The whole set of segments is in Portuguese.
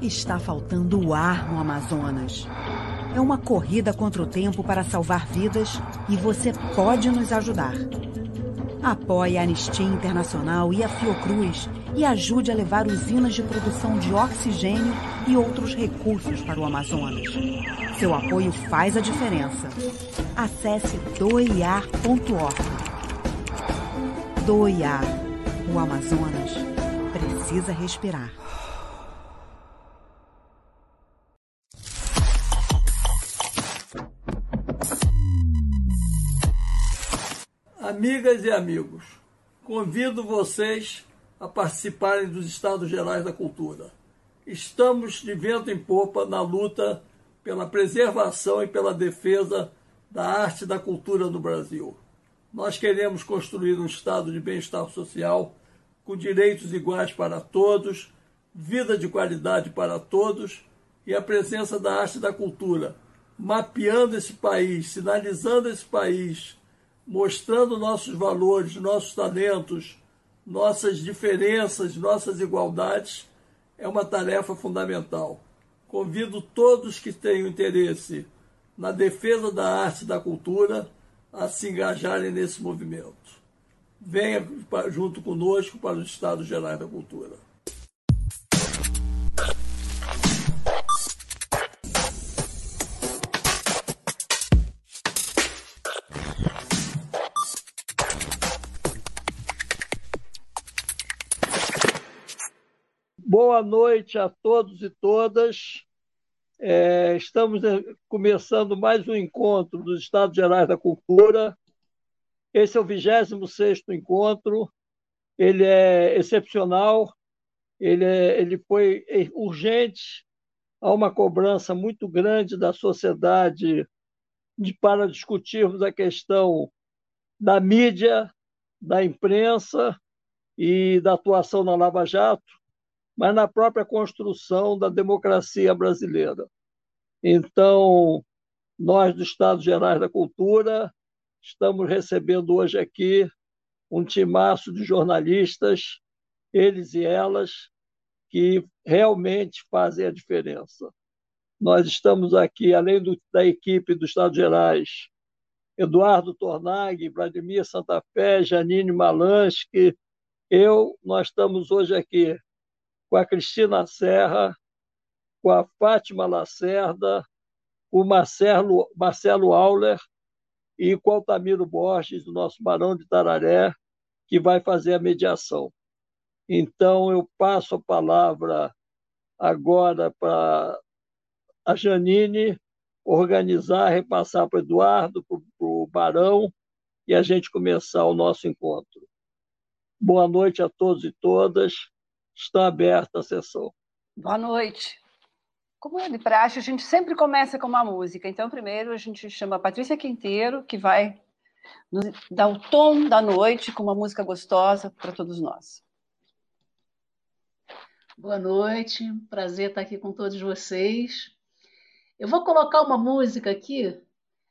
Está faltando ar no Amazonas. É uma corrida contra o tempo para salvar vidas e você pode nos ajudar. Apoie a Anistia Internacional e a Fiocruz e ajude a levar usinas de produção de oxigênio e outros recursos para o Amazonas. Seu apoio faz a diferença. Acesse doiar.org. Doiar. O Amazonas precisa respirar. Amigas e amigos, convido vocês a participarem dos Estados Gerais da Cultura. Estamos de vento em popa na luta pela preservação e pela defesa da arte e da cultura no Brasil. Nós queremos construir um estado de bem-estar social com direitos iguais para todos, vida de qualidade para todos e a presença da arte e da cultura, mapeando esse país, sinalizando esse país mostrando nossos valores, nossos talentos, nossas diferenças, nossas igualdades, é uma tarefa fundamental. Convido todos que tenham interesse na defesa da arte e da cultura a se engajarem nesse movimento. Venha junto conosco para os Estados Gerais da Cultura. Boa noite a todos e todas. É, estamos é, começando mais um encontro dos Estados Gerais da Cultura. Esse é o 26 encontro. Ele é excepcional, ele, é, ele foi urgente, há uma cobrança muito grande da sociedade de, para discutirmos a questão da mídia, da imprensa e da atuação na Lava Jato mas na própria construção da democracia brasileira. Então, nós do Estado Gerais da Cultura estamos recebendo hoje aqui um timaço de jornalistas, eles e elas, que realmente fazem a diferença. Nós estamos aqui, além do, da equipe do Estado Gerais, Eduardo Tornag, Vladimir Santa Fé, Janine Malansky, eu, nós estamos hoje aqui com a Cristina Serra, com a Fátima Lacerda, com o Marcelo, Marcelo Auler e com o Altamiro Borges, o nosso Barão de Tararé, que vai fazer a mediação. Então, eu passo a palavra agora para a Janine organizar, repassar para o Eduardo, para o Barão, e a gente começar o nosso encontro. Boa noite a todos e todas está aberta a sessão. Boa noite. Como é de praxe, a gente sempre começa com uma música. Então, primeiro a gente chama a Patrícia Quinteiro, que vai nos dar o tom da noite com uma música gostosa para todos nós. Boa noite, prazer estar aqui com todos vocês. Eu vou colocar uma música aqui,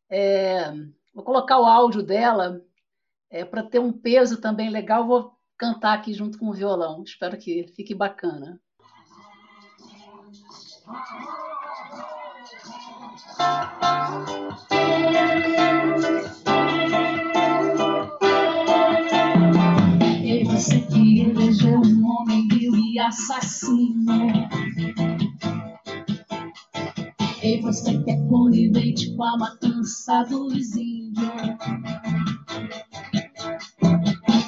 é, vou colocar o áudio dela é, para ter um peso também legal. Vou cantar aqui junto com o violão. Espero que fique bacana. E você que elegeu um homem vil e assassino. E você que é conivente com a matança dos índios.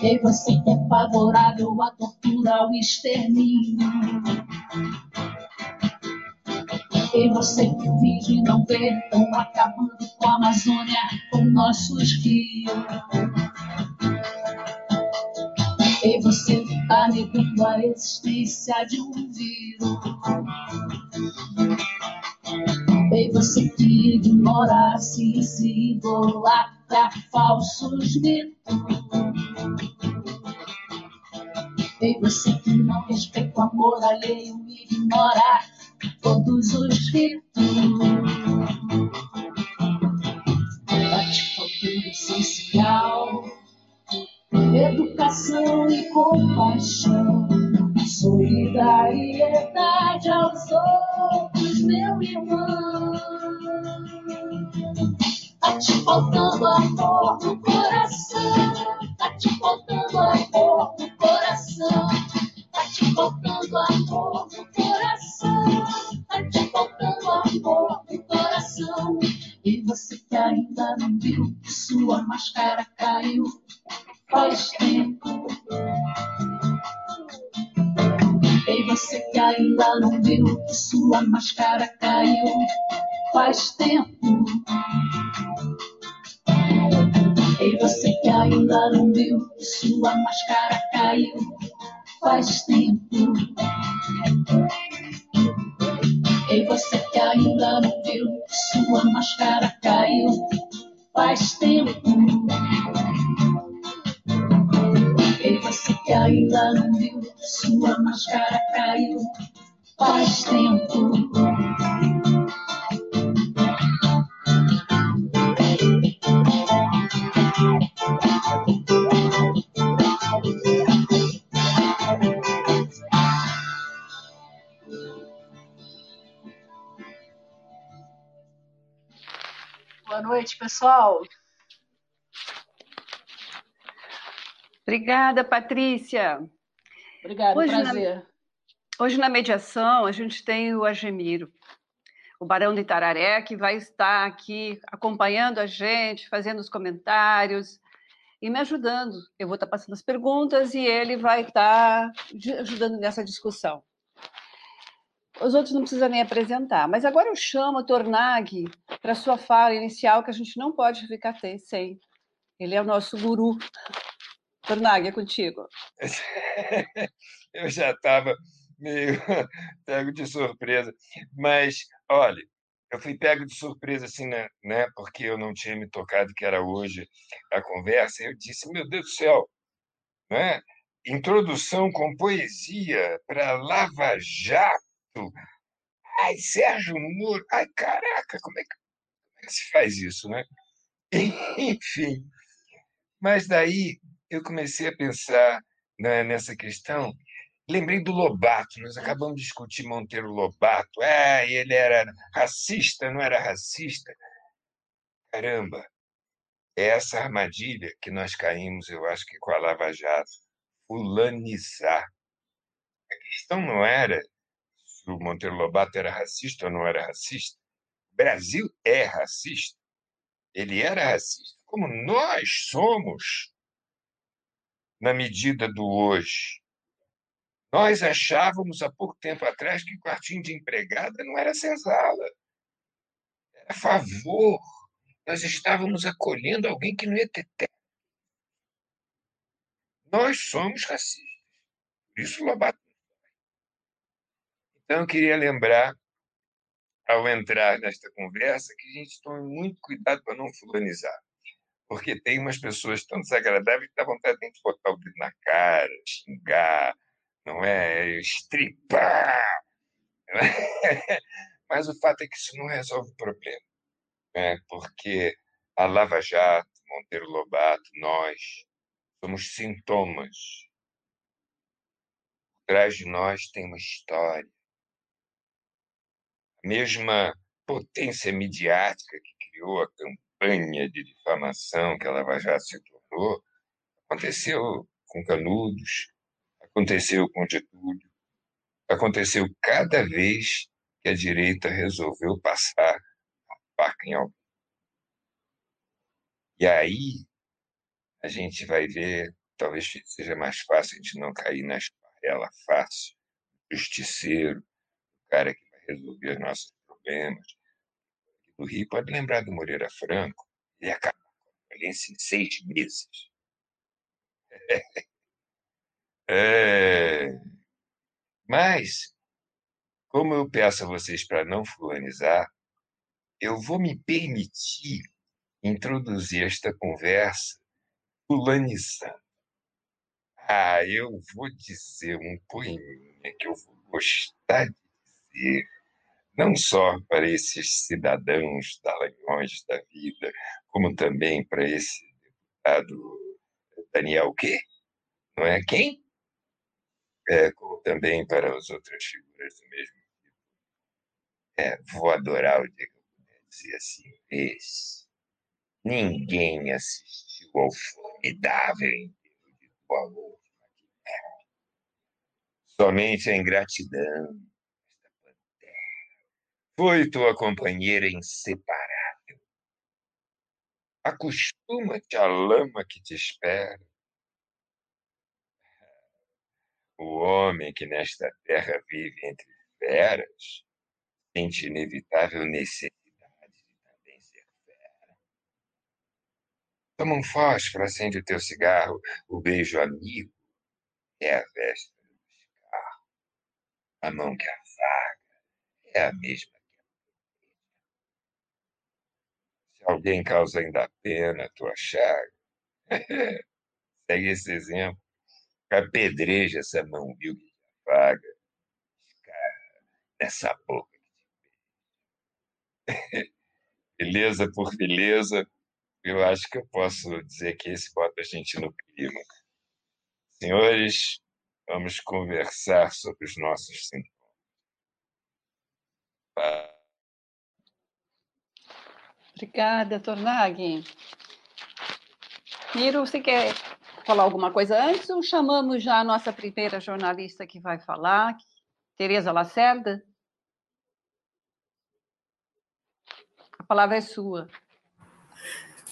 E você que é favorável à tortura, ao extermínio. E você que finge não ver, estão acabando com a Amazônia, com nossos rios. E você está negando a existência de um vírus. E você que ignora, se, se idolatra falsos mitos. Sei você que não respeita o amor alheio e ignora todos os ritos. Bate faltando essencial, educação e compaixão, solidariedade aos outros, meu irmão. Tá te faltando amor no coração. Tá te faltando amor no coração. Tá te faltando amor no coração. Tá te faltando amor no coração. E você que ainda não viu que sua máscara caiu faz tempo. E você que ainda não viu que sua máscara caiu faz tempo. E você que ainda não viu sua máscara caiu faz tempo. E você que ainda não viu sua máscara caiu faz tempo. E você que ainda não viu sua máscara caiu faz tempo. Boa noite, pessoal. Obrigada, Patrícia. Obrigada, Hoje na- prazer. Hoje na mediação a gente tem o Agemiro, o Barão de Itararé, que vai estar aqui acompanhando a gente, fazendo os comentários e me ajudando. Eu vou estar passando as perguntas e ele vai estar ajudando nessa discussão. Os outros não precisam nem apresentar, mas agora eu chamo o Tornag para sua fala inicial, que a gente não pode ficar sem. Ele é o nosso guru. Tornag, é contigo. eu já estava meio pego de surpresa. Mas, olha, eu fui pego de surpresa, assim, né? né, Porque eu não tinha me tocado que era hoje a conversa. Eu disse, meu Deus do céu, né? Introdução com poesia para Lava Jato. Ai, Sérgio Moro. Ai, caraca, como é que, como é que se faz isso, né? Enfim. Mas daí eu comecei a pensar né, nessa questão Lembrei do Lobato, nós acabamos de discutir Monteiro Lobato. Ah, ele era racista, não era racista. Caramba, é essa armadilha que nós caímos, eu acho que com a Lava Jato. Fulanizar. A questão não era se o Monteiro Lobato era racista ou não era racista. O Brasil é racista. Ele era racista, como nós somos, na medida do hoje. Nós achávamos há pouco tempo atrás que quartinho de empregada não era senzala, era favor. Nós estávamos acolhendo alguém que não ia ter teto. Nós somos racistas. Por isso Lobato. Então, eu queria lembrar, ao entrar nesta conversa, que a gente tome muito cuidado para não fulanizar. Porque tem umas pessoas tão desagradáveis que dá vontade de botar o dedo na cara, xingar, não é? Estripar. É? Mas o fato é que isso não resolve o problema, né? porque a Lava Jato, Monteiro Lobato, nós somos sintomas. Por trás de nós tem uma história. Mesma potência midiática que criou a campanha de difamação que a Lava Jato se tornou aconteceu com Canudos, aconteceu com Getúlio, aconteceu cada vez que a direita resolveu passar a faca em alguém. E aí a gente vai ver, talvez seja mais fácil a gente não cair na esparrela fácil, justiceiro, o cara que resolver os nossos problemas. Do Rio pode lembrar do Moreira Franco, ele acabou com a violência em seis meses. É... Mas, como eu peço a vocês para não fulanizar, eu vou me permitir introduzir esta conversa fulanizando. Ah, eu vou dizer um poeminha que eu vou gostar de dizer, não só para esses cidadãos dalanhões da vida, como também para esse deputado Daniel quê? Não é quem? É, como também para as outras figuras do mesmo tipo. É, vou adorar o puder dizer assim, Ninguém assistiu ao formidável enterro de tua. Somente a ingratidão foi tua companheira inseparável. Acostuma-te à lama que te espera. O homem que nesta terra vive entre feras sente inevitável necessidade de também ser fera. Toma um fósforo, acende o teu cigarro, o beijo amigo é a véspera do cigarro. A mão que afaga é a mesma alguém causa ainda pena, tua chaga. Segue esse exemplo. Apedreja essa mão vil que te afaga. Nessa boca Beleza por beleza, eu acho que eu posso dizer que esse bota a gente no clima. Senhores, vamos conversar sobre os nossos sintomas. Obrigada, Tornag. Miro, você quer falar alguma coisa antes ou chamamos já a nossa primeira jornalista que vai falar, Tereza Lacerda? A palavra é sua.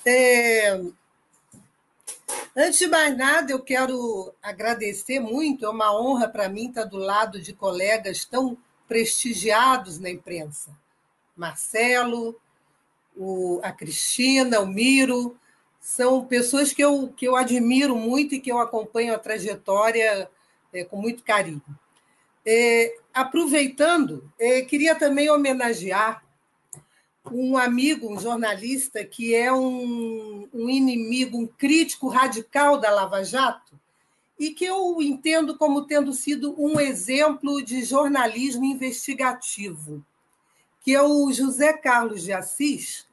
É... Antes de mais nada, eu quero agradecer muito. É uma honra para mim estar do lado de colegas tão prestigiados na imprensa. Marcelo, o, a Cristina, o Miro, são pessoas que eu, que eu admiro muito e que eu acompanho a trajetória é, com muito carinho. É, aproveitando, é, queria também homenagear um amigo, um jornalista, que é um, um inimigo, um crítico radical da Lava Jato, e que eu entendo como tendo sido um exemplo de jornalismo investigativo que é o José Carlos de Assis.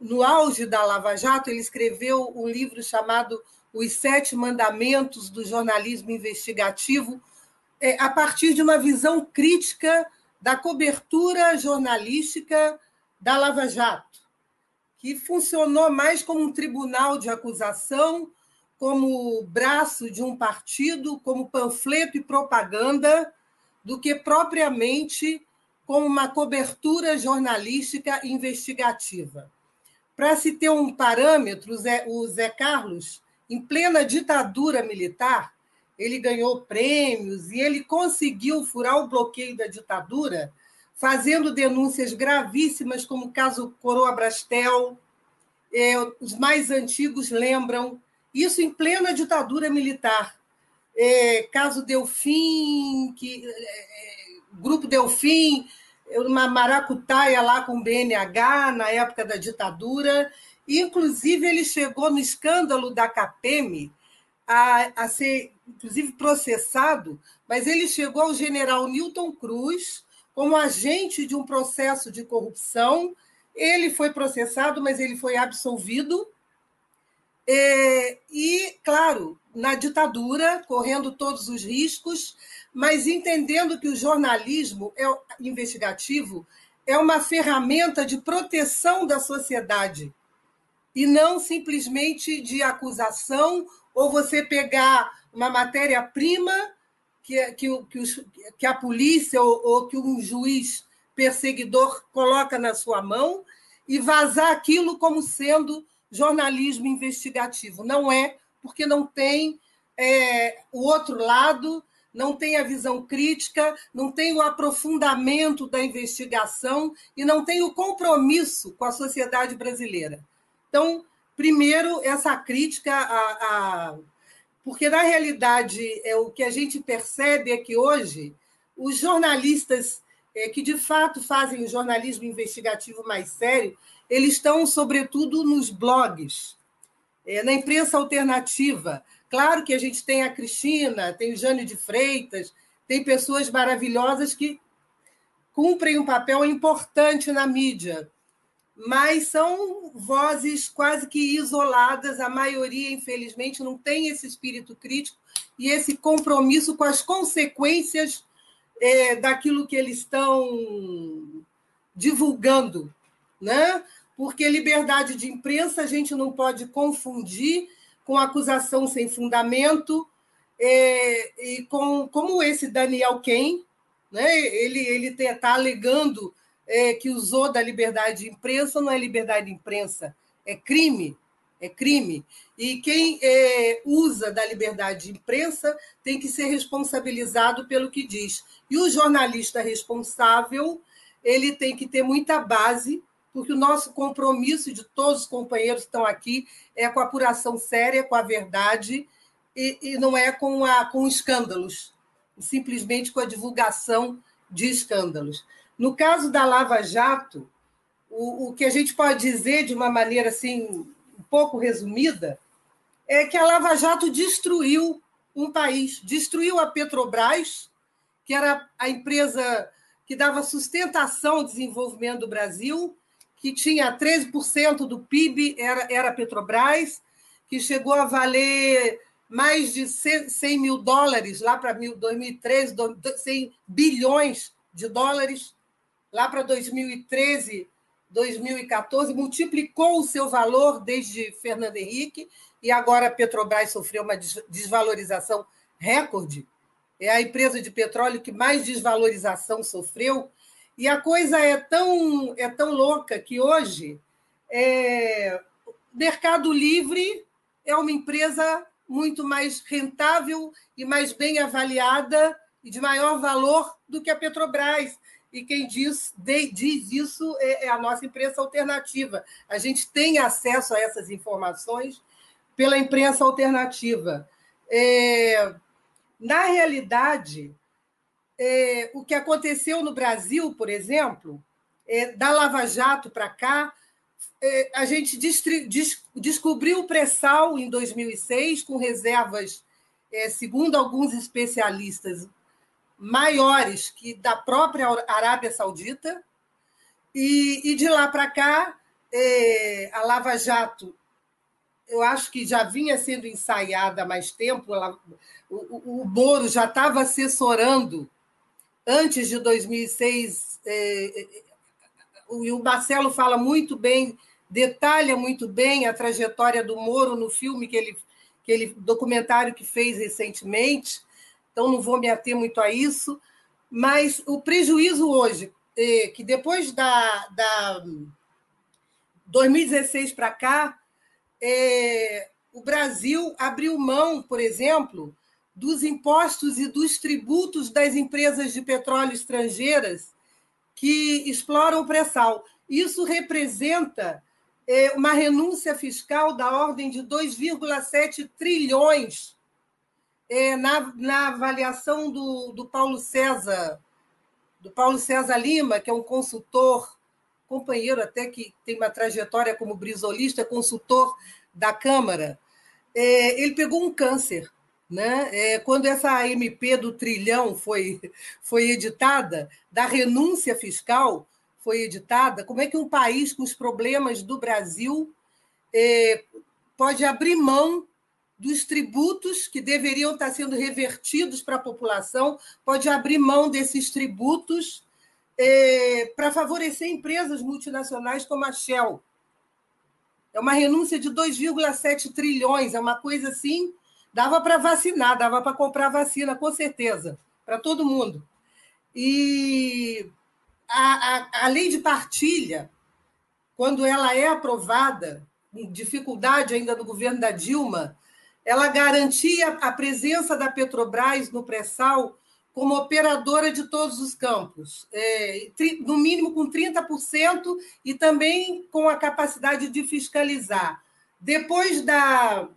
No auge da Lava Jato, ele escreveu um livro chamado Os Sete Mandamentos do Jornalismo Investigativo, é, a partir de uma visão crítica da cobertura jornalística da Lava Jato, que funcionou mais como um tribunal de acusação, como braço de um partido, como panfleto e propaganda, do que propriamente como uma cobertura jornalística investigativa. Para se ter um parâmetro, o Zé Carlos, em plena ditadura militar, ele ganhou prêmios e ele conseguiu furar o bloqueio da ditadura, fazendo denúncias gravíssimas, como o caso Coroa Brastel. É, os mais antigos lembram isso em plena ditadura militar. É, caso Delfim, que, é, Grupo Delfim, uma maracutaia lá com o BNH na época da ditadura. Inclusive, ele chegou no escândalo da CAPEM a, a ser, inclusive, processado, mas ele chegou ao general Newton Cruz como agente de um processo de corrupção. Ele foi processado, mas ele foi absolvido. É, e, claro, na ditadura, correndo todos os riscos, mas entendendo que o jornalismo é investigativo é uma ferramenta de proteção da sociedade e não simplesmente de acusação ou você pegar uma matéria-prima que, que, que, que, a polícia ou, ou que um juiz perseguidor coloca na sua mão e vazar aquilo como sendo jornalismo investigativo. Não é, porque não tem é, o outro lado não tem a visão crítica, não tem o aprofundamento da investigação e não tem o compromisso com a sociedade brasileira. Então, primeiro, essa crítica a, a porque na realidade é o que a gente percebe é que hoje os jornalistas é, que de fato fazem o jornalismo investigativo mais sério, eles estão sobretudo nos blogs, é, na imprensa alternativa, Claro que a gente tem a Cristina, tem o Jânio de Freitas, tem pessoas maravilhosas que cumprem um papel importante na mídia, mas são vozes quase que isoladas. A maioria, infelizmente, não tem esse espírito crítico e esse compromisso com as consequências é, daquilo que eles estão divulgando, né? Porque liberdade de imprensa a gente não pode confundir com acusação sem fundamento, é, e com como esse Daniel Ken, né? ele ele está alegando é, que usou da liberdade de imprensa, não é liberdade de imprensa, é crime, é crime. E quem é, usa da liberdade de imprensa tem que ser responsabilizado pelo que diz. E o jornalista responsável, ele tem que ter muita base, porque o nosso compromisso de todos os companheiros que estão aqui é com a apuração séria, com a verdade, e, e não é com, a, com escândalos, simplesmente com a divulgação de escândalos. No caso da Lava Jato, o, o que a gente pode dizer de uma maneira assim um pouco resumida é que a Lava Jato destruiu um país, destruiu a Petrobras, que era a empresa que dava sustentação ao desenvolvimento do Brasil, que tinha 13% do PIB, era, era Petrobras, que chegou a valer mais de 100 mil dólares lá para 2013, 100 bilhões de dólares lá para 2013, 2014, multiplicou o seu valor desde Fernando Henrique e agora a Petrobras sofreu uma desvalorização recorde. É a empresa de petróleo que mais desvalorização sofreu. E a coisa é tão, é tão louca que hoje é, Mercado Livre é uma empresa muito mais rentável e mais bem avaliada e de maior valor do que a Petrobras e quem diz, de, diz isso é, é, a nossa imprensa alternativa. A gente tem acesso a essas informações pela imprensa alternativa. É, na realidade, é, o que aconteceu no Brasil, por exemplo, é, da Lava Jato para cá, é, a gente des, descobriu o pré-sal em 2006 com reservas, é, segundo alguns especialistas, maiores que da própria Arábia Saudita, e, e de lá para cá, é, a Lava Jato, eu acho que já vinha sendo ensaiada há mais tempo, ela, o, o Moro já estava assessorando, antes de 2006, é, o, o Marcelo fala muito bem, detalha muito bem a trajetória do Moro no filme que ele, que ele documentário que fez recentemente, então não vou me ater muito a isso, mas o prejuízo hoje, é que depois da, da 2016 para cá, é, o Brasil abriu mão, por exemplo, dos impostos e dos tributos das empresas de petróleo estrangeiras que exploram o pré-sal. Isso representa é, uma renúncia fiscal da ordem de 2,7 trilhões é, na, na avaliação do, do Paulo César, do Paulo César Lima, que é um consultor, companheiro até que tem uma trajetória como brisolista, consultor da Câmara, é, ele pegou um câncer. Né? É, quando essa MP do trilhão foi, foi editada, da renúncia fiscal foi editada, como é que um país com os problemas do Brasil é, pode abrir mão dos tributos que deveriam estar sendo revertidos para a população, pode abrir mão desses tributos é, para favorecer empresas multinacionais como a Shell. É uma renúncia de 2,7 trilhões, é uma coisa assim. Dava para vacinar, dava para comprar vacina, com certeza, para todo mundo. E a, a, a lei de partilha, quando ela é aprovada, com dificuldade ainda do governo da Dilma, ela garantia a presença da Petrobras no pré-sal como operadora de todos os campos, é, no mínimo com 30% e também com a capacidade de fiscalizar. Depois da,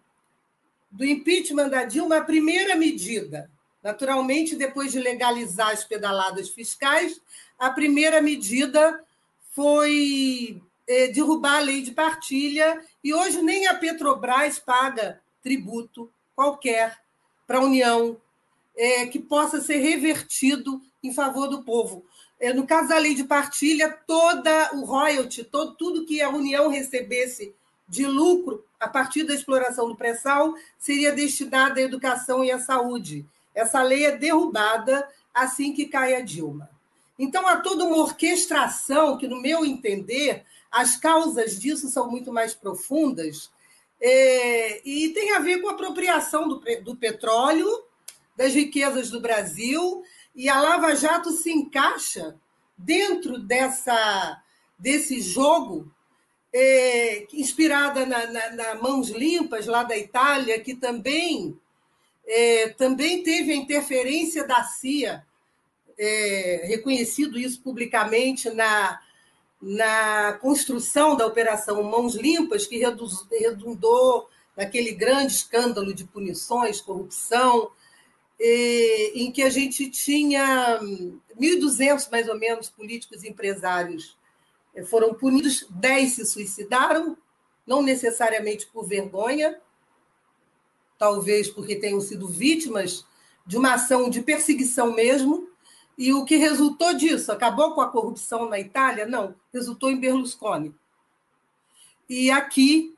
do impeachment da Dilma, a primeira medida, naturalmente, depois de legalizar as pedaladas fiscais, a primeira medida foi é, derrubar a lei de partilha, e hoje nem a Petrobras paga tributo qualquer para a União é, que possa ser revertido em favor do povo. É, no caso da lei de partilha, toda o royalty, todo, tudo que a União recebesse de lucro a partir da exploração do pré-sal seria destinado à educação e à saúde. Essa lei é derrubada assim que cai a Dilma. Então, há toda uma orquestração que, no meu entender, as causas disso são muito mais profundas é, e tem a ver com a apropriação do, do petróleo, das riquezas do Brasil, e a Lava Jato se encaixa dentro dessa, desse jogo é, inspirada na, na, na, Mãos Limpas, lá da Itália, que também, é, também teve a interferência da CIA, é, reconhecido isso publicamente na, na construção da Operação Mãos Limpas, que redundou naquele grande escândalo de punições, corrupção, em que a gente tinha 1.200, mais ou menos, políticos e empresários foram punidos, dez se suicidaram, não necessariamente por vergonha, talvez porque tenham sido vítimas de uma ação de perseguição mesmo. E o que resultou disso? Acabou com a corrupção na Itália? Não, resultou em Berlusconi. E aqui,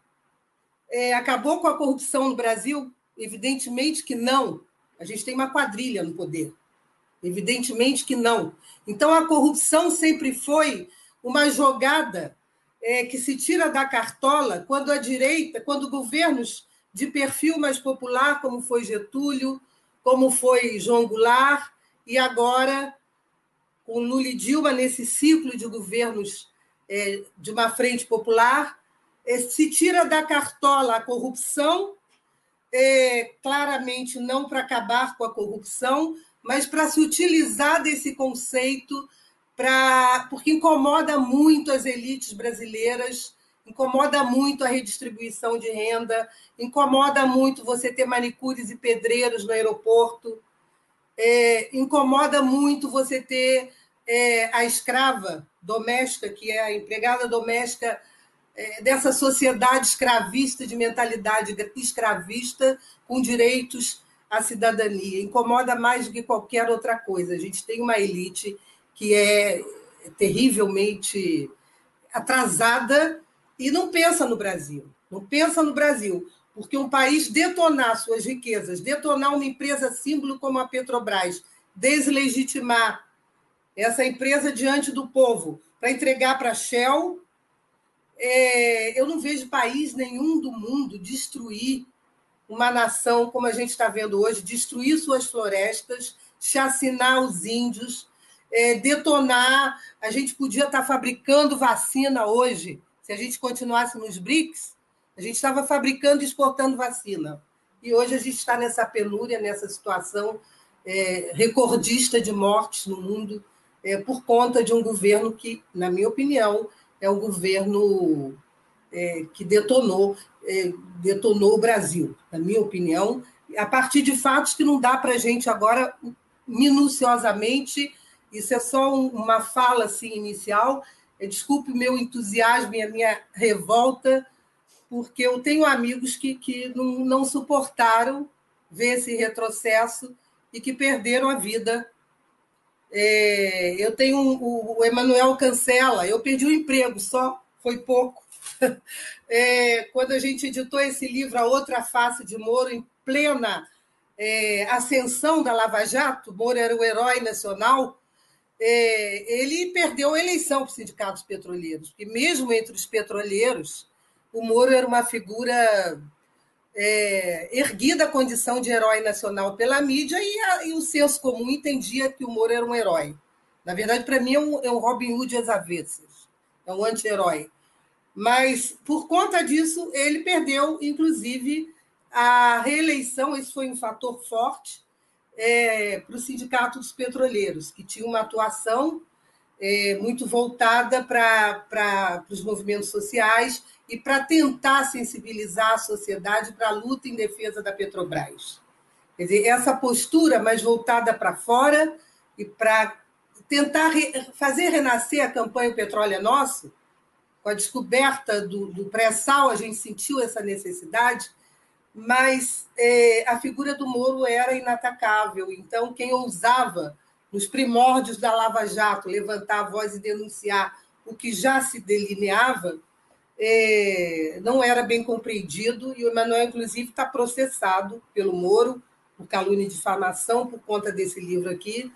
é, acabou com a corrupção no Brasil? Evidentemente que não. A gente tem uma quadrilha no poder. Evidentemente que não. Então, a corrupção sempre foi uma jogada é, que se tira da cartola quando a direita, quando governos de perfil mais popular, como foi Getúlio, como foi João Goulart, e agora com Lula e Dilma nesse ciclo de governos é, de uma frente popular, é, se tira da cartola a corrupção, é, claramente não para acabar com a corrupção, mas para se utilizar desse conceito porque incomoda muito as elites brasileiras, incomoda muito a redistribuição de renda, incomoda muito você ter manicures e pedreiros no aeroporto, é, incomoda muito você ter é, a escrava doméstica, que é a empregada doméstica é, dessa sociedade escravista, de mentalidade escravista, com direitos à cidadania. Incomoda mais do que qualquer outra coisa. A gente tem uma elite que é terrivelmente atrasada e não pensa no Brasil. Não pensa no Brasil, porque um país detonar suas riquezas, detonar uma empresa símbolo como a Petrobras, deslegitimar essa empresa diante do povo para entregar para a Shell, é, eu não vejo país nenhum do mundo destruir uma nação como a gente está vendo hoje, destruir suas florestas, chacinar os índios, é, detonar. A gente podia estar fabricando vacina hoje, se a gente continuasse nos BRICS, a gente estava fabricando e exportando vacina. E hoje a gente está nessa penúria, nessa situação é, recordista de mortes no mundo, é, por conta de um governo que, na minha opinião, é um governo é, que detonou, é, detonou o Brasil, na minha opinião, a partir de fatos que não dá para a gente agora minuciosamente isso é só uma fala assim, inicial. Desculpe o meu entusiasmo e a minha revolta, porque eu tenho amigos que, que não, não suportaram ver esse retrocesso e que perderam a vida. É, eu tenho o, o Emanuel Cancela, eu perdi o emprego só, foi pouco. É, quando a gente editou esse livro, A Outra Face de Moro, em plena é, ascensão da Lava Jato, Moro era o herói nacional, é, ele perdeu a eleição para os sindicatos petroleiros, porque mesmo entre os petroleiros, o Moro era uma figura é, erguida à condição de herói nacional pela mídia e, a, e, o senso comum entendia que o Moro era um herói. Na verdade, para mim, é um, é um Robin Hood às avessas, é um anti-herói. Mas, por conta disso, ele perdeu, inclusive, a reeleição, esse foi um fator forte, é, para o Sindicato dos Petroleiros, que tinha uma atuação é, muito voltada para os movimentos sociais e para tentar sensibilizar a sociedade para a luta em defesa da Petrobras. Quer dizer, essa postura mais voltada para fora e para tentar re fazer renascer a campanha Petróleo é Nosso, com a descoberta do, do pré-sal, a gente sentiu essa necessidade, mas é, a figura do Moro era inatacável. Então, quem ousava, nos primórdios da Lava Jato, levantar a voz e denunciar o que já se delineava, é, não era bem compreendido, e o Emanuel, inclusive, está processado pelo Moro por calúnia e difamação por conta desse livro aqui.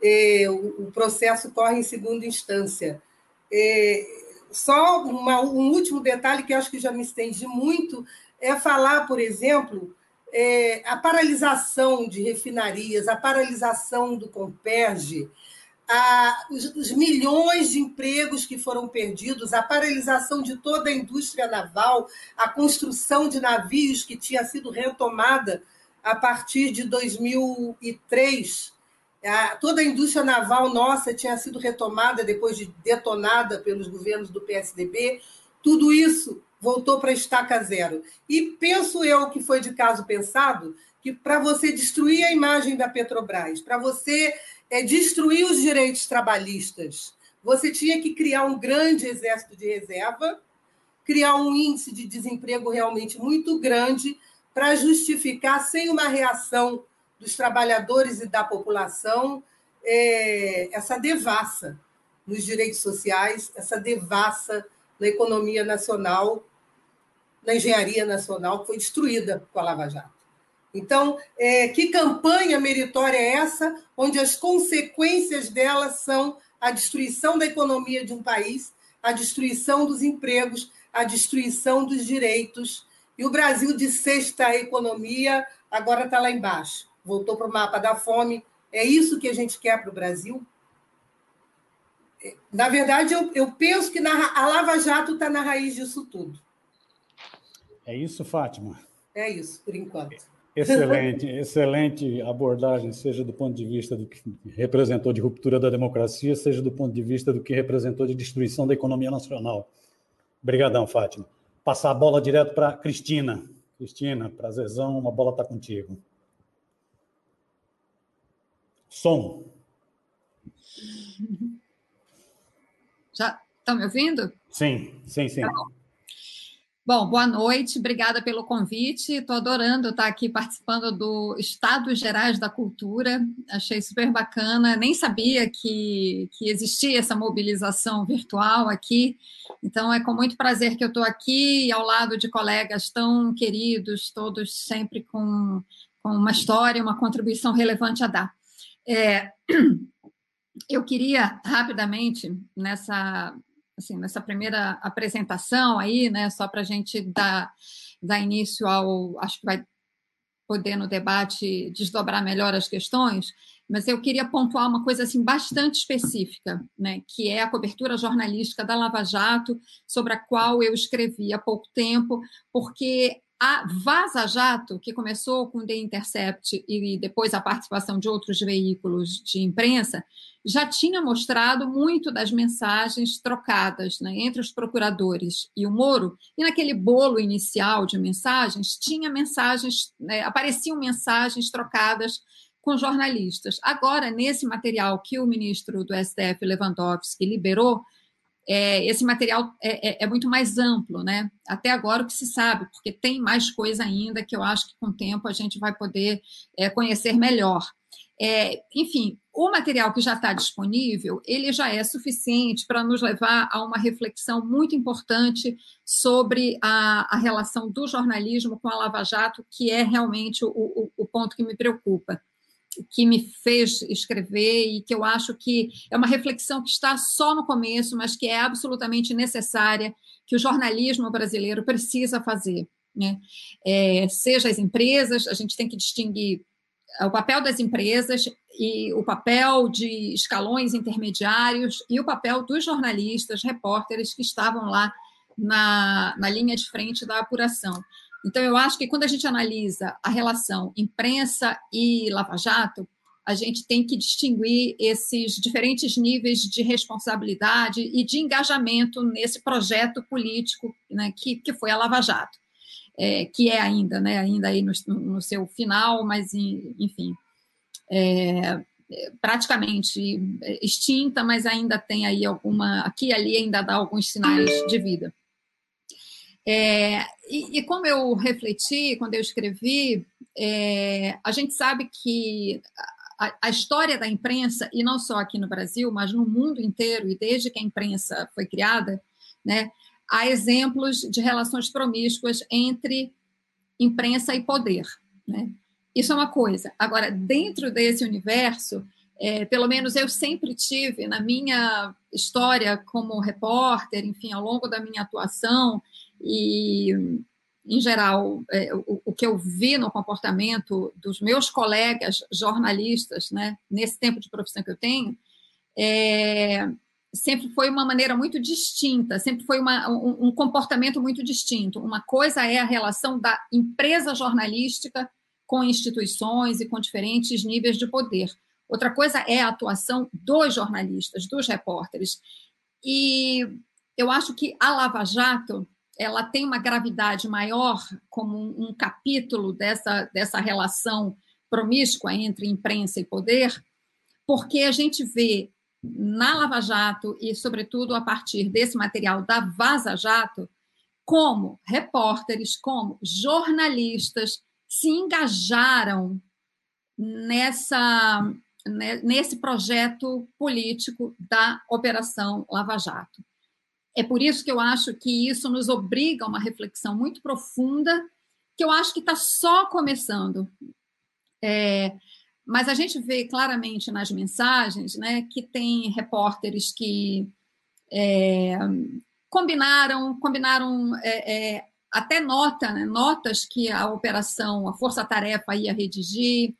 É, o, o, processo corre em segunda instância. É, só uma, um último detalhe que acho que já me estendi muito é falar, por exemplo, é, a paralisação de refinarias, a paralisação do Comperge, a, os, os, milhões de empregos que foram perdidos, a paralisação de toda a indústria naval, a construção de navios que tinha sido retomada a partir de 2003. A, toda a indústria naval nossa tinha sido retomada depois de detonada pelos governos do PSDB. Tudo isso voltou para estaca zero. E penso eu que foi de caso pensado que para você destruir a imagem da Petrobras, para você é, destruir os direitos trabalhistas, você tinha que criar um grande exército de reserva, criar um índice de desemprego realmente muito grande para justificar, sem uma reação dos trabalhadores e da população, é, essa devassa nos direitos sociais, essa devassa na economia nacional na engenharia nacional, que foi destruída com a Lava Jato. Então, é, que campanha meritória é essa, onde as consequências dela são a destruição da economia de um país, a destruição dos empregos, a destruição dos direitos. E o Brasil, de sexta economia, agora está lá embaixo. Voltou para o mapa da fome. É isso que a gente quer para o Brasil? É, na verdade, eu, eu penso que na, a Lava Jato está na raiz disso tudo. É isso, Fátima? É isso, por enquanto. Excelente, excelente abordagem, seja do ponto de vista do que representou de ruptura da democracia, seja do ponto de vista do que representou de destruição da economia nacional. Obrigadão, Fátima. Passar a bola direto para Cristina. Cristina, prazerzão, uma bola está contigo. Som. Já estão me ouvindo? Sim, sim, sim. Tá Bom, boa noite, obrigada pelo convite. Estou adorando estar aqui participando do Estados Gerais da Cultura. Achei super bacana. Nem sabia que, que existia essa mobilização virtual aqui. Então, é com muito prazer que eu estou aqui ao lado de colegas tão queridos, todos sempre com, com uma história, uma contribuição relevante a dar. É, eu queria rapidamente, nessa assim, nessa primeira apresentação aí, né, só para a gente dar, dar início ao, acho que vai poder no debate desdobrar melhor as questões, mas eu queria pontuar uma coisa assim bastante específica, né, que é a cobertura jornalística da Lava Jato, sobre a qual eu escrevi há pouco tempo, porque a Vaza Jato, que começou com The Intercept e depois a participação de outros veículos de imprensa, já tinha mostrado muito das mensagens trocadas né, entre os procuradores e o Moro, e naquele bolo inicial de mensagens, tinha mensagens, né, apareciam mensagens trocadas com jornalistas. Agora, nesse material que o ministro do STF, Lewandowski, liberou, é, esse material é, é, é, muito mais amplo, né? Até agora o que se sabe, porque tem mais coisa ainda que eu acho que com o tempo a gente vai poder é, conhecer melhor. É, enfim, o material que já está disponível, ele já é suficiente para nos levar a uma reflexão muito importante sobre a, a, relação do jornalismo com a Lava Jato, que é realmente o, o, o ponto que me preocupa que me fez escrever e que eu acho que é uma reflexão que está só no começo, mas que é absolutamente necessária, que o jornalismo brasileiro precisa fazer. Né? É, seja as empresas, a gente tem que distinguir o papel das empresas e o papel de escalões intermediários e o papel dos jornalistas, repórteres que estavam lá na, na linha de frente da apuração. Então, eu acho que quando a gente analisa a relação imprensa e lava-jato, a gente tem que distinguir esses diferentes níveis de responsabilidade e de engajamento nesse projeto político né, que, que foi a Lava Jato, é, que é ainda, né, ainda aí no, no seu final, mas enfim, é, praticamente extinta, mas ainda tem aí alguma, aqui e ali ainda dá alguns sinais de vida. É, e, e, como eu refleti quando eu escrevi, é, a gente sabe que a, a, história da imprensa, e não só aqui no Brasil, mas no mundo inteiro, e desde que a imprensa foi criada, né, há exemplos de relações promíscuas entre imprensa e poder. Né? Isso é uma coisa. Agora, dentro desse universo, É, pelo menos eu sempre tive na minha história como repórter, enfim, ao longo da minha atuação e em geral, é, o, o, que eu vi no comportamento dos meus colegas jornalistas, né, nesse tempo de profissão que eu tenho, é, sempre foi uma maneira muito distinta, sempre foi uma, um, um, comportamento muito distinto. Uma coisa é a relação da empresa jornalística com instituições e com diferentes níveis de poder. Outra coisa é a atuação dos jornalistas, dos repórteres. E eu acho que a Lava Jato ela tem uma gravidade maior como um, um capítulo dessa, dessa relação promíscua entre imprensa e poder, porque a gente vê na Lava Jato e, sobretudo, a partir desse material da Vaza Jato, como repórteres, como jornalistas se engajaram nessa né, nesse projeto político da Operação Lava Jato. É por isso que eu acho que isso nos obriga a uma reflexão muito profunda, que eu acho que está só começando. É, mas a gente vê claramente nas mensagens né, que tem repórteres que é, combinaram, combinaram é, é, até nota, né, notas que a operação, a força-tarefa ia redigir,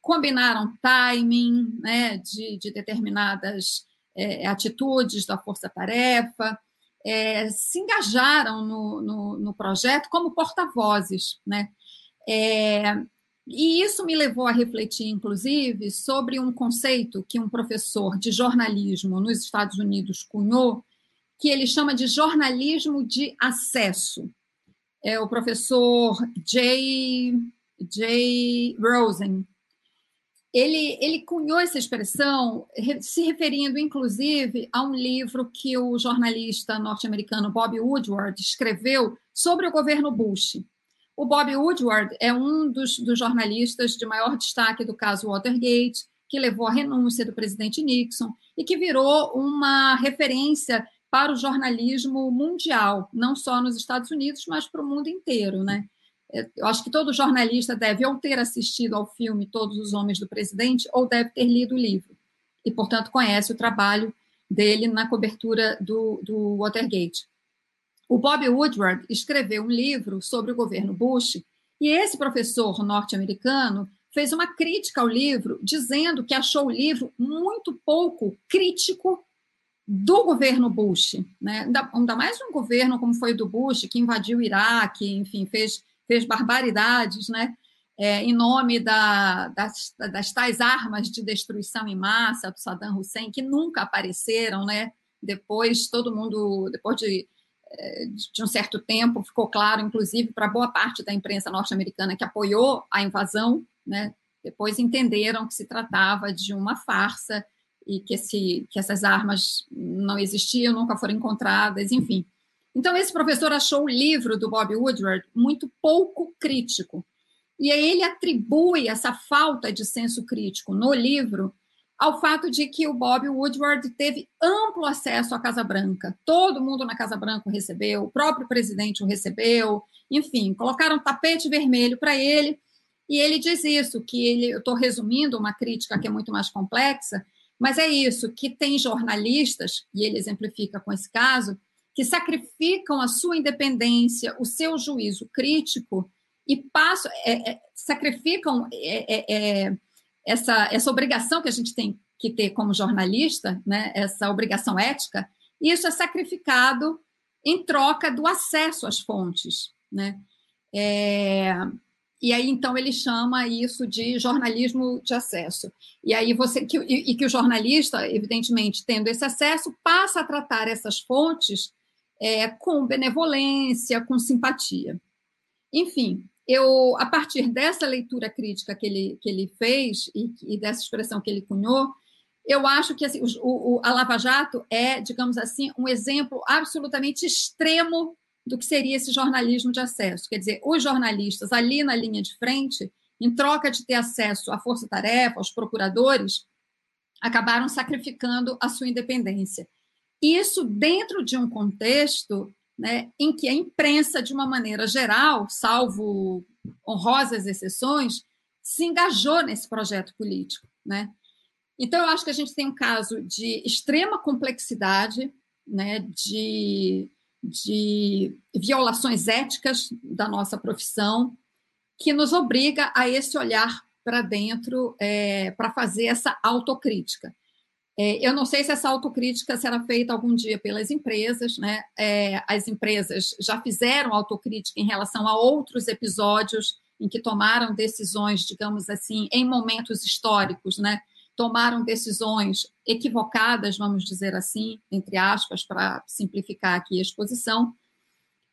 combinaram timing né, de, de determinadas é, atitudes da força-tarefa, é, se engajaram no, no, no projeto como porta-vozes. Né? É, e isso me levou a refletir, inclusive, sobre um conceito que um professor de jornalismo nos Estados Unidos cunhou, que ele chama de jornalismo de acesso. É o professor Jay, Jay Rosen. Ele, ele cunhou essa expressão se referindo, inclusive, a um livro que o jornalista norte-americano Bob Woodward escreveu sobre o governo Bush. O Bob Woodward é um dos, dos jornalistas de maior destaque do caso Watergate, que levou à renúncia do presidente Nixon e que virou uma referência para o jornalismo mundial, não só nos Estados Unidos, mas para o mundo inteiro, né? Eu acho que todo jornalista deve ou ter assistido ao filme Todos os Homens do Presidente ou deve ter lido o livro e, portanto, conhece o trabalho dele na cobertura do, do Watergate. O Bob Woodward escreveu um livro sobre o governo Bush e esse professor norte-americano fez uma crítica ao livro, dizendo que achou o livro muito pouco crítico do governo Bush, né? ainda mais um governo como foi o do Bush, que invadiu o Iraque, enfim, fez, fez barbaridades, né? É, em nome da, das, das tais armas de destruição em massa do Saddam Hussein, que nunca apareceram, né? Depois, todo mundo, depois de de um certo tempo, ficou claro, inclusive, para boa parte da imprensa norte-americana que apoiou a invasão, né? depois entenderam que se tratava de uma farsa e que, esse, que essas armas não existiam, nunca foram encontradas, enfim. Então, esse professor achou o livro do Bob Woodward muito pouco crítico. E aí ele atribui essa falta de senso crítico no livro ao fato de que o Bob Woodward teve amplo acesso à Casa Branca. Todo mundo na Casa Branca o recebeu, o próprio presidente o recebeu, enfim, colocaram tapete vermelho para ele. E ele diz isso, que ele, eu estou resumindo uma crítica que é muito mais complexa, mas é isso, que tem jornalistas, e ele exemplifica com esse caso, que sacrificam a sua independência, o seu juízo crítico e passam, é, é, sacrificam é, é, é essa, essa obrigação que a gente tem que ter como jornalista, né, essa obrigação ética, isso é sacrificado em troca do acesso às fontes. Né? É, e aí, então, ele chama isso de jornalismo de acesso. E aí você que, e, e que o jornalista, evidentemente, tendo esse acesso, passa a tratar essas fontes é, com benevolência, com simpatia. Enfim, eu, a partir dessa leitura crítica que ele, que ele fez e, e dessa expressão que ele cunhou, eu acho que assim, o, o, a Lava Jato é, digamos assim, um exemplo absolutamente extremo do que seria esse jornalismo de acesso. Quer dizer, os jornalistas ali na linha de frente, em troca de ter acesso à força-tarefa, aos procuradores, acabaram sacrificando a sua independência. Isso dentro de um contexto né, em que a imprensa, de uma maneira geral, salvo honrosas exceções, se engajou nesse projeto político. Né? Então, eu acho que a gente tem um caso de extrema complexidade, né, de, de violações éticas da nossa profissão, que nos obriga a esse olhar para dentro é, para fazer essa autocrítica. É, eu não sei se essa autocrítica será feita algum dia pelas empresas, né? É, as empresas já fizeram autocrítica em relação a outros episódios em que tomaram decisões, digamos assim, em momentos históricos, né? Tomaram decisões equivocadas, vamos dizer assim, entre aspas, para simplificar aqui a exposição.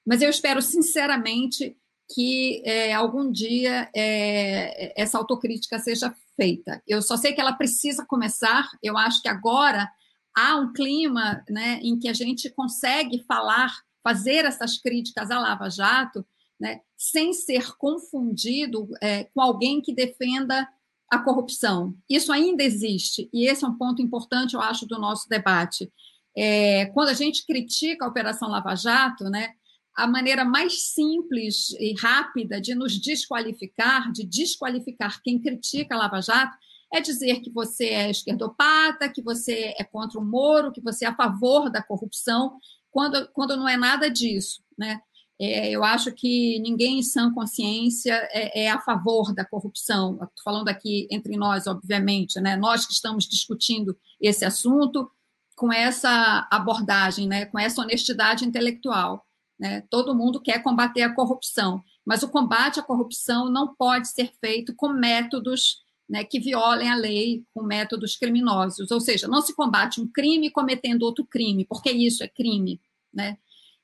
Mas eu espero sinceramente que é, algum dia é, essa autocrítica seja feita. Eu só sei que ela precisa começar. Eu acho que agora há um clima né, em que a gente consegue falar, fazer essas críticas à Lava Jato, né, sem ser confundido é, com alguém que defenda a corrupção. Isso ainda existe, e esse é um ponto importante, eu acho, do nosso debate. É, quando a gente critica a Operação Lava Jato, né, a maneira mais simples e rápida de nos desqualificar, de desqualificar quem critica a Lava Jato, é dizer que você é esquerdopata, que você é contra o Moro, que você é a favor da corrupção, quando, quando não é nada disso. Né? É, eu acho que ninguém em sã consciência é, é a favor da corrupção. Estou falando aqui entre nós, obviamente, né? nós que estamos discutindo esse assunto com essa abordagem, né? com essa honestidade intelectual. Né? Todo mundo quer combater a corrupção, mas o combate à corrupção não pode ser feito com métodos né, que violem a lei, com métodos criminosos. Ou seja, não se combate um crime cometendo outro crime, porque isso é crime. Né?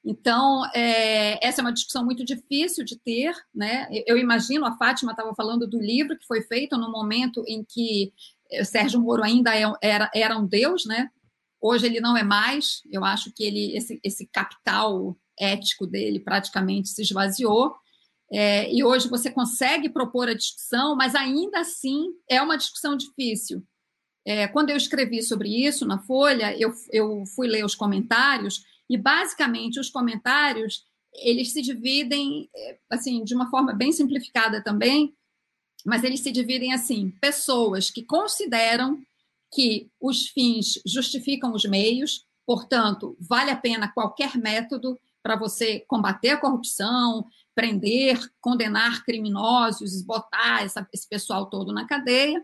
Então, é, essa é uma discussão muito difícil de ter. Né? Eu imagino, a Fátima estava falando do livro que foi feito no momento em que eh, Sérgio Moro ainda é era, era um deus, né? Hoje ele não é mais. Eu acho que ele esse, esse capital ético dele praticamente se esvaziou. É, e hoje você consegue propor a discussão, mas ainda assim é uma discussão difícil. É, quando eu escrevi sobre isso na Folha, eu, eu fui ler os comentários e basicamente os comentários eles se dividem é, assim de uma forma bem simplificada também, mas eles se dividem assim: pessoas que consideram que os fins justificam os meios, portanto, vale a pena qualquer método para você combater a corrupção, prender, condenar criminosos, botar essa, esse pessoal todo na cadeia.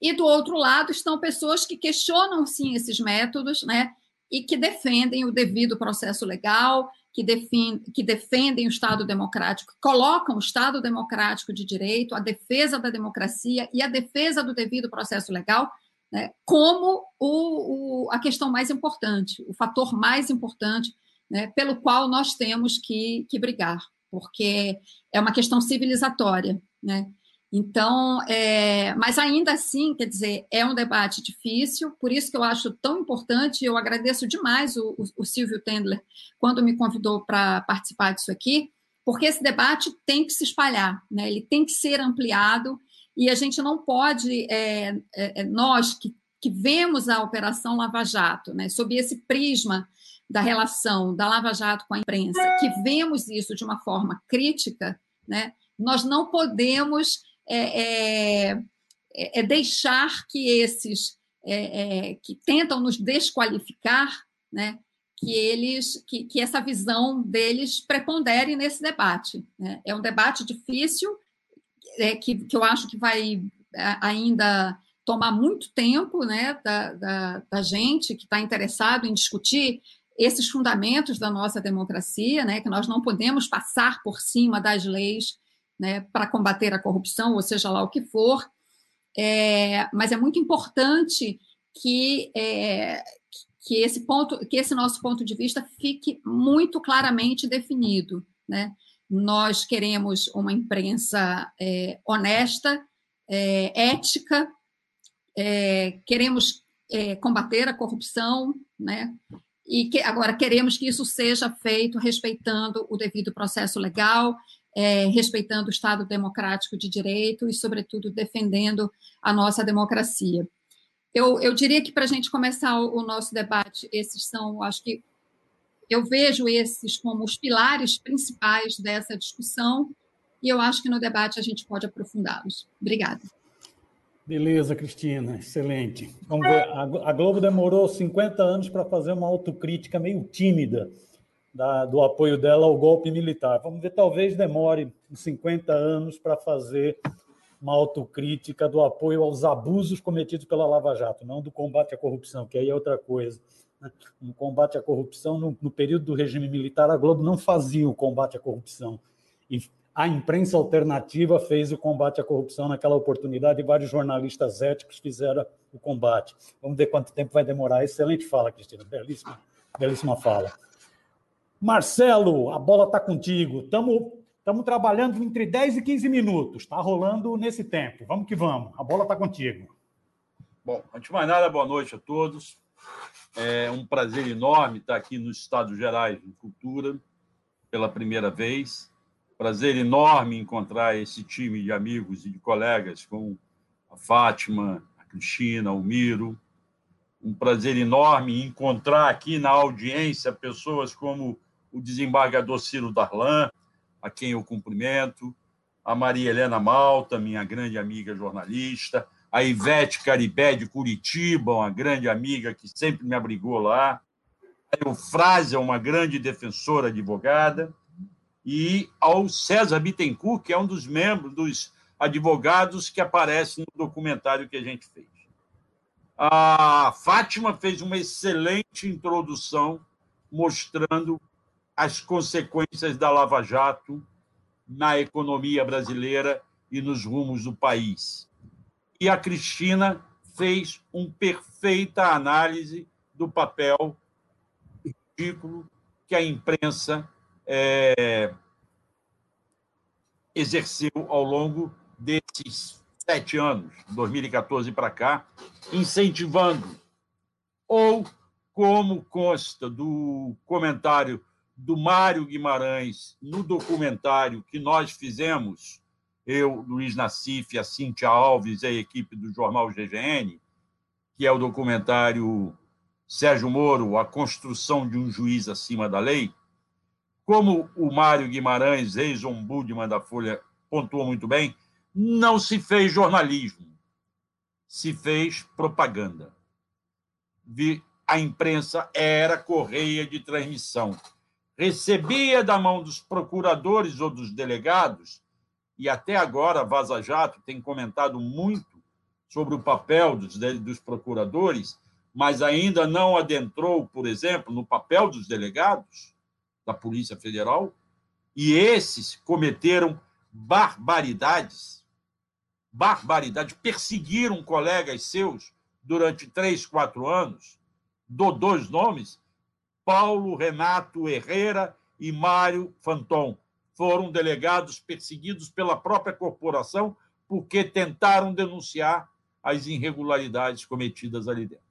E do outro lado estão pessoas que questionam sim esses métodos, né? E que defendem o devido processo legal, que, defin, que defendem o Estado democrático, colocam o Estado democrático de direito, a defesa da democracia e a defesa do devido processo legal né, como o, o, a questão mais importante, o fator mais importante né, pelo qual nós temos que, que brigar, porque é uma questão civilizatória. Né? Então, é, mas ainda assim, quer dizer, é um debate difícil, por isso que eu acho tão importante, eu agradeço demais o, o, o Silvio Tendler quando me convidou para participar disso aqui, porque esse debate tem que se espalhar, né? ele tem que ser ampliado, e a gente não pode, é, é, é nós que, que vemos a Operação Lava Jato, né, sob esse prisma da relação da Lava Jato com a imprensa, que vemos isso de uma forma crítica, né, nós não podemos é, é, é, é deixar que esses é, que tentam nos desqualificar, né, que eles, que, que, essa visão deles prepondere nesse debate. Né? É um debate difícil, que, que eu acho que vai ainda tomar muito tempo né, da, da, da gente que está interessado em discutir esses fundamentos da nossa democracia, né, que nós não podemos passar por cima das leis né, para combater a corrupção, ou seja lá o que for, é, mas é muito importante que, é, que esse ponto, que esse nosso ponto de vista fique muito claramente definido, né? Nós queremos uma imprensa é, honesta, é, ética, é, queremos é, combater a corrupção, né? E que agora queremos que isso seja feito respeitando o devido processo legal, é, respeitando o Estado democrático de direito e, sobretudo, defendendo a nossa democracia. Eu, eu diria que para a gente começar o, o nosso debate, esses são, acho que eu vejo esses como os pilares principais dessa discussão e eu acho que no debate a gente pode aprofundá-los. Obrigada. Beleza, Cristina, excelente. Vamos ver, a Globo demorou 50 anos para fazer uma autocrítica meio tímida da, do apoio dela ao golpe militar. Vamos ver, talvez demore 50 anos para fazer uma autocrítica do apoio aos abusos cometidos pela Lava Jato, não do combate à corrupção, que aí é outra coisa. Né? No combate à corrupção, no, no período do regime militar, a Globo não fazia o combate à corrupção. E a imprensa alternativa fez o combate à corrupção naquela oportunidade e vários jornalistas éticos fizeram o combate. Vamos ver quanto tempo vai demorar. Excelente fala, Cristina. Belíssima, belíssima fala. Marcelo, a bola está contigo. Estamos trabalhando entre 10 e 15 minutos. Está rolando nesse tempo. Vamos que vamos. A bola está contigo. Bom, antes de mais nada, boa noite a todos. É um prazer enorme estar aqui nos Estados Gerais de Cultura pela primeira vez. Prazer enorme encontrar esse time de amigos e de colegas com a Fátima, a Cristina, o Miro. Um prazer enorme encontrar aqui na audiência pessoas como o desembargador Ciro Darlan, a quem eu cumprimento, a Maria Helena Malta, minha grande amiga jornalista, a Ivete Caribé de Curitiba, uma grande amiga que sempre me abrigou lá, a Eufrásia, uma grande defensora advogada, e ao César Bittencourt, que é um dos membros, dos advogados que aparece no documentário que a gente fez. A Fátima fez uma excelente introdução mostrando as consequências da Lava Jato na economia brasileira e nos rumos do país. E a Cristina fez uma perfeita análise do papel ridículo que a imprensa é, exerceu ao longo desses sete anos, 2014 para cá, incentivando, ou como consta do comentário do Mário Guimarães no documentário que nós fizemos, eu, Luiz Nassif, a Cíntia Alves e a equipe do jornal GGN, que é o documentário Sérgio Moro, A Construção de um Juiz Acima da Lei, como o Mário Guimarães, ex-ombudsman da Folha, pontuou muito bem, não se fez jornalismo, se fez propaganda. A imprensa era correia de transmissão. Recebia da mão dos procuradores ou dos delegados, e até agora Vaza Jato tem comentado muito sobre o papel dos, dos procuradores, mas ainda não adentrou, por exemplo, no papel dos delegados da Polícia Federal, e esses cometeram barbaridades, barbaridades, perseguiram colegas seus durante três, quatro anos, dou dois nomes, Paulo Renato Herrera e Mário Fanton. Foram delegados perseguidos pela própria corporação porque tentaram denunciar as irregularidades cometidas ali dentro.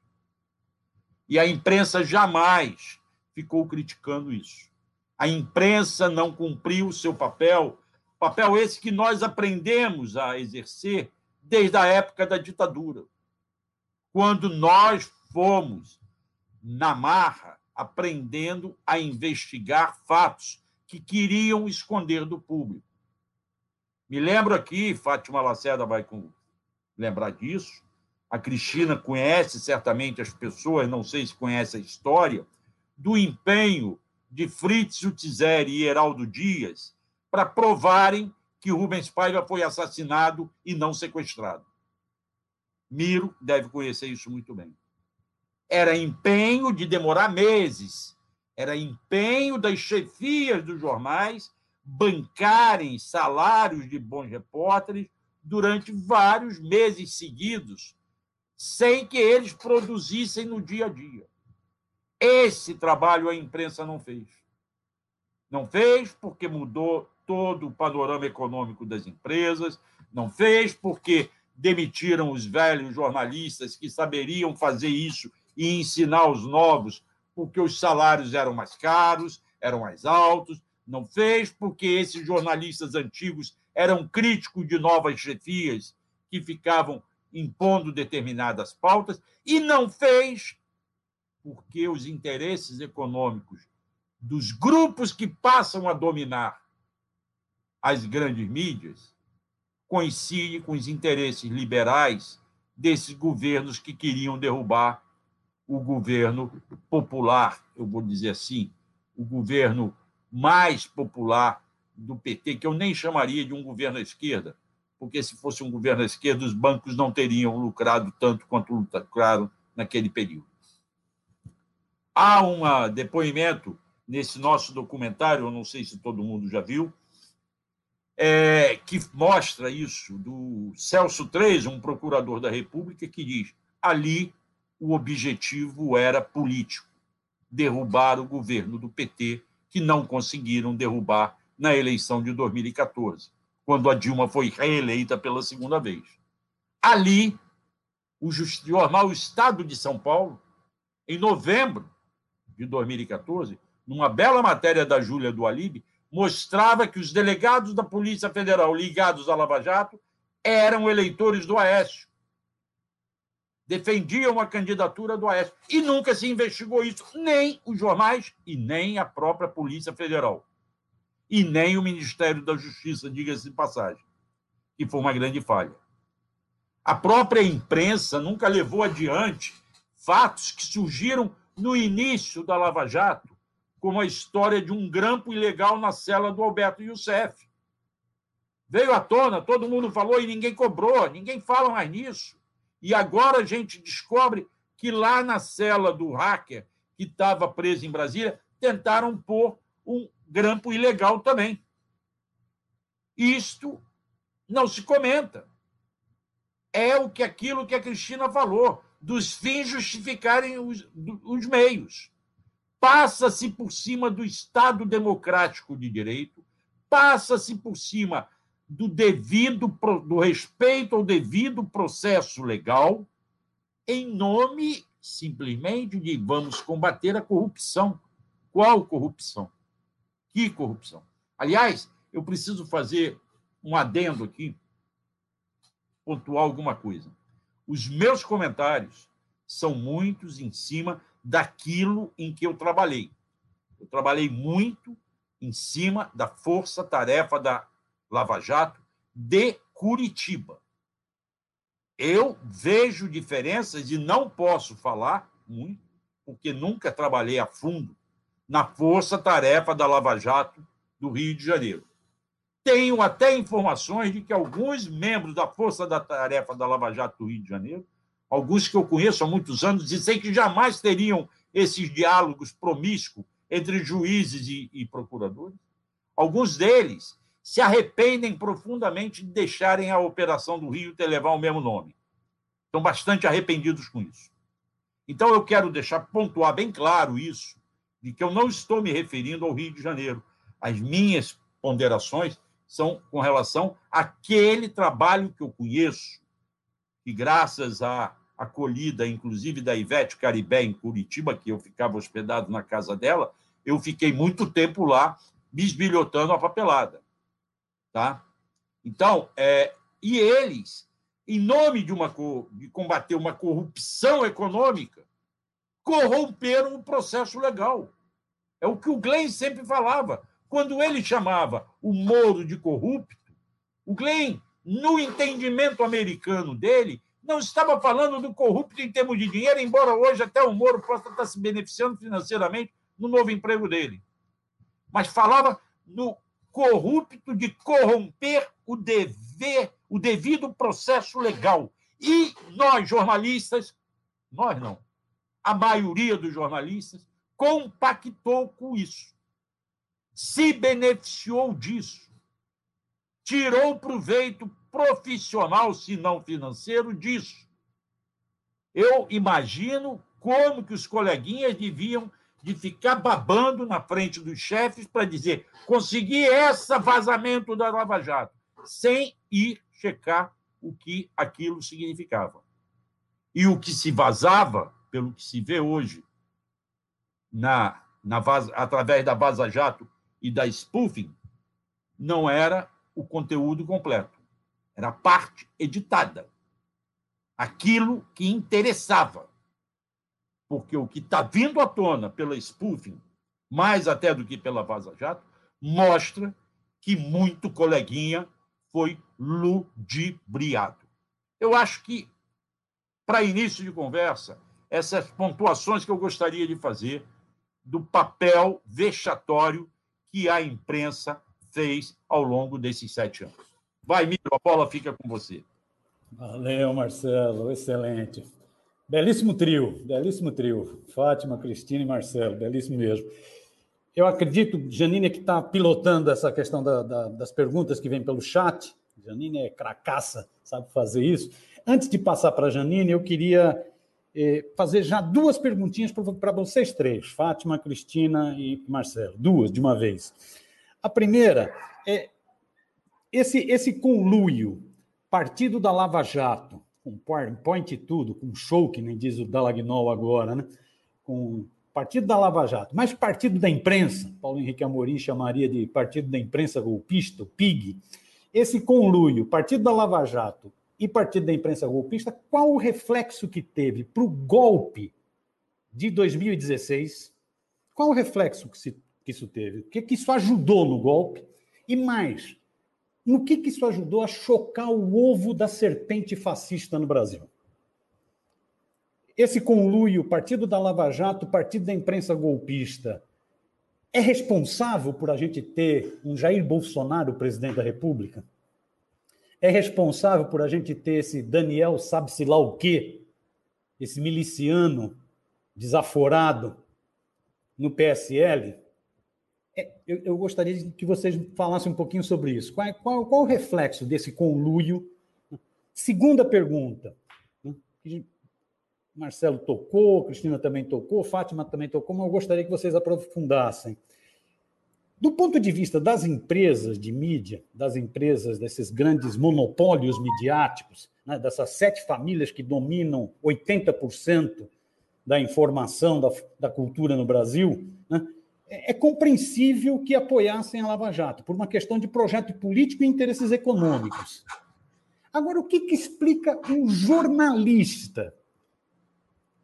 E a imprensa jamais ficou criticando isso. A imprensa não cumpriu o seu papel, papel esse que nós aprendemos a exercer desde a época da ditadura. Quando nós fomos na marra aprendendo a investigar fatos que queriam esconder do público. Me lembro aqui, Fátima Lacerda vai lembrar disso, a Cristina conhece certamente as pessoas, não sei se conhece a história, do empenho de Fritz Utizeri e Heraldo Dias para provarem que Rubens Paiva foi assassinado e não sequestrado. Miro deve conhecer isso muito bem. Era empenho de demorar meses, era empenho das chefias dos jornais bancarem salários de bons repórteres durante vários meses seguidos, sem que eles produzissem no dia a dia. Esse trabalho a imprensa não fez. Não fez porque mudou todo o panorama econômico das empresas, não fez porque demitiram os velhos jornalistas que saberiam fazer isso e ensinar os novos, porque os salários eram mais caros, eram mais altos, não fez porque esses jornalistas antigos eram críticos de novas chefias que ficavam impondo determinadas pautas, e não fez porque os interesses econômicos dos grupos que passam a dominar as grandes mídias coincidem com os interesses liberais desses governos que queriam derrubar o governo popular, eu vou dizer assim, o governo mais popular do PT, que eu nem chamaria de um governo à esquerda, porque se fosse um governo à esquerda, os bancos não teriam lucrado tanto quanto lucraram naquele período. Há um depoimento nesse nosso documentário, eu não sei se todo mundo já viu, é, que mostra isso, do Celso Treis, um procurador da República, que diz: ali o objetivo era político, derrubar o governo do PT, que não conseguiram derrubar na eleição de 2014, quando a Dilma foi reeleita pela segunda vez. Ali, o jornal Estado de São Paulo, em novembro de 2014, numa bela matéria da Júlia do Alibe, mostrava que os delegados da Polícia Federal ligados à Lava Jato eram eleitores do Aécio. Defendiam a candidatura do Aécio. E nunca se investigou isso, nem os jornais e nem a própria Polícia Federal. E nem o Ministério da Justiça, diga-se de passagem, que foi uma grande falha. A própria imprensa nunca levou adiante fatos que surgiram no início da Lava Jato como a história de um grampo ilegal na cela do Alberto Youssef. Veio à tona, todo mundo falou e ninguém cobrou, ninguém fala mais nisso. E agora a gente descobre que lá na cela do hacker, que estava preso em Brasília, tentaram pôr um grampo ilegal também. Isto não se comenta. É o que aquilo que a Cristina falou, dos fins justificarem os, os meios passa-se por cima do Estado democrático de direito, passa-se por cima do devido do respeito ao devido processo legal, em nome simplesmente de vamos combater a corrupção. Qual corrupção? Que corrupção? Aliás, eu preciso fazer um adendo aqui, pontuar alguma coisa. Os meus comentários são muitos em cima daquilo em que eu trabalhei. Eu trabalhei muito em cima da força-tarefa da Lava Jato de Curitiba. Eu vejo diferenças e não posso falar muito, porque nunca trabalhei a fundo na força-tarefa da Lava Jato do Rio de Janeiro. Tenho até informações de que alguns membros da força-tarefa da Lava Jato do Rio de Janeiro alguns que eu conheço há muitos anos, sei que jamais teriam esses diálogos promíscuos entre juízes e, e procuradores. Alguns deles se arrependem profundamente de deixarem a operação do Rio ter levar o mesmo nome. Estão bastante arrependidos com isso. Então, eu quero deixar pontuar bem claro isso, de que eu não estou me referindo ao Rio de Janeiro. As minhas ponderações são com relação àquele trabalho que eu conheço, que graças à acolhida, inclusive da Ivete Caribé, em Curitiba, que eu ficava hospedado na casa dela, eu fiquei muito tempo lá bisbilhotando a papelada. Tá? Então, é, e eles, em nome de, uma, de combater uma corrupção econômica, corromperam o processo legal. É o que o Glenn sempre falava. Quando ele chamava o Moro de corrupto, o Glenn, no entendimento americano dele, não estava falando do corrupto em termos de dinheiro, embora hoje até o Moro possa estar se beneficiando financeiramente no novo emprego dele. Mas falava no corrupto de corromper o dever, o devido processo legal. E nós, jornalistas, nós não, a maioria dos jornalistas, compactou com isso, se beneficiou disso, tirou proveito profissional, se não financeiro, disso. Eu imagino como que os coleguinhas deviam de ficar babando na frente dos chefes para dizer consegui esse vazamento da Lava Jato, sem ir checar o que aquilo significava. E o que se vazava, pelo que se vê hoje, na, na através da Vaza Jato e da spoofing, não era o conteúdo completo. Era parte editada. Aquilo que interessava. Porque o que está vindo à tona pela spoofing, mais até do que pela Vaza Jato, mostra que muito coleguinha foi ludibriado. Eu acho que para início de conversa, essas pontuações que eu gostaria de fazer do papel vexatório que a imprensa fez ao longo desses sete anos. Vai, Miro, a bola fica com você. Valeu, Marcelo, excelente. Belíssimo trio, belíssimo trio. Fátima, Cristina e Marcelo, belíssimo mesmo. Eu acredito, Janine, que está pilotando essa questão da, da, das perguntas que vêm pelo chat. Janine é cracaça, sabe fazer isso. Antes de passar para a Janine, eu queria fazer já duas perguntinhas para vocês três, Fátima, Cristina e Marcelo. Duas de uma vez. A primeira é esse, esse conluio, partido da Lava Jato, com PowerPoint e tudo, com show, que nem diz o Dalagnol agora, né? com partido da Lava Jato, mas partido da imprensa, Paulo Henrique Amorim chamaria de partido da imprensa golpista, o PIG, esse conluio, partido da Lava Jato e partido da imprensa golpista, qual o reflexo que teve para o golpe de 2016? Qual o reflexo que, se, que isso teve? O que, que isso ajudou no golpe? E mais, no que, que isso ajudou a chocar o ovo da serpente fascista no Brasil? Esse conluio, partido da Lava Jato, partido da imprensa golpista, é responsável por a gente ter um Jair Bolsonaro presidente da República? É responsável por a gente ter esse Daniel sabe-se lá o quê? Esse miliciano desaforado no PSL? É, eu, eu, gostaria que vocês falassem um pouquinho sobre isso. Qual, qual, qual o reflexo desse conluio? Segunda pergunta. Marcelo tocou, Cristina também tocou, Fátima também tocou, mas eu gostaria que vocês aprofundassem. Do ponto de vista das empresas de mídia, das empresas, desses grandes monopólios midiáticos, né, dessas sete famílias que dominam 80% da informação, da, da cultura no Brasil, né, é, é compreensível que apoiassem a Lava Jato, por uma questão de projeto político e interesses econômicos. Agora, o que, que explica um jornalista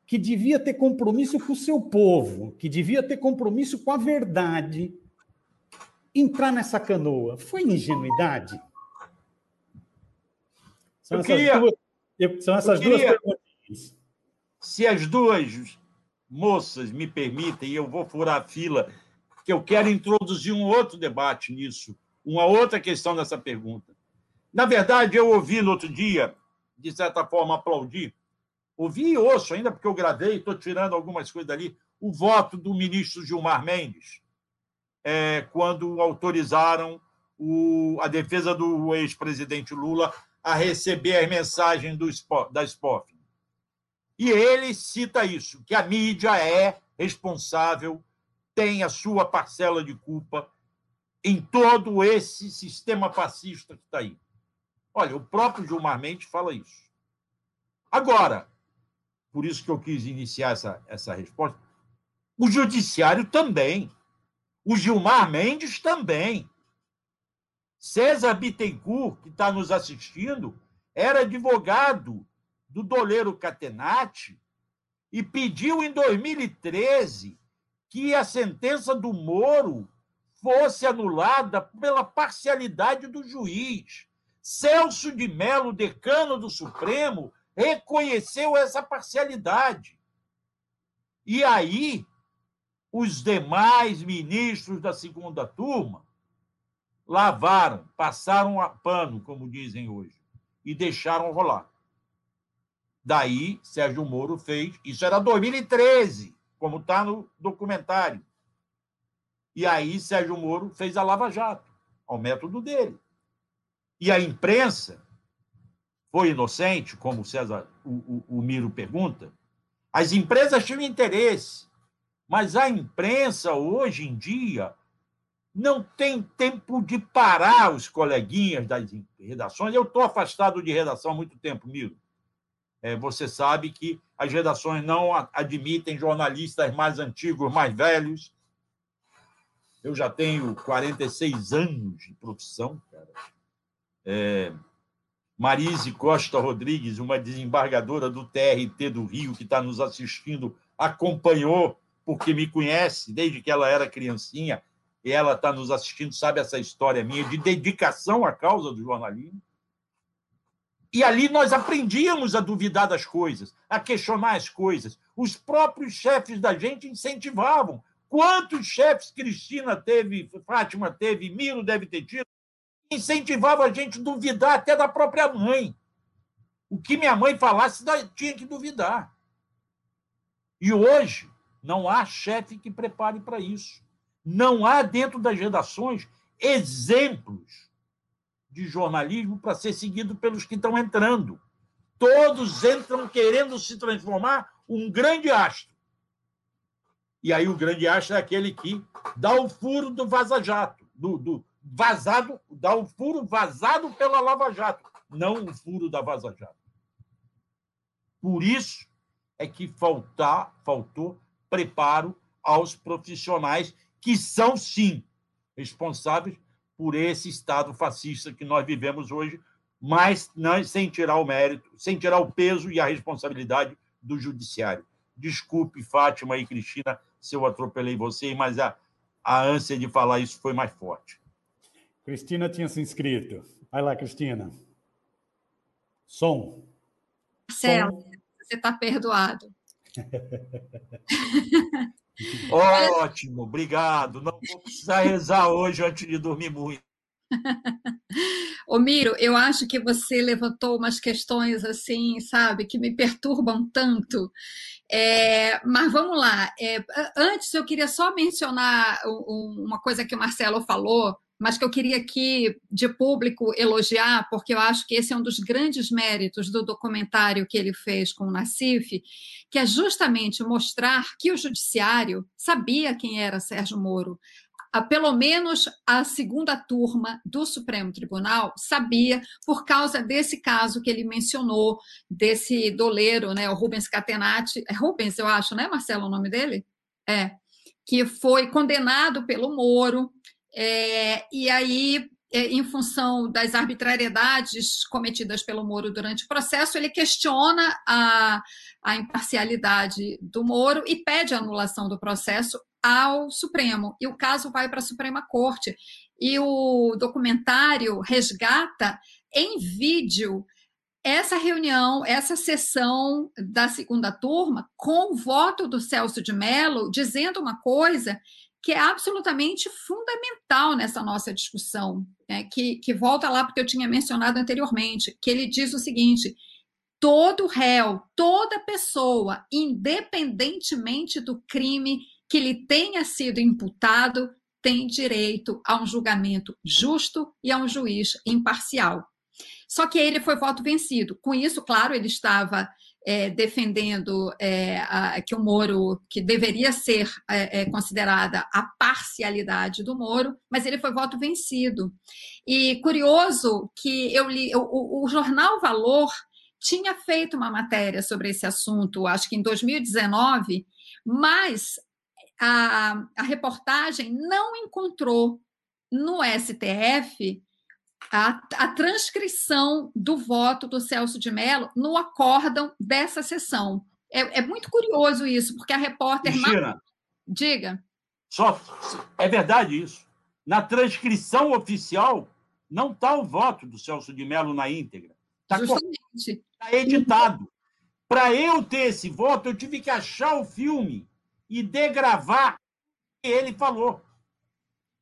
que devia ter compromisso com o seu povo, que devia ter compromisso com a verdade, entrar nessa canoa? Foi ingenuidade? São eu essas queria, duas, são essas duas perguntas. Se as duas moças me permitem, eu vou furar a fila, que eu quero introduzir um outro debate nisso, uma outra questão dessa pergunta. Na verdade, eu ouvi no outro dia, de certa forma, aplaudir, ouvi e ouço ainda, porque eu gravei, estou tirando algumas coisas dali, o voto do ministro Gilmar Mendes, é, quando autorizaram o, a defesa do ex-presidente Lula a receber as mensagens do, da SPOF. E ele cita isso, que a mídia é responsável, tem a sua parcela de culpa em todo esse sistema fascista que está aí. Olha, o próprio Gilmar Mendes fala isso. Agora, por isso que eu quis iniciar essa, essa resposta, o judiciário também. O Gilmar Mendes também. César Bittencourt, que está nos assistindo, era advogado do doleiro Catenati e pediu em 2013 que a sentença do Moro fosse anulada pela parcialidade do juiz. Celso de Mello, decano do Supremo, reconheceu essa parcialidade. E aí, os demais ministros da segunda turma lavaram, passaram a pano, como dizem hoje, e deixaram rolar. Daí, Sérgio Moro fez. Isso era 2013, como está no documentário. E aí, Sérgio Moro fez a Lava Jato, ao método dele. E a imprensa foi inocente, como o César, o, o, o Miro pergunta. As empresas tinham interesse, mas a imprensa, hoje em dia, não tem tempo de parar os coleguinhas das redações. Eu estou afastado de redação há muito tempo, Miro. É, você sabe que as redações não admitem jornalistas mais antigos, mais velhos. Eu já tenho 46 anos de profissão, cara. É, Marise Costa Rodrigues, uma desembargadora do TRT do Rio, que está nos assistindo, acompanhou, porque me conhece desde que ela era criancinha, e ela está nos assistindo, sabe essa história minha de dedicação à causa do jornalismo. E ali nós aprendíamos a duvidar das coisas, a questionar as coisas. Os próprios chefes da gente incentivavam. Quantos chefes Cristina teve, Fátima teve, Miro deve ter tido, incentivava a gente a duvidar até da própria mãe. O que minha mãe falasse, tinha que duvidar. E hoje, não há chefe que prepare para isso. Não há dentro das redações exemplos de jornalismo para ser seguido pelos que estão entrando. Todos entram querendo se transformar um grande astro. E aí o grande astro é aquele que dá o furo do vaza-jato, do, do, vazado, dá o furo vazado pela Lava Jato, não o furo da Vaza Jato. Por isso é que faltar, faltou preparo aos profissionais que são, sim, responsáveis por esse Estado fascista que nós vivemos hoje, mas não, sem tirar o mérito, sem tirar o peso e a responsabilidade do judiciário. Desculpe, Fátima e Cristina, se eu atropelei vocês, mas a, a ânsia de falar isso foi mais forte. Cristina tinha se inscrito. Vai lá, Cristina. Som. Marcelo, Som. você está perdoado. Ótimo, obrigado. Não vou precisar rezar hoje antes de dormir muito. Ô Miro, eu acho que você levantou umas questões assim, sabe, que me perturbam tanto. É, mas vamos lá. É, antes, eu queria só mencionar uma coisa que o Marcelo falou, mas que eu queria aqui, de público, elogiar, porque eu acho que esse é um dos grandes méritos do documentário que ele fez com o Nassif, que é justamente mostrar que o judiciário sabia quem era Sérgio Moro. Pelo menos a segunda turma do Supremo Tribunal sabia, por causa desse caso que ele mencionou, desse doleiro, né, o Rubens Catenati. É Rubens, eu acho, né, Marcelo, o nome dele? É. Que foi condenado pelo Moro é, e aí, é, em função das arbitrariedades cometidas pelo Moro durante o processo, ele questiona a, a imparcialidade do Moro e pede a anulação do processo ao Supremo. E o caso vai para a Suprema Corte. E o documentário resgata em vídeo essa reunião, essa sessão da segunda turma, com o voto do Celso de Mello, dizendo uma coisa que é absolutamente fundamental nessa nossa discussão, né? que, que volta lá porque eu tinha mencionado anteriormente, que ele diz o seguinte: todo réu, toda pessoa, independentemente do crime que lhe tenha sido imputado, tem direito a um julgamento justo e a um juiz imparcial. Só que ele foi voto vencido. Com isso, claro, ele estava é, defendendo é, a, que o Moro, que deveria ser é, é, considerada a parcialidade do Moro, mas ele foi voto vencido. E curioso que eu li, o, o jornal Valor tinha feito uma matéria sobre esse assunto, acho que em 2019, mas a, a reportagem não encontrou no STF a, a, transcrição do voto do Celso de Mello no acórdão dessa sessão. É, é muito curioso isso, porque a repórter. Cristina, Diga. Só, é verdade isso. Na transcrição oficial, não está o voto do Celso de Mello na íntegra. Está tá editado. Para eu ter esse voto, eu tive que achar o filme e degravar o que ele falou.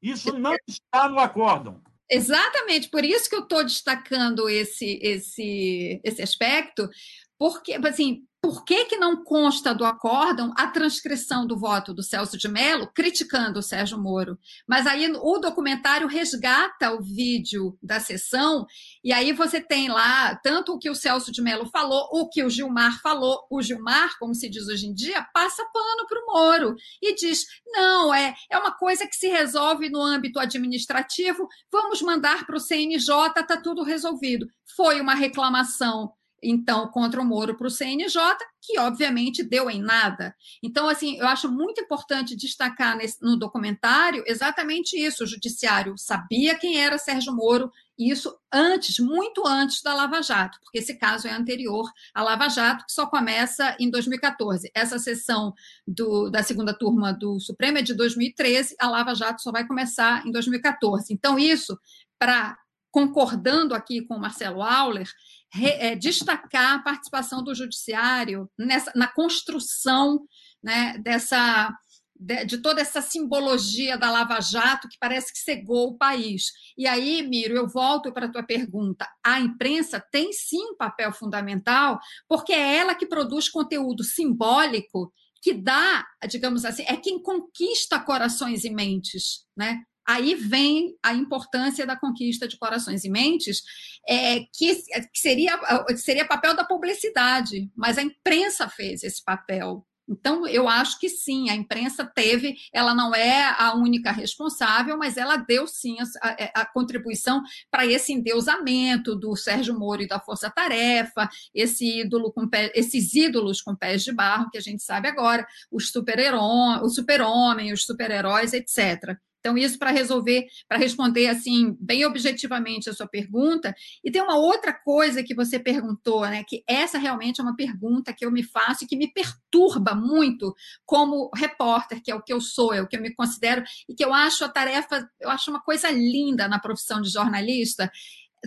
Isso não está no acórdão. Exatamente, por isso que eu estou destacando esse, esse, esse aspecto, porque, assim, por que, que não consta do acórdão a transcrição do voto do Celso de Mello criticando o Sérgio Moro? Mas aí o documentário resgata o vídeo da sessão, e aí você tem lá tanto o que o Celso de Mello falou, o que o Gilmar falou. O Gilmar, como se diz hoje em dia, passa pano para o Moro e diz: não, é, é uma coisa que se resolve no âmbito administrativo, vamos mandar para o CNJ, está tudo resolvido. Foi uma reclamação então, contra o Moro para o CNJ, que obviamente deu em nada. Então, assim, eu acho muito importante destacar nesse, no documentário exatamente isso. O judiciário sabia quem era Sérgio Moro, e isso antes, muito antes da Lava Jato, porque esse caso é anterior à Lava Jato, que só começa em 2014. Essa sessão do, da segunda turma do Supremo é de 2013, a Lava Jato só vai começar em 2014. Então, isso, para concordando aqui com o Marcelo Auler, re, é, destacar a participação do judiciário nessa, na construção né, dessa de, de, toda essa simbologia da Lava Jato que parece que cegou o país. E aí, Miro, eu volto para a tua pergunta. A imprensa tem sim um papel fundamental, porque é ela que produz conteúdo simbólico que dá, digamos assim, é quem conquista corações e mentes, né? Aí vem a importância da conquista de corações e mentes, é, que, que seria, seria papel da publicidade, mas a imprensa fez esse papel então, eu acho que sim, a imprensa teve, ela não é a única responsável, mas ela deu sim a, a, contribuição para esse endeusamento do Sérgio Moro e da Força Tarefa, esse ídolo com pé, esses ídolos com pés de barro que a gente sabe agora, os super-homem, os super-heróis, etc. Então, isso para resolver, para responder assim, bem objetivamente a sua pergunta. E tem uma outra coisa que você perguntou, né? Que essa realmente é uma pergunta que eu me faço e que me perturba muito como repórter, que é o que eu sou, é o que eu me considero, e que eu acho a tarefa, eu acho uma coisa linda na profissão de jornalista,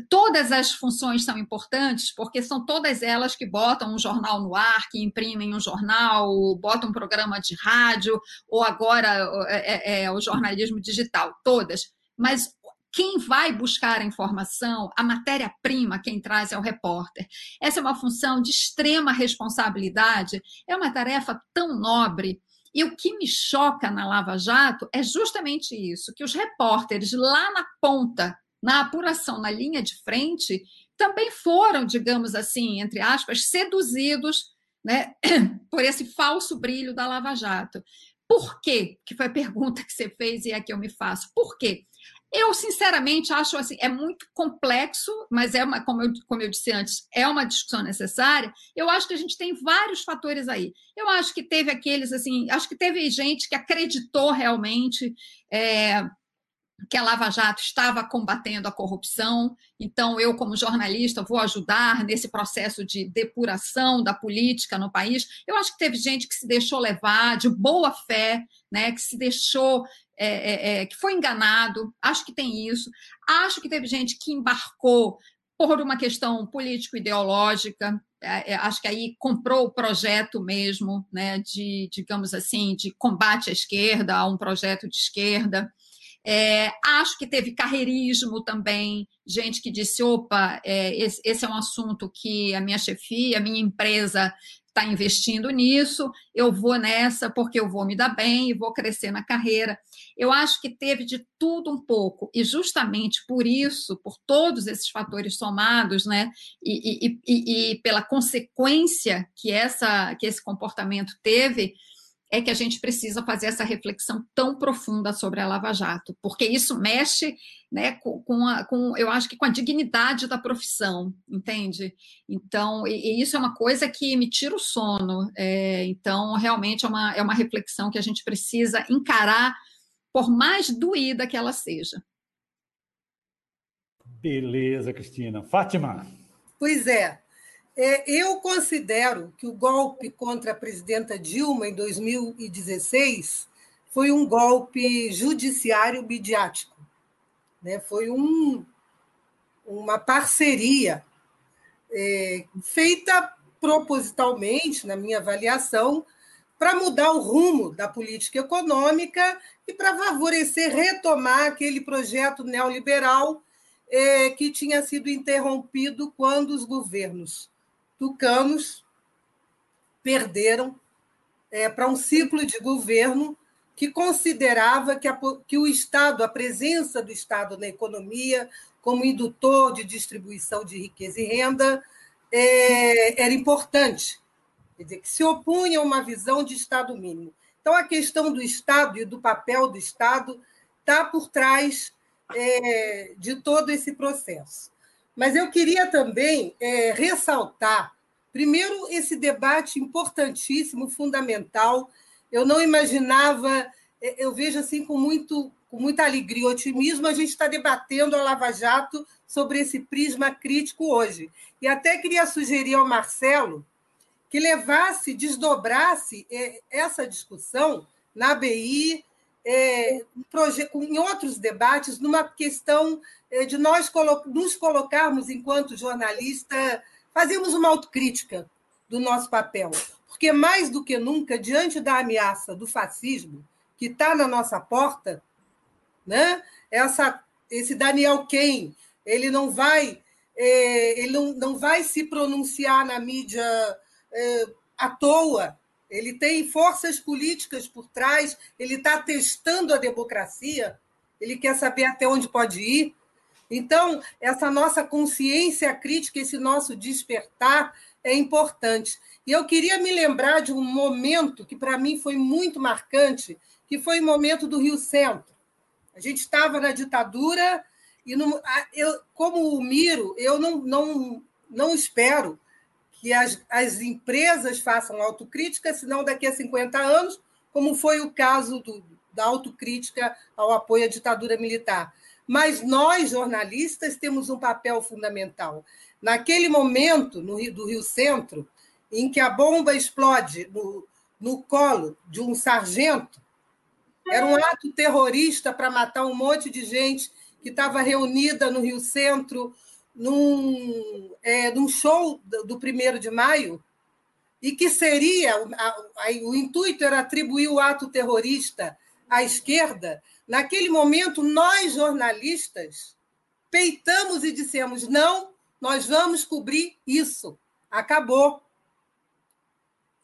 todas as funções são importantes, porque são todas elas que botam um jornal no ar, que imprimem um jornal, botam um programa de rádio, ou agora é, é, é o jornalismo digital, todas. Mas quem vai buscar a informação, a matéria-prima, quem traz é o repórter. Essa é uma função de extrema responsabilidade, é uma tarefa tão nobre. E o que me choca na Lava Jato é justamente isso: que os repórteres lá na ponta na apuração na linha de frente, também foram, digamos assim, entre aspas, seduzidos né, por esse falso brilho da Lava Jato. Por quê? Que foi a pergunta que você fez e é que eu me faço. Por quê? Eu, sinceramente, acho assim, é muito complexo, mas é uma, como eu, como eu disse antes, é uma discussão necessária. Eu acho que a gente tem vários fatores aí. Eu acho que teve aqueles, assim, acho que teve gente que acreditou realmente. É, que a Lava Jato estava combatendo a corrupção, então eu, como jornalista, vou ajudar nesse processo de depuração da política no país. Eu acho que teve gente que se deixou levar de boa fé, né, que se deixou, é, é, é, que foi enganado, acho que tem isso. Acho que teve gente que embarcou por uma questão político-ideológica, é, é, acho que aí comprou o projeto mesmo, né, de, digamos assim, de combate à esquerda, a um projeto de esquerda. É, acho que teve carreirismo também, gente que disse: opa, é, esse, esse, é um assunto que a minha chefia, a minha empresa está investindo nisso, eu vou nessa porque eu vou me dar bem e vou crescer na carreira. Eu acho que teve de tudo um pouco, e justamente por isso, por todos esses fatores somados, né, e, e, e, e pela consequência que, essa, que esse comportamento teve, é que a gente precisa fazer essa reflexão tão profunda sobre a Lava Jato, porque isso mexe né, com, com, a, com eu acho que com a dignidade da profissão, entende? Então, e, e isso é uma coisa que me tira o sono. É, então, realmente é uma, é uma reflexão que a gente precisa encarar, por mais doída que ela seja. Beleza, Cristina. Fátima. Pois é, é, eu considero que o golpe contra a presidenta Dilma em 2016 foi um golpe judiciário midiático. Né? Foi um, uma parceria é, feita propositalmente, na minha avaliação, para mudar o rumo da política econômica e para favorecer retomar aquele projeto neoliberal é, que tinha sido interrompido quando os governos tucanos perderam é, para um ciclo de governo que considerava que, a, que o Estado, a presença do Estado na economia, como indutor de distribuição de riqueza e renda, é, era importante. Quer dizer, que se opunha a uma visão de Estado mínimo. Então, a questão do Estado e do papel do Estado está por trás é, de todo esse processo. Mas eu queria também é, ressaltar, primeiro, esse debate importantíssimo, fundamental. Eu não imaginava, é, eu vejo assim com, muito, com muita alegria e otimismo, a gente está debatendo a Lava Jato sobre esse prisma crítico hoje. E até queria sugerir ao Marcelo que levasse, desdobrasse é, essa discussão na BI, é, em outros debates, numa questão de nós nos colocarmos, enquanto jornalista, fazermos uma autocrítica do nosso papel. Porque, mais do que nunca, diante da ameaça do fascismo, que está na nossa porta, né? Essa, esse Daniel Ken, ele não vai, é, ele não, não vai se pronunciar na mídia é, à toa. Ele tem forças políticas por trás, ele está testando a democracia, ele quer saber até onde pode ir. Então, essa nossa consciência crítica, esse nosso despertar é importante. E eu queria me lembrar de um momento que, para mim, foi muito marcante, que foi o momento do Rio Centro. A gente estava na ditadura e, eu, como o Miro, eu não, não, não espero que as, as empresas façam autocrítica, senão daqui a 50 anos, como foi o caso do, da autocrítica ao apoio à ditadura militar. Mas nós, jornalistas, temos um papel fundamental. Naquele momento, no Rio, do Rio Centro, em que a bomba explode no, no colo de um sargento, era um ato terrorista para matar um monte de gente que estava reunida no Rio Centro num, é, num show do primeiro de maio, e que seria a, a, o intuito era atribuir o ato terrorista à esquerda. Naquele momento, nós jornalistas peitamos e dissemos: não, nós vamos cobrir isso. Acabou.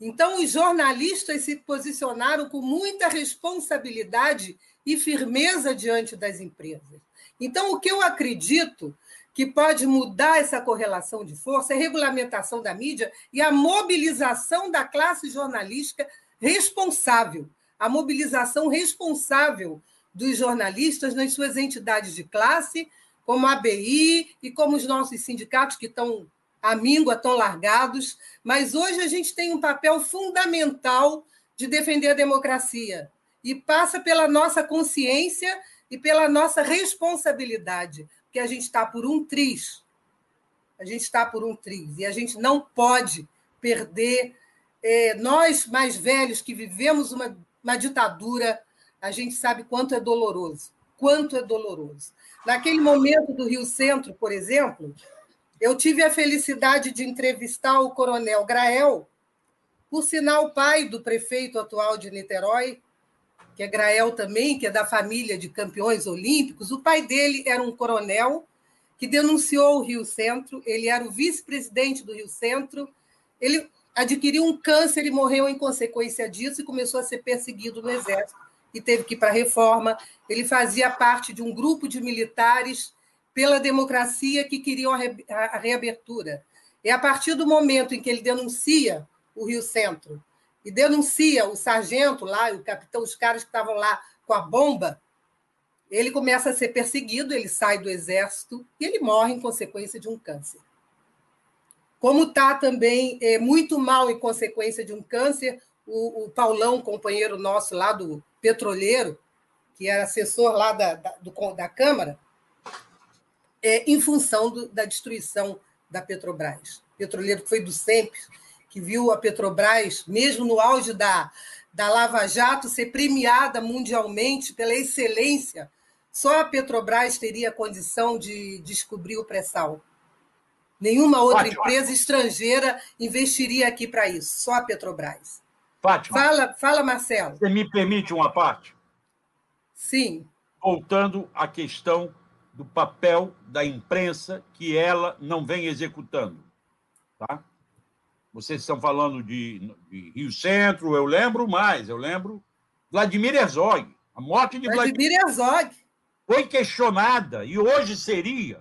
Então, os jornalistas se posicionaram com muita responsabilidade e firmeza diante das empresas. Então, o que eu acredito que pode mudar essa correlação de força é a regulamentação da mídia e a mobilização da classe jornalística responsável, a mobilização responsável dos jornalistas nas suas entidades de classe, como a ABI e como os nossos sindicatos que estão a míngua tão largados, mas hoje a gente tem um papel fundamental de defender a democracia e passa pela nossa consciência e pela nossa responsabilidade, porque a gente está por um triz. A gente está por um triz e a gente não pode perder. É, nós, mais velhos, que vivemos uma, uma ditadura, a gente sabe quanto é doloroso. Quanto é doloroso. Naquele momento do Rio Centro, por exemplo, eu tive a felicidade de entrevistar o coronel Grael, por sinal pai do prefeito atual de Niterói, que é Grael também, que é da família de campeões olímpicos. O pai dele era um coronel que denunciou o Rio Centro, ele era o vice-presidente do Rio Centro, ele adquiriu um câncer e morreu em consequência disso e começou a ser perseguido no Exército e teve que ir para a reforma. Ele fazia parte de um grupo de militares pela democracia que queriam a reabertura. É a partir do momento em que ele denuncia o Rio Centro e denuncia o sargento lá, o capitão, os caras que estavam lá com a bomba, ele começa a ser perseguido, ele sai do exército e ele morre em consequência de um câncer. Como está também é, muito mal em consequência de um câncer, o, o, Paulão, companheiro nosso lá do petroleiro, que era assessor lá da, da, do, da Câmara, é, em função do, da destruição da Petrobras. Petroleiro que foi do sempre, que viu a Petrobras, mesmo no auge da, da Lava Jato, ser premiada mundialmente pela excelência. Só a Petrobras teria condição de descobrir o pré-sal. Nenhuma outra empresa estrangeira investiria aqui para isso, só a Petrobras. Fátima. Fala, fala, Marcelo. Você me permite uma parte? Sim. Voltando à questão do papel da imprensa que ela não vem executando. Tá? Vocês estão falando de, de Rio Centro, eu lembro mais, eu lembro Vladimir Herzog. A morte de Vladimir, Vladimir Herzog foi questionada e hoje seria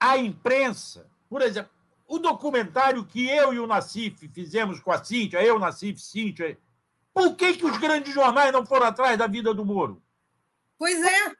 a imprensa, por exemplo, o documentário que eu e o Nassif fizemos com a Cíntia, eu, Nassif, Cíntia, por que, que os grandes jornais não foram atrás da vida do Moro? Pois é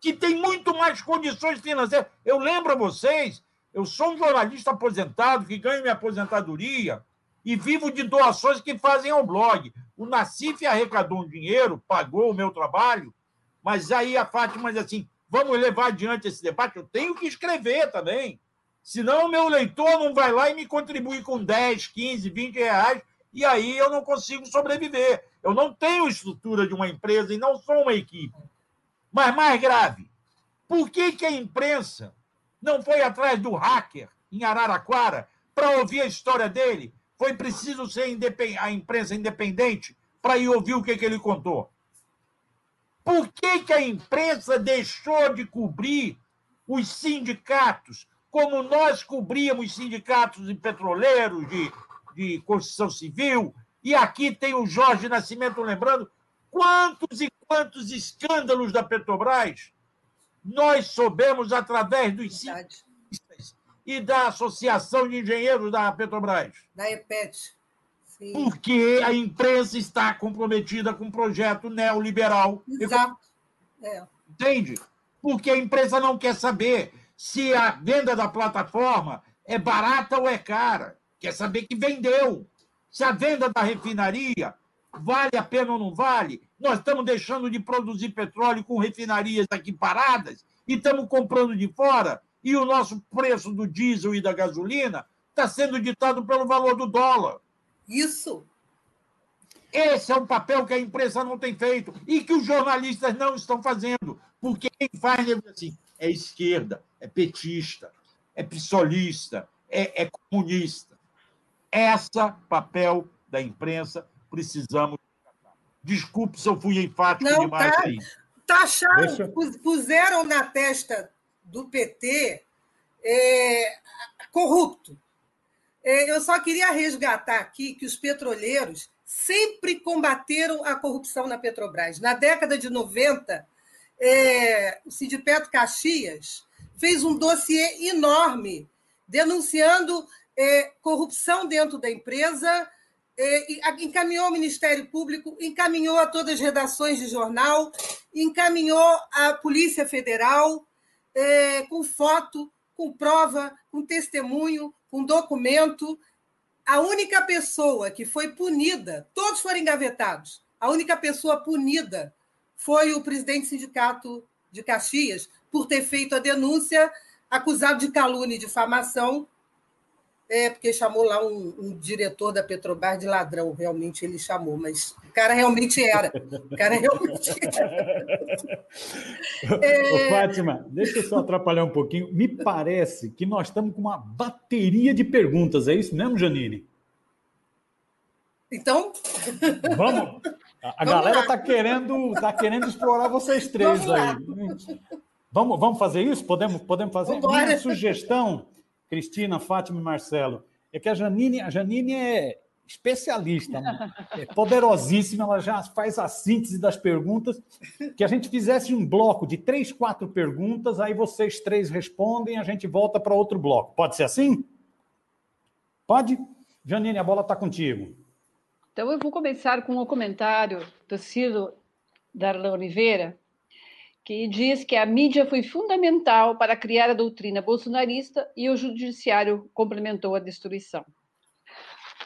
que tem muito mais condições financeiras. Eu lembro a vocês, eu sou um jornalista aposentado que ganho minha aposentadoria e vivo de doações que fazem ao blog. O Nacif arrecadou um dinheiro, pagou o meu trabalho, mas aí a Fátima diz assim: vamos levar adiante esse debate. Eu tenho que escrever também. Senão o meu leitor não vai lá e me contribui com 10, 15, 20 reais e aí eu não consigo sobreviver. Eu não tenho estrutura de uma empresa e não sou uma equipe. Mas mais grave, por que, que a imprensa não foi atrás do hacker em Araraquara para ouvir a história dele? Foi preciso ser a imprensa independente para ir ouvir o que, que ele contou. Por que, que a imprensa deixou de cobrir os sindicatos, como nós cobríamos sindicatos de petroleiros, de, de construção civil, e aqui tem o Jorge Nascimento lembrando quantos e quantos escândalos da Petrobras nós soubemos através dos sindicatos e da Associação de Engenheiros da Petrobras. Da EPET. Sim. Porque a imprensa está comprometida com um projeto neoliberal. Exato. É. Entende? Porque a empresa não quer saber se a venda da plataforma é barata ou é cara. Quer saber que vendeu. Se a venda da refinaria vale a pena ou não vale. Nós estamos deixando de produzir petróleo com refinarias aqui paradas e estamos comprando de fora. E o nosso preço do diesel e da gasolina está sendo ditado pelo valor do dólar. Isso. Esse é um papel que a imprensa não tem feito e que os jornalistas não estão fazendo, porque quem faz é assim, é esquerda, é petista, é pissolista, é, é comunista. Essa papel da imprensa precisamos. Desculpe se eu fui enfático não, demais tá, aí. Taxaram, Deixa... puseram na testa do PT é, corrupto. É, eu só queria resgatar aqui que os petroleiros sempre combateram a corrupção na Petrobras. Na década de 90, é, o Sindipeto Caxias fez um dossiê enorme denunciando é, corrupção dentro da empresa, é, encaminhou ao Ministério Público, encaminhou a todas as redações de jornal, encaminhou à Polícia Federal, é, com foto, com prova, com testemunho, com documento. A única pessoa que foi punida, todos foram engavetados, a única pessoa punida foi o presidente do sindicato de Caxias, por ter feito a denúncia, acusado de calúnia e difamação, é, porque chamou lá um, um, diretor da Petrobras de ladrão, realmente ele chamou, mas o cara realmente era. O cara realmente era. É... Ô, Fátima, deixa eu só atrapalhar um pouquinho. Me parece que nós estamos com uma bateria de perguntas, é isso mesmo, Janine? Então. Vamos. A, a galera está querendo, tá querendo explorar vocês três vamos aí. Vamos, vamos fazer isso? Podemos, podemos fazer? Vambora. Minha sugestão Cristina, Fátima e Marcelo, é que a Janine, a Janine é especialista, né? é poderosíssima, ela já faz a síntese das perguntas, que a gente fizesse um bloco de três, quatro perguntas, aí vocês três respondem, a gente volta para outro bloco. Pode ser assim? Pode? Janine, a bola está contigo. Então eu vou começar com o um comentário do Ciro Darlan Oliveira, que diz que a mídia foi fundamental para criar a doutrina bolsonarista e o judiciário complementou a destruição.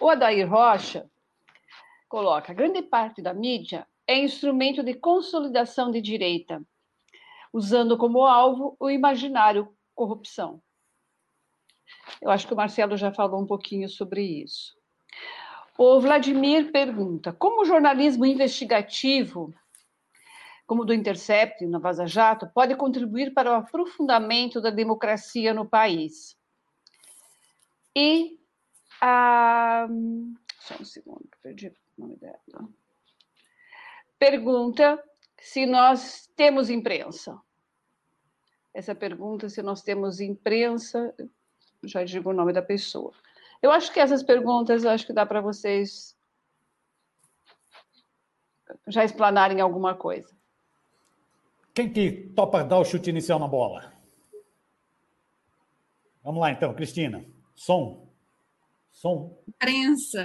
O Adair Rocha coloca: grande parte da mídia é instrumento de consolidação de direita, usando como alvo o imaginário corrupção. Eu acho que o Marcelo já falou um pouquinho sobre isso. O Vladimir pergunta: como o jornalismo investigativo como do Intercept na Vaza Jato, pode contribuir para o aprofundamento da democracia no país. E a. Só um segundo, perdi o nome dela. Pergunta se nós temos imprensa. Essa pergunta, se nós temos imprensa, já digo o nome da pessoa. Eu acho que essas perguntas, acho que dá para vocês já explanarem alguma coisa. Quem que topa dar o chute inicial na bola? Vamos lá, então, Cristina. Som. Som. Imprensa.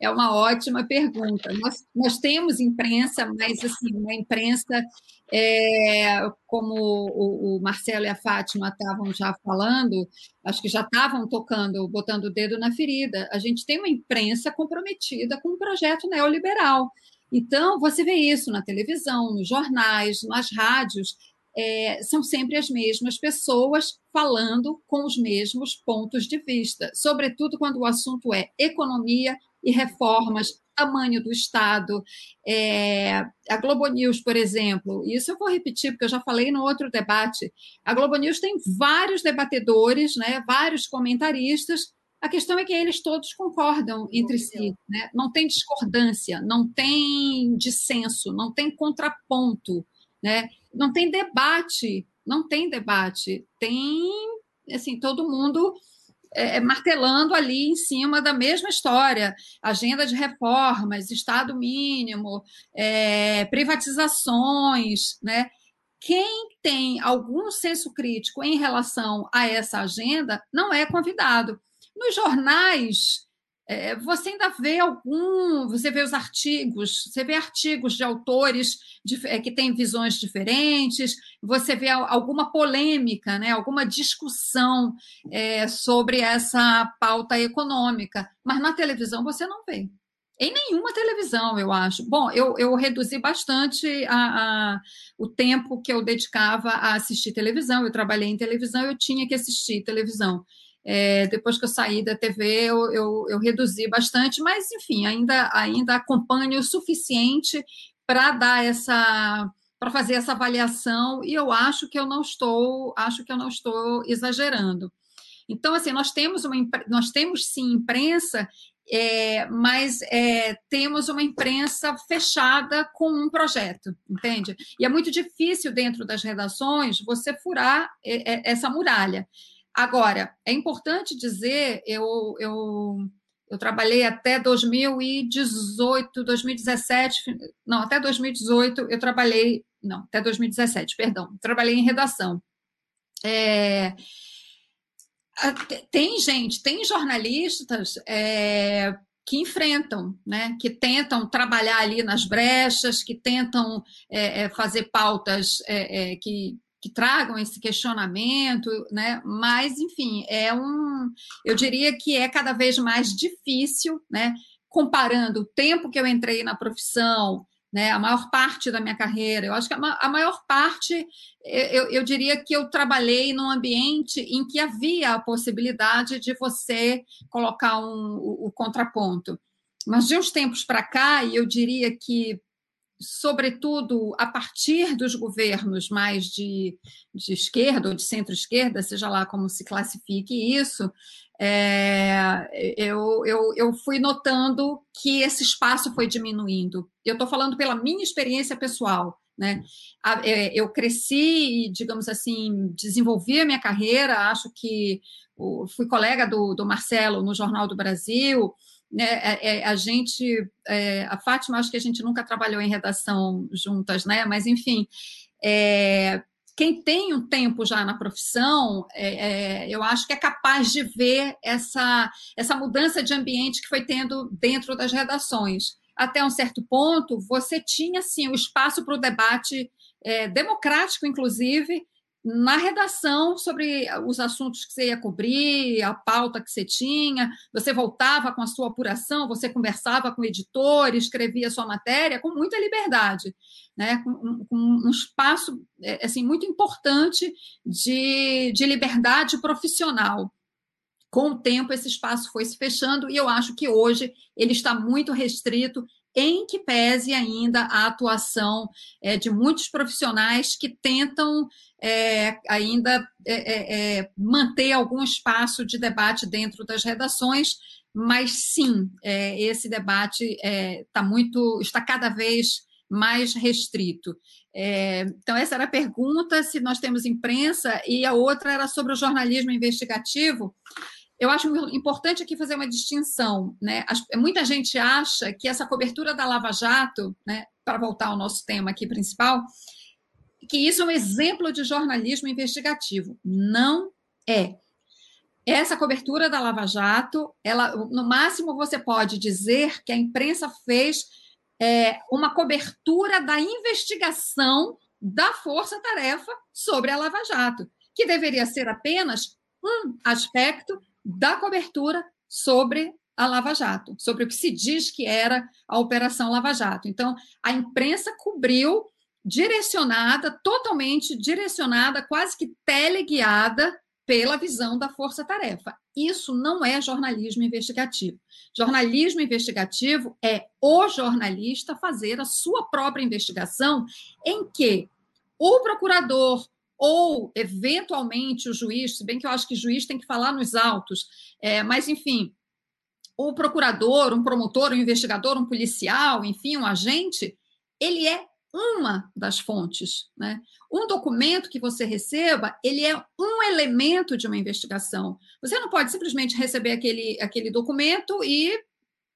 É uma ótima pergunta. Nós, nós temos imprensa, mas assim, uma imprensa, é, como o, o, Marcelo e a Fátima estavam já falando, acho que já estavam tocando, botando o dedo na ferida. A gente tem uma imprensa comprometida com um projeto neoliberal. Então, você vê isso na televisão, nos jornais, nas rádios, é, são sempre as mesmas pessoas falando com os mesmos pontos de vista, sobretudo quando o assunto é economia, e reformas, tamanho do Estado. É, a Globo News, por exemplo, isso eu vou repetir, porque eu já falei no outro debate. A Globo News tem vários debatedores, né, vários comentaristas. A questão é que eles todos concordam entre si, né? não tem discordância, não tem dissenso, não tem contraponto, né? não tem debate, não tem debate, tem assim todo mundo é, é, martelando ali em cima da mesma história: agenda de reformas, Estado mínimo, é, privatizações, né? Quem tem algum senso crítico em relação a essa agenda não é convidado. Nos jornais, é, você ainda vê algum, você vê os artigos, você vê artigos de autores de, é, que têm visões diferentes, você vê alguma polêmica, né, alguma discussão é, sobre essa pauta econômica, mas na televisão você não vê. Em nenhuma televisão, eu acho. Bom, eu, eu reduzi bastante a, a, o tempo que eu dedicava a assistir televisão. Eu trabalhei em televisão, eu tinha que assistir televisão. É, depois que eu saí da TV, eu, eu, eu, reduzi bastante, mas enfim, ainda, ainda acompanho o suficiente para dar essa para fazer essa avaliação e eu acho que eu não estou acho que eu não estou exagerando. Então assim nós temos uma nós temos sim imprensa é, mas é, temos uma imprensa fechada com um projeto, entende? E é muito difícil dentro das redações você furar é, é, essa muralha. Agora, é importante dizer, eu, eu, eu trabalhei até 2018, 2017, não, até 2018 eu trabalhei, não, até 2017, perdão, trabalhei em redação. É, tem gente, tem jornalistas é, que enfrentam, né, que tentam trabalhar ali nas brechas, que tentam é, é fazer pautas é, é, que, que tragam esse questionamento, né? Mas, enfim, é um, eu diria que é cada vez mais difícil, né? Comparando o tempo que eu entrei na profissão, né? A maior parte da minha carreira, eu acho que a maior parte, eu, eu diria que eu trabalhei num ambiente em que havia a possibilidade de você colocar um, o, o contraponto. Mas de uns tempos para cá, e eu diria que sobretudo a partir dos governos mais de, de esquerda ou de centro-esquerda, seja lá como se classifique isso, é, eu, eu, eu fui notando que esse espaço foi diminuindo. Eu estou falando pela minha experiência pessoal. Né? É, eu cresci, digamos assim, desenvolvi a minha carreira, acho que fui colega do, do Marcelo no Jornal do Brasil, né, é, é, a gente, é, a Fátima, acho que a gente nunca trabalhou em redação juntas, né? Mas enfim, é, quem tem um tempo já na profissão, é, é, eu acho que é capaz de ver essa, essa mudança de ambiente que foi tendo dentro das redações. Até um certo ponto, você tinha sim o espaço para o debate democrático, inclusive, na redação sobre os assuntos que você ia cobrir, a pauta que você tinha, você voltava com a sua apuração, você conversava com o editor, escrevia a sua matéria com muita liberdade, né? com, com um espaço é, assim, muito importante de, de liberdade profissional. Com o tempo, esse espaço foi se fechando e eu acho que hoje ele está muito restrito em que pese ainda a atuação é, de muitos profissionais que tentam é, ainda é, é, é, manter algum espaço de debate dentro das redações, mas sim, é, esse debate está muito, está cada vez mais restrito. então, essa era a pergunta, se nós temos imprensa, e a outra era sobre o jornalismo investigativo. Eu acho importante aqui fazer uma distinção. Né? Muita gente acha que essa cobertura da Lava Jato, né, para voltar ao nosso tema aqui principal, que isso é um exemplo de jornalismo investigativo. Não é. Essa cobertura da Lava Jato, ela, no máximo você pode dizer que a imprensa fez é, uma cobertura da investigação da força-tarefa sobre a Lava Jato, que deveria ser apenas um aspecto da cobertura sobre a Lava Jato, sobre o que se diz que era a Operação Lava Jato. Então, a imprensa cobriu direcionada, totalmente direcionada, quase que teleguiada pela visão da força-tarefa. Isso não é jornalismo investigativo. Jornalismo investigativo é o jornalista fazer a sua própria investigação, em que o procurador ou, eventualmente, o juiz, se bem que eu acho que o juiz tem que falar nos autos, é, mas, enfim, o procurador, um promotor, um investigador, um policial, enfim, um agente, ele é uma das fontes. Né? Um documento que você receba, ele é um elemento de uma investigação. Você não pode simplesmente receber aquele, aquele documento e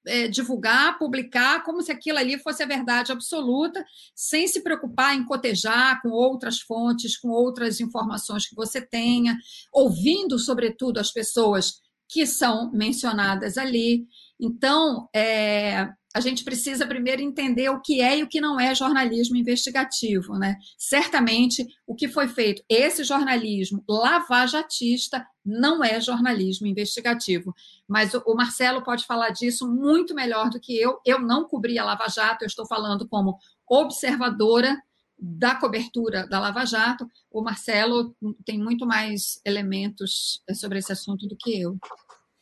é, divulgar, publicar, como se aquilo ali fosse a verdade absoluta, sem se preocupar em cotejar com outras fontes, com outras informações que você tenha, ouvindo, sobretudo, as pessoas que são mencionadas ali. Então, é, a gente precisa primeiro entender o que é e o que não é jornalismo investigativo, né? Certamente, o que foi feito, esse jornalismo lavajatista não é jornalismo investigativo. Mas o Marcelo pode falar disso muito melhor do que eu. Eu não cobri a Lava Jato, eu estou falando como observadora da cobertura da Lava Jato. O Marcelo tem muito mais elementos sobre esse assunto do que eu.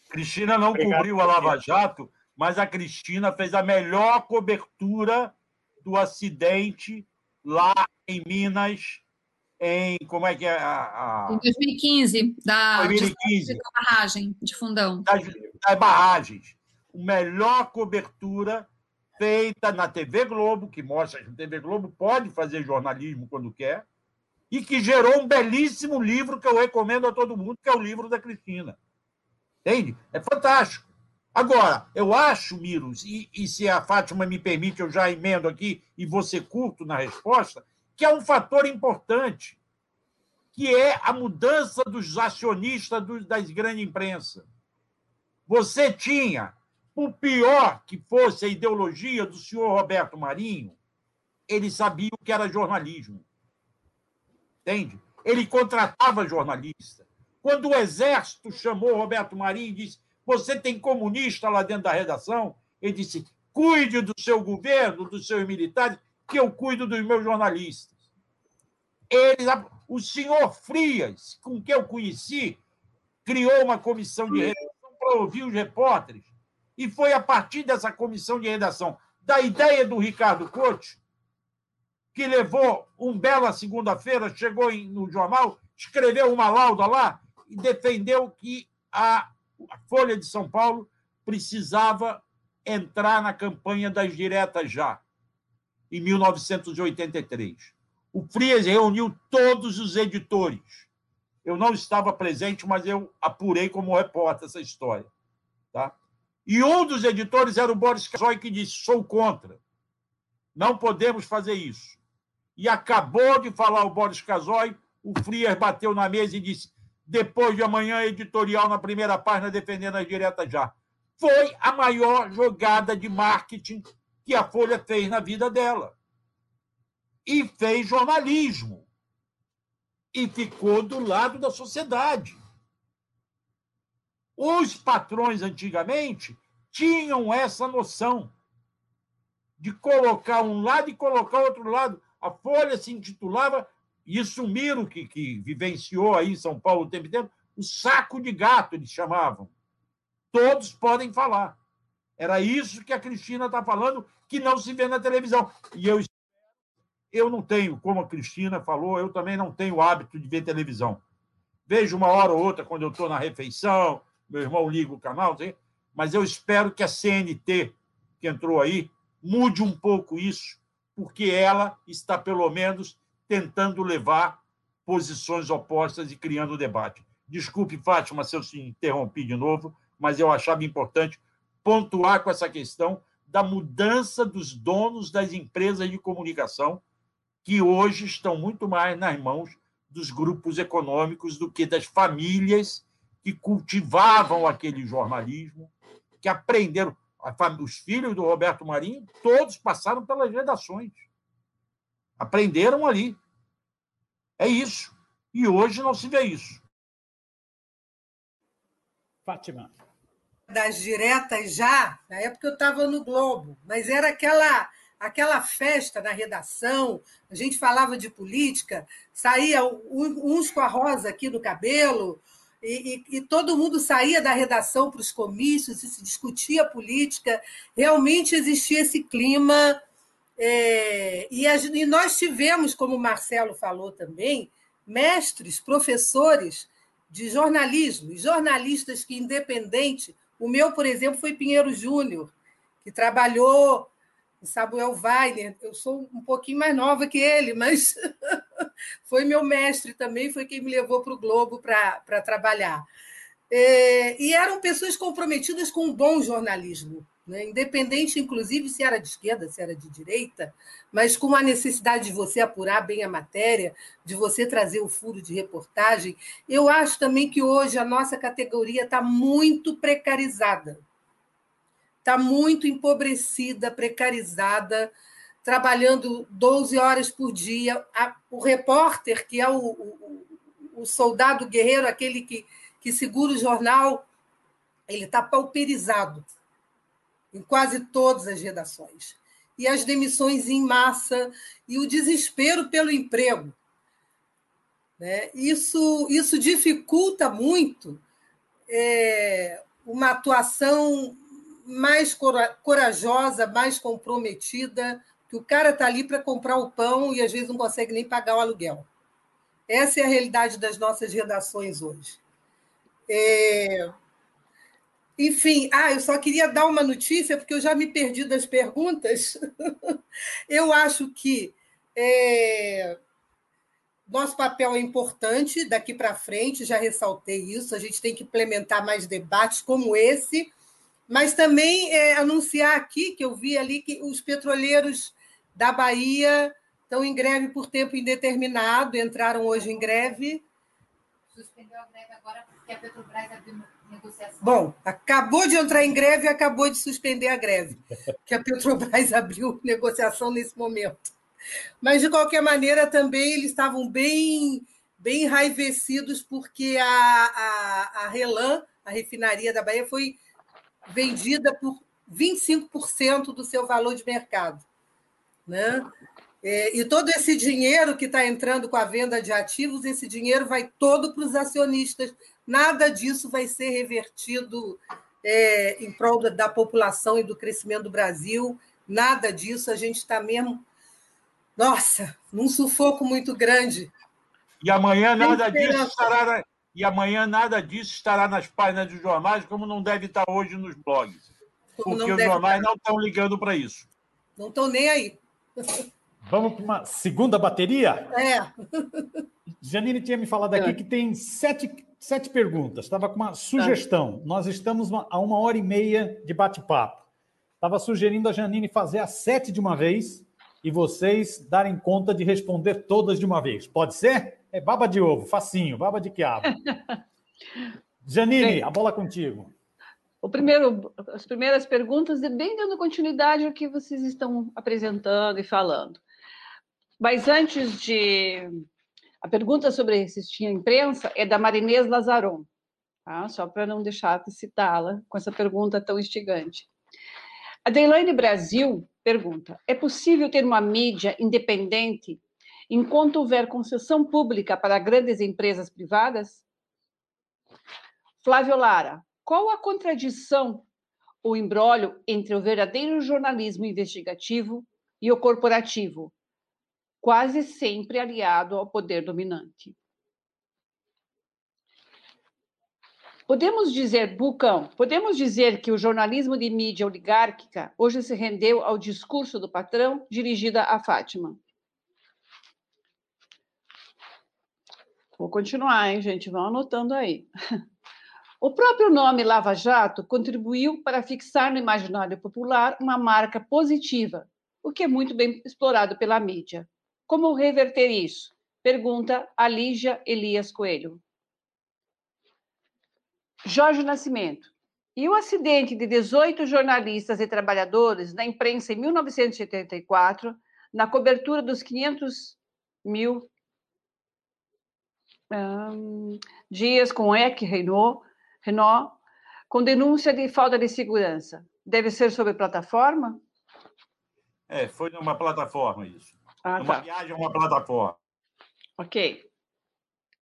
Cristina não Obrigado, cobriu a Lava Jato, mas a Cristina fez a melhor cobertura do acidente lá em Minas, em como é que é a, a... em 2015 da 2015 da barragem de Fundão. Das, das barragens. A melhor cobertura feita na TV Globo que mostra que a TV Globo pode fazer jornalismo quando quer e que gerou um belíssimo livro que eu recomendo a todo mundo que é o livro da Cristina. Entende? É fantástico Agora, eu acho, Miros, e, e, se a Fátima me permite, eu já emendo aqui e ser curto na resposta, que é um fator importante, que é a mudança dos acionistas das grandes imprensas. Você tinha, por pior que fosse a ideologia do senhor Roberto Marinho, ele sabia o que era jornalismo. Entende? Ele contratava jornalista. Quando o Exército chamou Roberto Marinho e disse você tem comunista lá dentro da redação? Ele disse: cuide do seu governo, dos seus militares, que eu cuido dos meus jornalistas. Ele, o senhor Frias, com quem eu conheci, criou uma comissão de redação para ouvir os repórteres. E foi a partir dessa comissão de redação, da ideia do Ricardo Couto, que levou um bela segunda-feira, chegou no jornal, escreveu uma lauda lá e defendeu que a a Folha de São Paulo precisava entrar na campanha das diretas já, em 1983. O Frias reuniu todos os editores. Eu não estava presente, mas eu apurei como repórter essa história. Tá? E um dos editores era o Boris Casoy, que disse: sou contra. Não podemos fazer isso. E acabou de falar o Boris Casoy, o Frias bateu na mesa e disse: depois de amanhã, editorial na primeira página defendendo as diretas já. Foi a maior jogada de marketing que a Folha fez na vida dela. E fez jornalismo. E ficou do lado da sociedade. Os patrões, antigamente, tinham essa noção de colocar um lado e colocar outro lado. A Folha se intitulava isso Miro, que, que vivenciou aí em São Paulo o tempo inteiro, o saco de gato, eles chamavam. Todos podem falar. Era isso que a Cristina está falando, que não se vê na televisão. E eu, eu não tenho, como a Cristina falou, eu também não tenho o hábito de ver televisão. Vejo uma hora ou outra quando eu estou na refeição, meu irmão liga o canal, mas eu espero que a CNT, que entrou aí, mude um pouco isso, porque ela está, pelo menos, tentando levar posições opostas e criando debate. Desculpe, Fátima, se eu se interrompi de novo, mas eu achava importante pontuar com essa questão da mudança dos donos das empresas de comunicação, que hoje estão muito mais nas mãos dos grupos econômicos do que das famílias que cultivavam aquele jornalismo, que aprenderam. Os filhos do Roberto Marinho, todos passaram pelas redações. Aprenderam ali. É isso. E hoje não se vê isso. Fátima. Das diretas já, na época eu estava no Globo, mas era aquela aquela festa na redação, a gente falava de política, saía uns com a rosa aqui no cabelo, e, e, e, todo mundo saía da redação para os comícios e se discutia política. Realmente existia esse clima. É, e, a, e nós tivemos, como o Marcelo falou também, mestres, professores de jornalismo, jornalistas que, independente, o meu, por exemplo, foi Pinheiro Júnior, que trabalhou em Samuel Weiner. Eu sou um pouquinho mais nova que ele, mas foi meu mestre também, foi quem me levou para o Globo para trabalhar. É, e eram pessoas comprometidas com um bom jornalismo, né? independente, inclusive, se era de esquerda, se era de direita, mas com a necessidade de você apurar bem a matéria, de você trazer o furo de reportagem. Eu acho também que hoje a nossa categoria está muito precarizada, está muito empobrecida, precarizada, trabalhando 12 horas por dia. O repórter, que é o, o, o soldado guerreiro, aquele que, que segura o jornal, ele está pauperizado em quase todas as redações. E as demissões em massa e o desespero pelo emprego. Né? Isso, isso dificulta muito é, uma atuação mais corajosa, mais comprometida, que o cara está ali para comprar o pão e às vezes não consegue nem pagar o aluguel. Essa é a realidade das nossas redações hoje. É, enfim, ah, eu só queria dar uma notícia, porque eu já me perdi das perguntas. eu acho que é, nosso papel é importante daqui para frente, já ressaltei isso, a gente tem que implementar mais debates como esse, mas também é, anunciar aqui, que eu vi ali que os petroleiros da Bahia estão em greve por tempo indeterminado, entraram hoje em greve. Suspendeu a greve agora porque a Petrobras abriu negociação. Bom, acabou de entrar em greve e acabou de suspender a greve, que a Petrobras abriu negociação nesse momento. Mas, de qualquer maneira, também eles estavam bem, bem enraivecidos, porque a, a, a Relan, a refinaria da Bahia, foi vendida por 25% do seu valor de mercado. Né? É, e todo esse dinheiro que está entrando com a venda de ativos, esse dinheiro vai todo para os acionistas Nada disso vai ser revertido é, em prol da população e do crescimento do Brasil. Nada disso. A gente está mesmo, nossa, num sufoco muito grande. E amanhã nada disso estará na... e amanhã nada disso estará nas páginas dos jornais, como não deve estar hoje nos blogs. Como porque os jornais estar. não estão ligando para isso. Não estão nem aí. Vamos para uma segunda bateria? É. Janine tinha me falado aqui é. que tem sete sete perguntas. Estava com uma sugestão. Tá. Nós estamos a uma hora e meia de bate-papo. Estava sugerindo a Janine fazer as sete de uma vez e vocês darem conta de responder todas de uma vez. Pode ser? É baba de ovo, facinho, baba de quiabo. Janine, bem, a bola contigo. O primeiro, as primeiras perguntas, bem dando continuidade ao que vocês estão apresentando e falando. Mas antes de a pergunta sobre se tinha imprensa é da Marinês Lazaron, tá? só para não deixar de citá-la com essa pergunta tão instigante. A Deilane Brasil pergunta: é possível ter uma mídia independente enquanto houver concessão pública para grandes empresas privadas? Flávio Lara, qual a contradição ou embrólio entre o verdadeiro jornalismo investigativo e o corporativo, quase sempre aliado ao poder dominante. Podemos dizer, Bucão, podemos dizer que o jornalismo de mídia oligárquica hoje se rendeu ao discurso do patrão dirigida a Fátima. Vou continuar, hein, gente? Vão anotando aí. O próprio nome Lava Jato contribuiu para fixar no imaginário popular uma marca positiva, o que é muito bem explorado pela mídia. Como reverter isso? Pergunta a Lígia Elias Coelho. Jorge Nascimento. E o acidente de 18 jornalistas e trabalhadores na imprensa em 1984, na cobertura dos 500 mil um, dias com EC Renault, Renault, com denúncia de falta de segurança. Deve ser sobre plataforma? É, foi numa plataforma isso. Ah, uma tá. viagem a uma plataforma. Ok.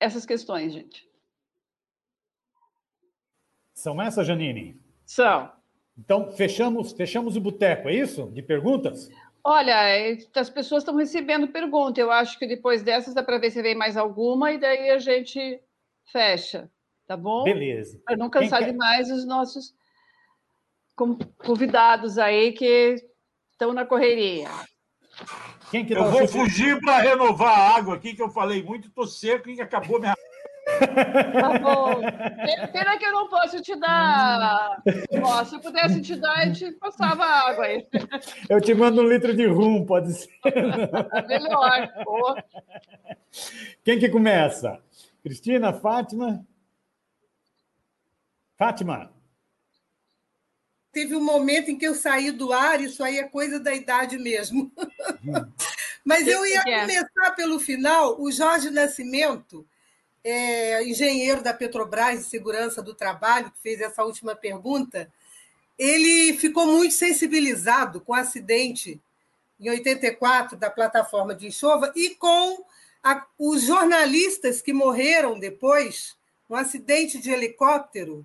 Essas questões, gente. São essas, Janine? São. Então, fechamos, fechamos o boteco, é isso? De perguntas? Olha, as pessoas estão recebendo pergunta. Eu acho que depois dessas dá para ver se vem mais alguma e daí a gente fecha, tá bom? Beleza. Para não cansar quer... demais os nossos convidados aí que estão na correria. Quem que eu vou fugir para renovar a água aqui, que eu falei muito, estou seco e acabou minha. Tá bom. Pena que eu não posso te dar. Se eu pudesse te dar, a gente passava água aí. Eu te mando um litro de rum, pode ser. É melhor. Pô. Quem que começa? Cristina, Fátima? Fátima. Teve um momento em que eu saí do ar, isso aí é coisa da idade mesmo. Mas eu ia começar pelo final. O Jorge Nascimento, é, engenheiro da Petrobras de Segurança do Trabalho, que fez essa última pergunta, ele ficou muito sensibilizado com o acidente em 84 da plataforma de enxova e com a, os jornalistas que morreram depois no acidente de helicóptero.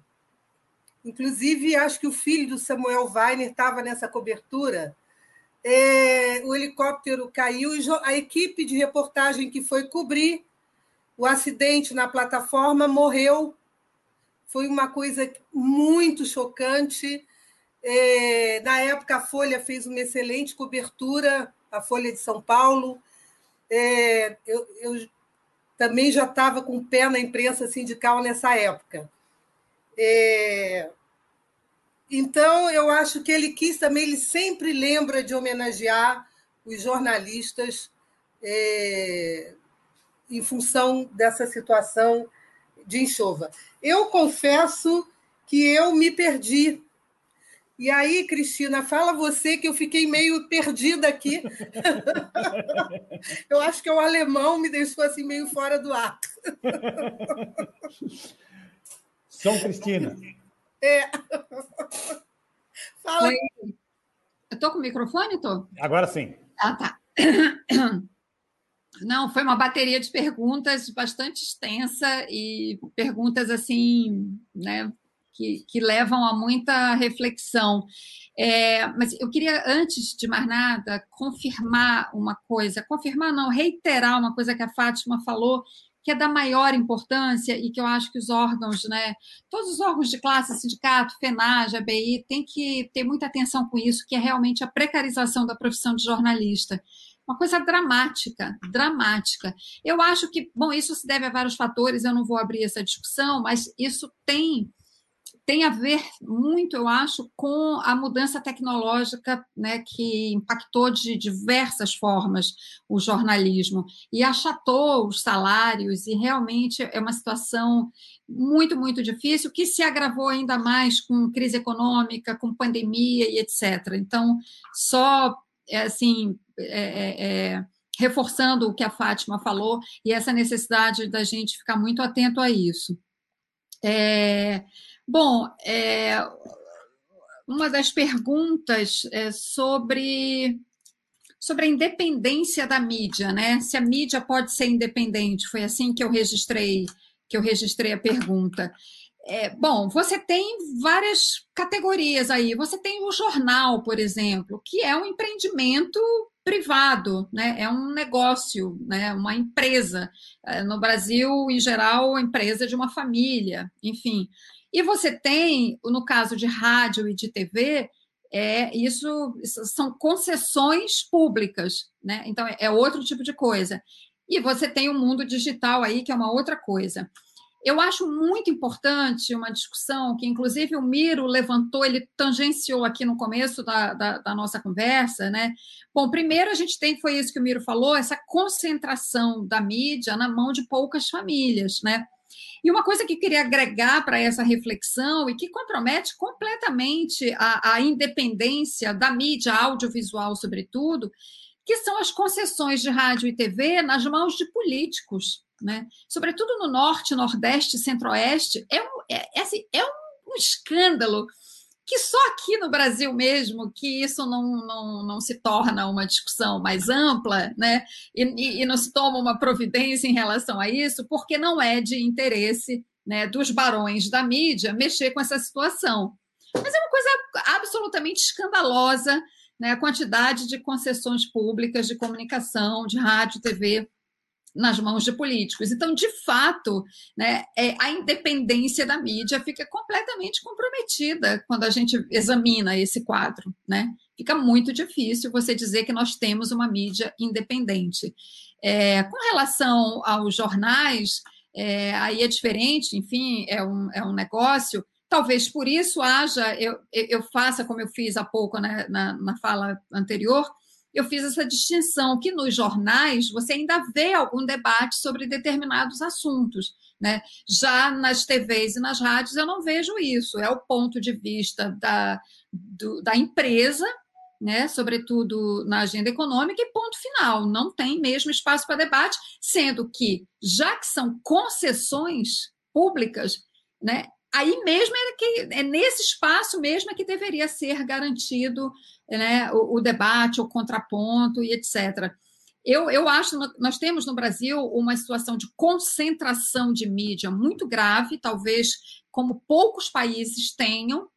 Inclusive, acho que o filho do Samuel Weiner estava nessa cobertura. É, o helicóptero caiu e a equipe de reportagem que foi cobrir o acidente na plataforma morreu. Foi uma coisa muito chocante. É, na época, a Folha fez uma excelente cobertura, a Folha de São Paulo. É, eu, eu, também já estava com o pé na imprensa sindical nessa época. É, então, eu acho que ele quis também, ele sempre lembra de homenagear os jornalistas é, em função dessa situação de enxova. Eu confesso que eu me perdi. E aí, Cristina, fala você que eu fiquei meio perdida aqui. eu acho que o alemão me deixou assim meio fora do ato. São Cristina. É. Fala. Oi. Eu estou com o microfone, tô? Agora sim. Ah, tá. Não, foi uma bateria de perguntas bastante extensa e perguntas assim, né, que, que levam a muita reflexão. É, mas eu queria, antes de mais nada, confirmar uma coisa, confirmar não, reiterar uma coisa que a Fátima falou, que é da maior importância e que eu acho que os órgãos, né, todos os órgãos de classe, sindicato, FENAGE, ABI, tem que ter muita atenção com isso, que é realmente a precarização da profissão de jornalista uma coisa dramática, dramática. Eu acho que, bom, isso se deve a vários fatores, eu não vou abrir essa discussão, mas isso tem tem a ver muito, eu acho, com a mudança tecnológica né, que impactou de diversas formas o jornalismo e achatou os salários, e realmente é uma situação muito, muito difícil, que se agravou ainda mais com crise econômica, com pandemia e etc. Então, só é, assim, é, é, é, reforçando o que a Fátima falou e essa necessidade da gente ficar muito atento a isso. É, bom, é, uma das perguntas é sobre sobre a independência da mídia, né? Se a mídia pode ser independente, foi assim que eu registrei que eu registrei a pergunta. É, bom, você tem várias categorias aí. Você tem o jornal, por exemplo, que é um empreendimento privado, né? é um negócio, né? uma empresa. É, no Brasil, em geral, empresa de uma família, enfim. E você tem, no caso de rádio e de TV, é, isso, isso são concessões públicas, né? Então é outro tipo de coisa. E você tem o mundo digital aí, que é uma outra coisa. Eu acho muito importante uma discussão que, inclusive, o Miro levantou, ele tangenciou aqui no começo da, da, da, nossa conversa, né? Bom, primeiro a gente tem, foi isso que o Miro falou, essa concentração da mídia na mão de poucas famílias, né? E uma coisa que queria agregar para essa reflexão e que compromete completamente a, a independência da mídia audiovisual, sobretudo, que são as concessões de rádio e TV nas mãos de políticos, né? sobretudo no norte, nordeste, centro-oeste, é um, é, é, assim, é um, um, escândalo que só aqui no Brasil mesmo que isso não, não, não se torna uma discussão mais ampla, né? E, e, não se toma uma providência em relação a isso, porque não é de interesse né, dos barões da mídia mexer com essa situação. Mas é uma coisa absolutamente escandalosa né, a quantidade de concessões públicas de comunicação, de rádio, TV, nas mãos de políticos. Então, de fato, né, é, a independência da mídia fica completamente comprometida quando a gente examina esse quadro. Né? Fica muito difícil você dizer que nós temos uma mídia independente. É, com relação aos jornais, é, aí é diferente, enfim, é um, é um negócio. Talvez por isso haja, eu, eu faça como eu fiz há pouco né, na, na fala anterior, eu fiz essa distinção que nos jornais você ainda vê algum debate sobre determinados assuntos. Né? Já nas TVs e nas rádios eu não vejo isso. É o ponto de vista da, do, da empresa, né? sobretudo na agenda econômica, e ponto final. Não tem mesmo espaço para debate, sendo que, já que são concessões públicas, né? Aí mesmo é que é nesse espaço mesmo é que deveria ser garantido né, o, o, debate, o contraponto e etc. Eu, eu acho nós temos no Brasil uma situação de concentração de mídia muito grave, talvez como poucos países tenham.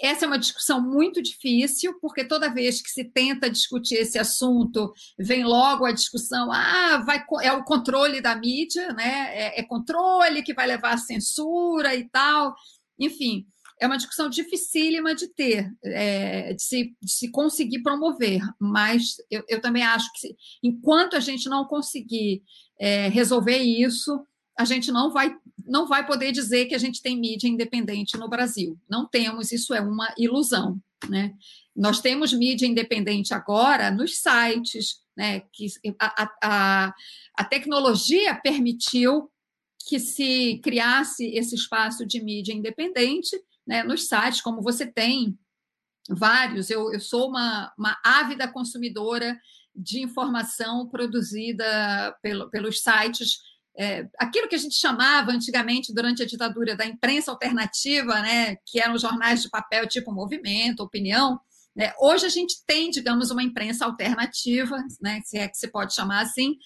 Essa é uma discussão muito difícil, porque toda vez que se tenta discutir esse assunto, vem logo a discussão: ah, vai, é o controle da mídia, né? é, é controle que vai levar à censura e tal. Enfim, é uma discussão dificílima de ter, é, de, se, de, se, conseguir promover, mas eu, eu também acho que se, enquanto a gente não conseguir é, resolver isso, a gente não vai, não vai poder dizer que a gente tem mídia independente no Brasil. Não temos, isso é uma ilusão. Né? Nós temos mídia independente agora nos sites, né? que a, a, a tecnologia permitiu que se criasse esse espaço de mídia independente né, nos sites, como você tem vários. Eu, eu sou uma, uma ávida consumidora de informação produzida pelo, pelos sites. É, aquilo que a gente chamava antigamente, durante a ditadura, da imprensa alternativa, né, que eram jornais de papel tipo Movimento, Opinião, né, hoje a gente tem, digamos, uma imprensa alternativa, né, se é que se pode chamar assim,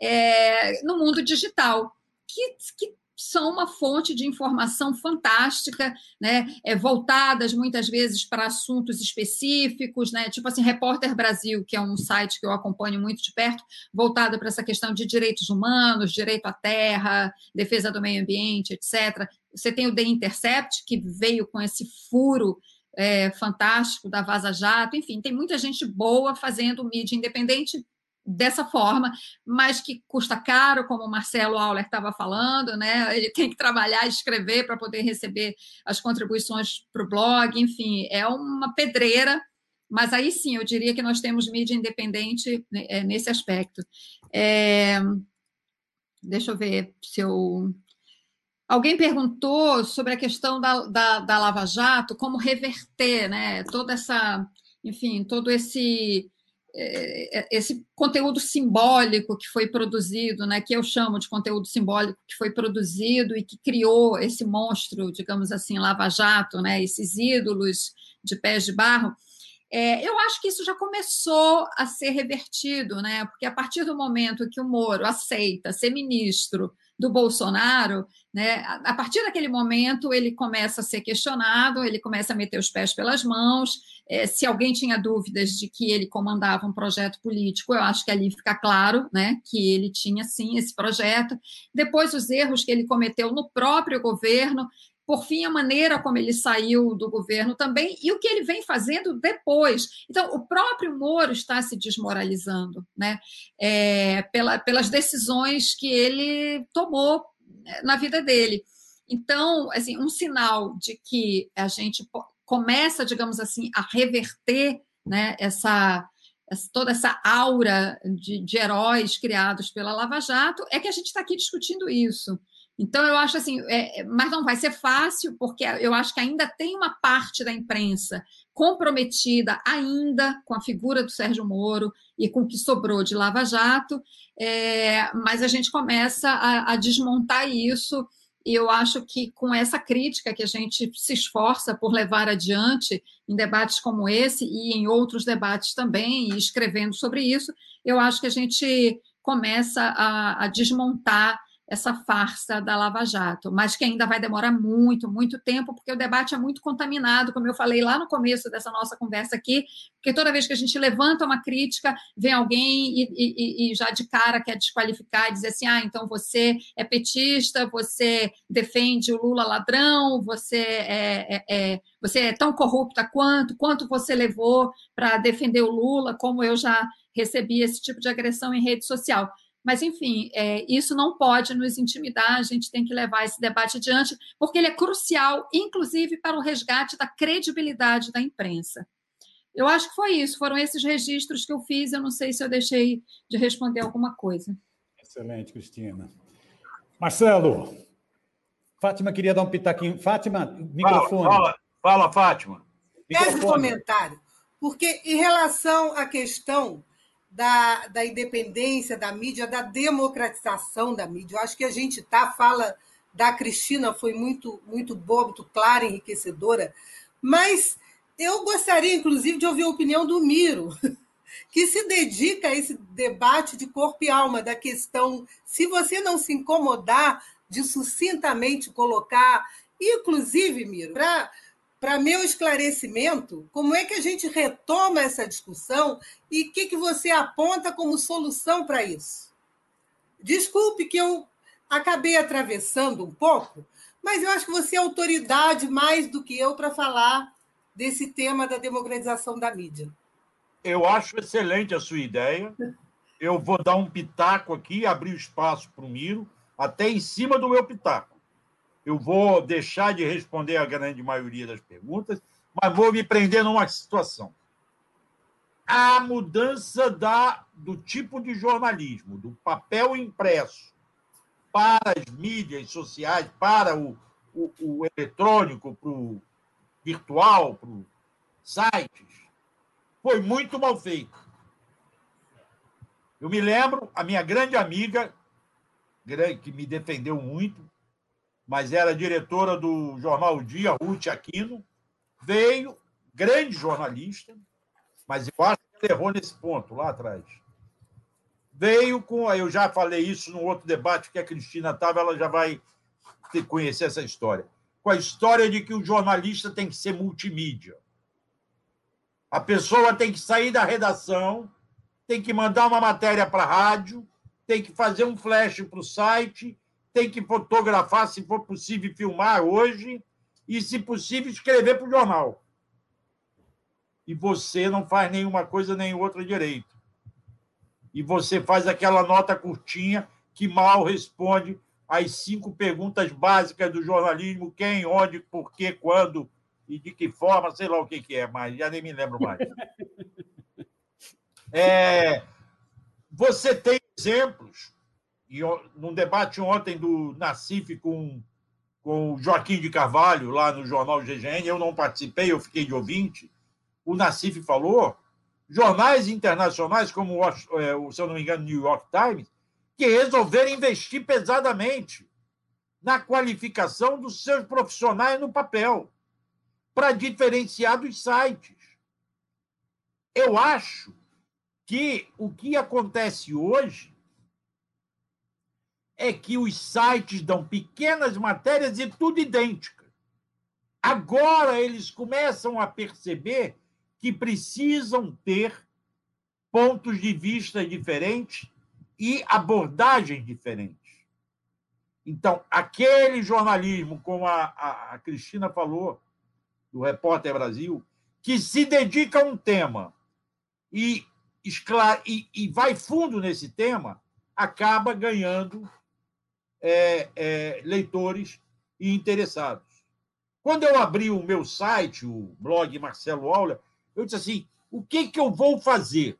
é, no mundo digital, que, que são uma fonte de informação fantástica, né? É, voltadas muitas vezes para assuntos específicos, né? Tipo assim, Repórter Brasil, que é um site que eu acompanho muito de perto, voltado para essa questão de direitos humanos, direito à terra, defesa do meio ambiente, etc. Você tem o The Intercept, que veio com esse furo é, fantástico da Vaza Jato, enfim, tem muita gente boa fazendo mídia independente dessa forma, mas que custa caro, como o Marcelo Auler estava falando, né? Ele tem que trabalhar e escrever para poder receber as contribuições para o blog, enfim, é uma pedreira, mas aí sim eu diria que nós temos mídia independente né, é, nesse aspecto. É... Deixa eu ver se eu. Alguém perguntou sobre a questão da, da, da Lava Jato, como reverter né, toda essa, enfim, todo esse esse conteúdo simbólico que foi produzido, né, que eu chamo de conteúdo simbólico que foi produzido e que criou esse monstro, digamos assim, lava-jato, né, esses ídolos de pés de barro, é, eu acho que isso já começou a ser revertido, né, porque a partir do momento que o Moro aceita ser ministro do Bolsonaro, né, a partir daquele momento ele começa a ser questionado, ele começa a meter os pés pelas mãos. É, se alguém tinha dúvidas de que ele comandava um projeto político, eu acho que ali fica claro né, que ele tinha sim esse projeto. Depois, os erros que ele cometeu no próprio governo, por fim, a maneira como ele saiu do governo também e o que ele vem fazendo depois. Então, o próprio Moro está se desmoralizando né? É, pela, pelas decisões que ele tomou né, na vida dele. Então, assim, um sinal de que a gente começa, digamos assim, a reverter né, essa, toda essa aura de, de heróis criados pela Lava Jato é que a gente está aqui discutindo isso. Então, eu acho assim, é, mas não vai ser fácil, porque eu acho que ainda tem uma parte da imprensa comprometida ainda com a figura do Sérgio Moro e com o que sobrou de Lava Jato, é, mas a gente começa a, a desmontar isso, e eu acho que com essa crítica que a gente se esforça por levar adiante em debates como esse e em outros debates também, e escrevendo sobre isso, eu acho que a gente começa a, a desmontar essa farsa da Lava Jato, mas que ainda vai demorar muito, muito tempo, porque o debate é muito contaminado, como eu falei lá no começo dessa nossa conversa aqui, porque toda vez que a gente levanta uma crítica, vem alguém e, e, e já de cara quer desqualificar, dizer assim, ah, então você é petista, você defende o Lula ladrão, você é, é, é você é tão corrupta quanto, quanto você levou para defender o Lula, como eu já recebi esse tipo de agressão em rede social. Mas, enfim, é, isso não pode nos intimidar, a gente tem que levar esse debate adiante, porque ele é crucial, inclusive, para o resgate da credibilidade da imprensa. Eu acho que foi isso, foram esses registros que eu fiz, eu não sei se eu deixei de responder alguma coisa. Excelente, Cristina. Marcelo, Fátima queria dar um pitaquinho. Fátima, microfone. Fala, fala, fala Fátima. Breve comentário, porque em relação à questão da, da independência da mídia, da democratização da mídia. Eu acho que a gente tá fala da Cristina foi muito muito boa, muito clara, enriquecedora, mas eu gostaria inclusive de ouvir a opinião do Miro, que se dedica a esse debate de corpo e alma da questão, se você não se incomodar de sucintamente colocar, inclusive, Miro, para para meu esclarecimento, como é que a gente retoma essa discussão e o que, que você aponta como solução para isso? Desculpe que eu acabei atravessando um pouco, mas eu acho que você é autoridade mais do que eu para falar desse tema da democratização da mídia. Eu acho excelente a sua ideia. Eu vou dar um pitaco aqui, abrir espaço para o Miro, até em cima do meu pitaco. Eu vou deixar de responder a grande maioria das perguntas, mas vou me prender numa situação. A mudança da, do tipo de jornalismo, do papel impresso para as mídias sociais, para o, o, o eletrônico, para o virtual, para os sites, foi muito mal feito. Eu me lembro, a minha grande amiga, que me defendeu muito, mas era diretora do jornal o Dia, Ruth Aquino, veio, grande jornalista, mas eu acho que errou nesse ponto, lá atrás. Veio com. Eu já falei isso no outro debate que a Cristina estava, ela já vai conhecer essa história. Com a história de que o jornalista tem que ser multimídia. A pessoa tem que sair da redação, tem que mandar uma matéria para a rádio, tem que fazer um flash para o site tem que fotografar, se for possível, filmar hoje, e, se possível, escrever para o jornal. E você não faz nenhuma coisa nem outra direito. E você faz aquela nota curtinha que mal responde às cinco perguntas básicas do jornalismo: quem, onde, por quê, quando e de que forma, sei lá o que, que é, mas já nem me lembro mais. É, você tem exemplos e num debate ontem do Nacif com, com o Joaquim de Carvalho, lá no jornal GGN, eu não participei, eu fiquei de ouvinte, o Nacif falou, jornais internacionais, como, é, se eu não me engano, New York Times, que resolveram investir pesadamente na qualificação dos seus profissionais no papel, para diferenciar dos sites. Eu acho que o que acontece hoje é que os sites dão pequenas matérias e tudo idêntica. Agora eles começam a perceber que precisam ter pontos de vista diferentes e abordagens diferentes. Então, aquele jornalismo, como a, a, a Cristina falou, do Repórter Brasil, que se dedica a um tema e, e, e vai fundo nesse tema, acaba ganhando é, é, leitores e interessados. Quando eu abri o meu site, o blog Marcelo Aula, eu disse assim: o que, que eu vou fazer?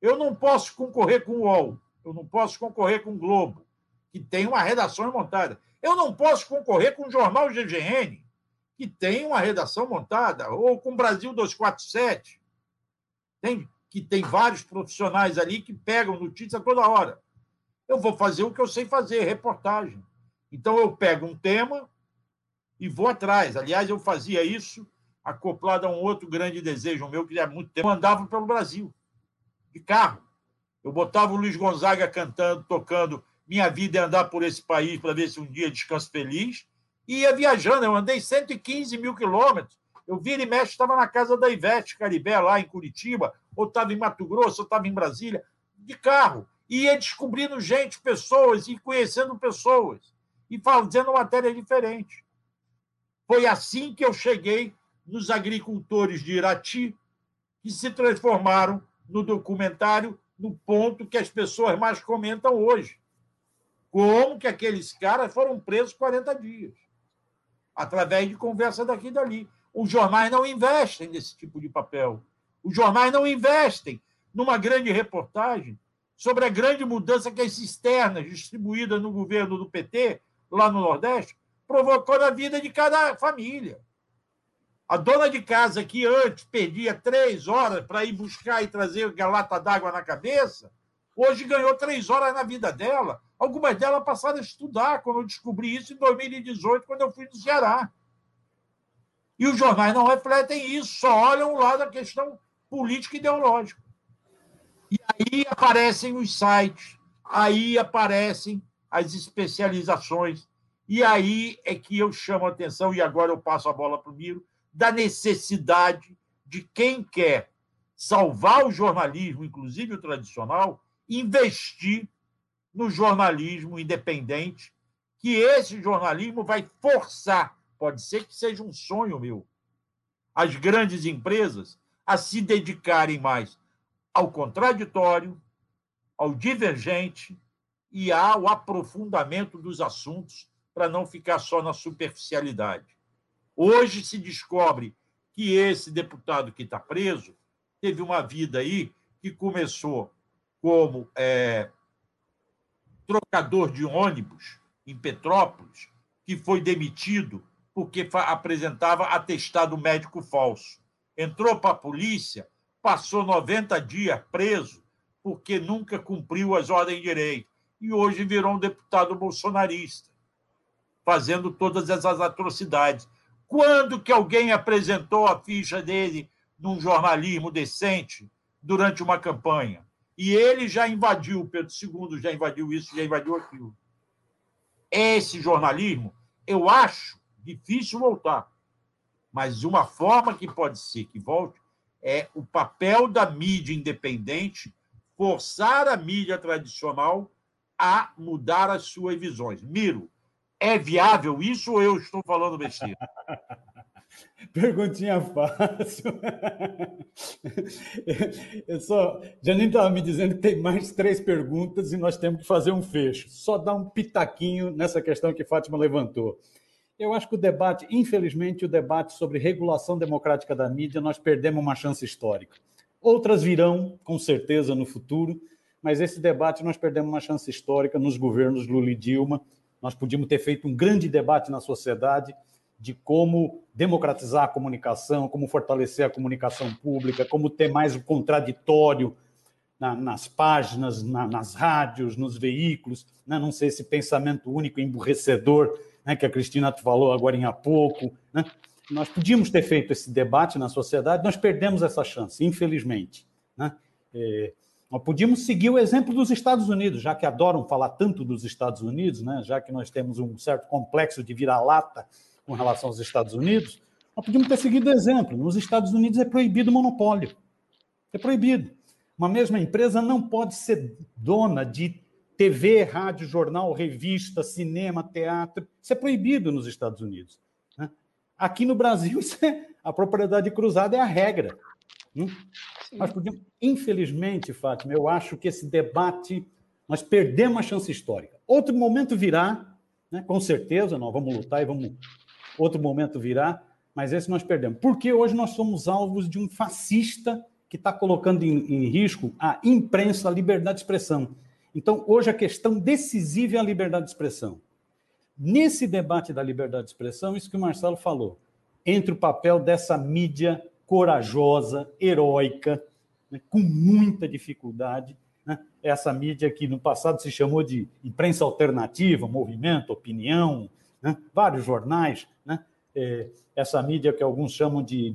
Eu não posso concorrer com o UOL, eu não posso concorrer com o Globo, que tem uma redação montada. Eu não posso concorrer com o jornal GGN, que tem uma redação montada, ou com o Brasil 247, tem, que tem vários profissionais ali que pegam notícia toda hora eu vou fazer o que eu sei fazer, reportagem. Então eu pego um tema e vou atrás. Aliás, eu fazia isso acoplado a um outro grande desejo meu, que há muito tempo andava pelo Brasil, de carro. Eu botava o Luiz Gonzaga cantando, tocando minha vida é andar por esse país para ver se um dia descanso feliz. E ia viajando, eu andei 115 mil quilômetros. Eu vira e mexe, estava na casa da Ivete Caribé, lá em Curitiba, ou estava em Mato Grosso, ou estava em Brasília, de carro. E ia descobrindo gente, pessoas, e conhecendo pessoas, e fazendo matéria diferente. Foi assim que eu cheguei nos agricultores de Irati, que se transformaram no documentário no ponto que as pessoas mais comentam hoje. Como que aqueles caras foram presos 40 dias? Através de conversa daqui e dali. Os jornais não investem nesse tipo de papel. Os jornais não investem numa grande reportagem sobre a grande mudança que as cisternas distribuídas no governo do PT, lá no Nordeste, provocou na vida de cada família. A dona de casa que antes perdia três horas para ir buscar e trazer a lata d'água na cabeça, hoje ganhou três horas na vida dela. Algumas delas passaram a estudar quando eu descobri isso em 2018, quando eu fui no Ceará. E os jornais não refletem isso, só olham o lado da questão política e ideológica. E aí aparecem os sites, aí aparecem as especializações, e aí é que eu chamo a atenção, e agora eu passo a bola para o Miro, da necessidade de quem quer salvar o jornalismo, inclusive o tradicional, investir no jornalismo independente, que esse jornalismo vai forçar, pode ser que seja um sonho meu, as grandes empresas a se dedicarem mais ao contraditório, ao divergente e ao aprofundamento dos assuntos para não ficar só na superficialidade. Hoje se descobre que esse deputado que está preso teve uma vida aí que começou como é, trocador de ônibus em Petrópolis, que foi demitido porque apresentava atestado médico falso. Entrou para a polícia, passou 90 dias preso porque nunca cumpriu as ordens de direito. E hoje virou um deputado bolsonarista, fazendo todas essas atrocidades. Quando que alguém apresentou a ficha dele num jornalismo decente durante uma campanha? E ele já invadiu, Pedro II já invadiu isso, já invadiu aquilo. Esse jornalismo, eu acho difícil voltar. Mas uma forma que pode ser que volte é o papel da mídia independente forçar a mídia tradicional a mudar as suas visões. Miro, é viável isso ou eu estou falando besteira? Perguntinha fácil. Eu só, Janine estava me dizendo que tem mais três perguntas e nós temos que fazer um fecho. Só dar um pitaquinho nessa questão que Fátima levantou. Eu acho que o debate, infelizmente, o debate sobre regulação democrática da mídia, nós perdemos uma chance histórica. Outras virão, com certeza, no futuro, mas esse debate nós perdemos uma chance histórica nos governos Lula e Dilma nós podíamos ter feito um grande debate na sociedade de como democratizar a comunicação, como fortalecer a comunicação pública, como ter mais o contraditório na, nas páginas, na, nas rádios, nos veículos, né? não ser esse pensamento único emburrecedor né? que a Cristina falou agora há pouco. Né? Nós podíamos ter feito esse debate na sociedade, nós perdemos essa chance, infelizmente. Né? É, nós podíamos seguir o exemplo dos Estados Unidos, já que adoram falar tanto dos Estados Unidos, né? já que nós temos um certo complexo de vira-lata com relação aos Estados Unidos, nós podíamos ter seguido o exemplo. Nos Estados Unidos é proibido o monopólio. É proibido. Uma mesma empresa não pode ser dona de TV, rádio, jornal, revista, cinema, teatro. Isso é proibido nos Estados Unidos. Né? Aqui no Brasil, é, a propriedade cruzada é a regra. Nós podíamos, infelizmente, Fátima, eu acho que esse debate, nós perdemos a chance histórica. Outro momento virá, né? com certeza, nós vamos lutar e vamos. Outro momento virá, mas esse nós perdemos. Porque hoje nós somos alvos de um fascista que está colocando em, em risco a imprensa, a liberdade de expressão. Então, hoje a questão decisiva é a liberdade de expressão. Nesse debate da liberdade de expressão, isso que o Marcelo falou, entre o papel dessa mídia corajosa, heróica, né, com muita dificuldade. Né? Essa mídia que no passado se chamou de imprensa alternativa, movimento, opinião, né? vários jornais, né? é, essa mídia que alguns chamam de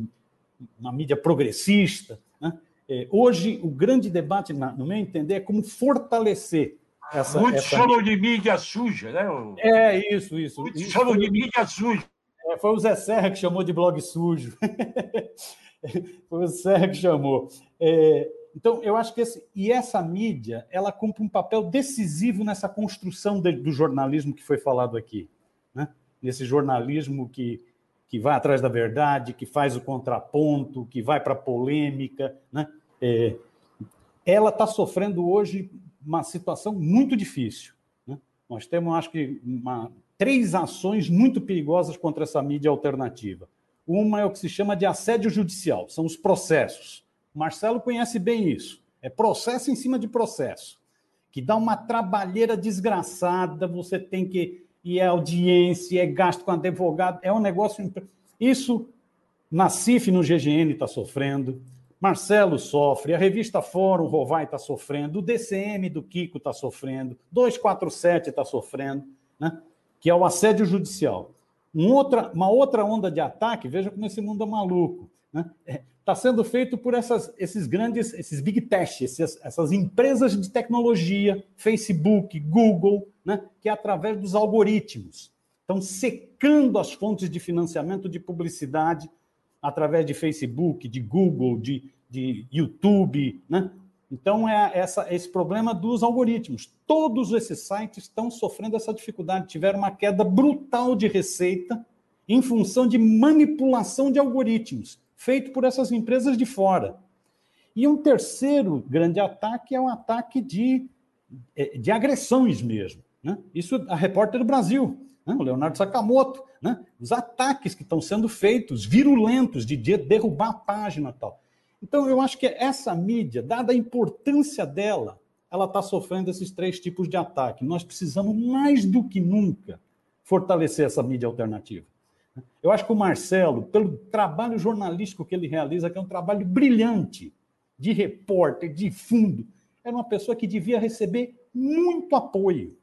uma mídia progressista. É, hoje, o grande debate, no meu entender, é como fortalecer essa, Muitos essa... chamam de mídia suja, né? É, isso, isso. Muitos isso chamam de mídia suja. É, foi o Zé Serra que chamou de blog sujo. foi o Serra que chamou. É, então, eu acho que esse, e essa mídia, ela cumpre um papel decisivo nessa construção de, do jornalismo que foi falado aqui, né? Nesse jornalismo que, que vai atrás da verdade, que faz o contraponto, que vai para a polêmica, né? É, ela está sofrendo hoje uma situação muito difícil. Né? Nós temos, acho que, uma, três ações muito perigosas contra essa mídia alternativa. Uma é o que se chama de assédio judicial, são os processos. Marcelo conhece bem isso. É processo em cima de processo, que dá uma trabalheira desgraçada, você tem que ir à audiência, é gasto com advogado, é um negócio. Isso na CIF, no GGN, está sofrendo. Marcelo sofre, a revista Fórum Rovai está sofrendo, o DCM do Kiko está sofrendo, 247 está sofrendo, né? que é o assédio judicial. Um outra, uma outra onda de ataque, veja como esse mundo é maluco, né? Está sendo feito por essas, esses grandes, esses big tech, essas, essas empresas de tecnologia, Facebook, Google, né? que é através dos algoritmos estão secando as fontes de financiamento de publicidade através de Facebook, de Google, de, de YouTube, né? Então, é essa, esse problema dos algoritmos. Todos esses sites estão sofrendo essa dificuldade, tiveram uma queda brutal de receita em função de manipulação de algoritmos, feito por essas empresas de fora. E um terceiro grande ataque é um ataque de, é, de agressões mesmo. Né? Isso a repórter do Brasil né? o Leonardo Sakamoto, né? os ataques que estão sendo feitos, virulentos, de derrubar a página e tal. Então, eu acho que essa mídia, dada a importância dela, ela está sofrendo esses três tipos de ataque. Nós precisamos, mais do que nunca, fortalecer essa mídia alternativa. Eu acho que o Marcelo, pelo trabalho jornalístico que ele realiza, que é um trabalho brilhante, de repórter, de fundo, era uma pessoa que devia receber muito apoio.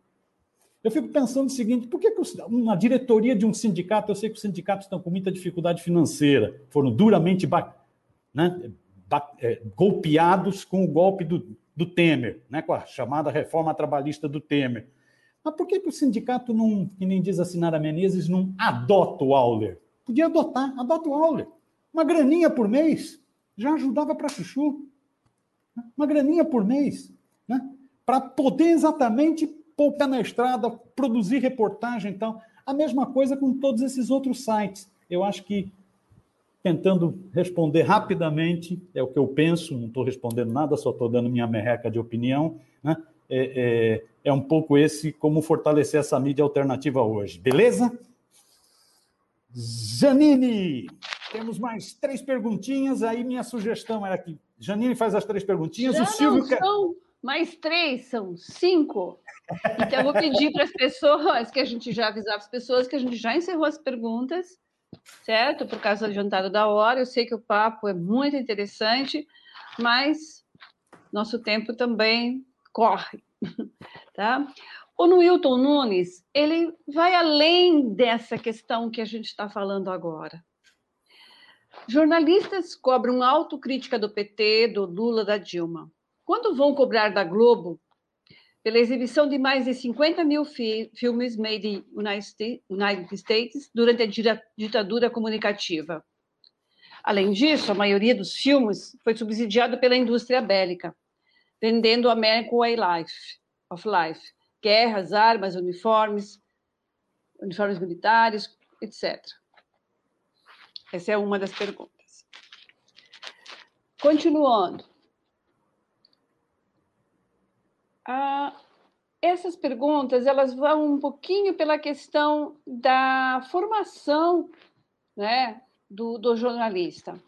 Eu fico pensando o seguinte: por que, que uma diretoria de um sindicato, eu sei que os sindicatos estão com muita dificuldade financeira, foram duramente né, é, golpeados com o golpe do, do Temer, né, com a chamada reforma trabalhista do Temer. Mas por que, que o sindicato não, que nem diz a Sinara Menezes, não adota o Auler? Podia adotar, adota o Auler. Uma graninha por mês já ajudava para chuchu. Uma graninha por mês, né? Para poder exatamente pé na estrada, produzir reportagem e tal. A mesma coisa com todos esses outros sites. Eu acho que, tentando responder rapidamente, é o que eu penso, não estou respondendo nada, só estou dando minha merreca de opinião, né? É, é, é um pouco esse como fortalecer essa mídia alternativa hoje. Beleza? Janine, temos mais três perguntinhas. Aí minha sugestão era que Janine faz as três perguntinhas. Já o Silvio não são mais três, são cinco. Então, eu vou pedir para as pessoas, que a gente já avisava as pessoas, que a gente já encerrou as perguntas, certo? Por causa do adiantado da hora. Eu sei que o papo é muito interessante, mas nosso tempo também corre, tá? O Newton Nunes, ele vai além dessa questão que a gente está falando agora. Jornalistas cobram autocrítica do PT, do Lula, da Dilma. Quando vão cobrar da Globo pela exibição de mais de 50 mil fi filmes made in United States durante a ditadura comunicativa. Além disso, a maioria dos filmes foi subsidiado pela indústria bélica, vendendo American Way Life, of Life, guerras, armas, uniformes, uniformes militares, etc. Essa é uma das perguntas. Continuando. Ah, essas perguntas elas vão um pouquinho pela questão da formação né, do, do jornalista.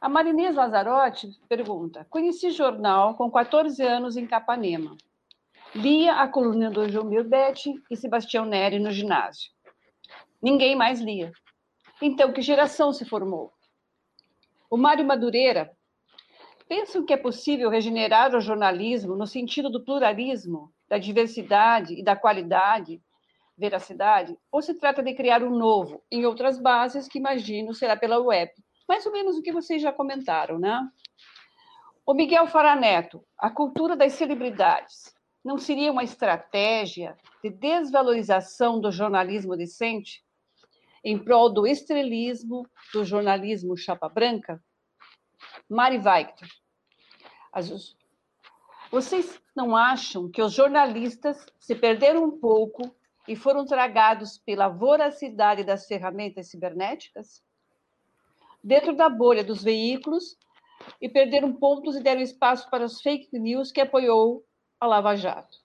A Marinês Lazarotti pergunta: Conheci jornal com 14 anos em Capanema. Lia a coluna do João Betti e Sebastião Neri no ginásio. Ninguém mais lia. Então, que geração se formou? O Mário Madureira Pensam que é possível regenerar o jornalismo no sentido do pluralismo, da diversidade e da qualidade, veracidade? Ou se trata de criar um novo, em outras bases, que imagino será pela web? Mais ou menos o que vocês já comentaram, né? O Miguel Faraneto, a cultura das celebridades. não seria uma estratégia de desvalorização do jornalismo decente em prol do estrelismo do jornalismo chapa branca? Mari Weigter, vocês não acham que os jornalistas se perderam um pouco e foram tragados pela voracidade das ferramentas cibernéticas? Dentro da bolha dos veículos e perderam pontos e deram espaço para os fake news que apoiou a Lava Jato.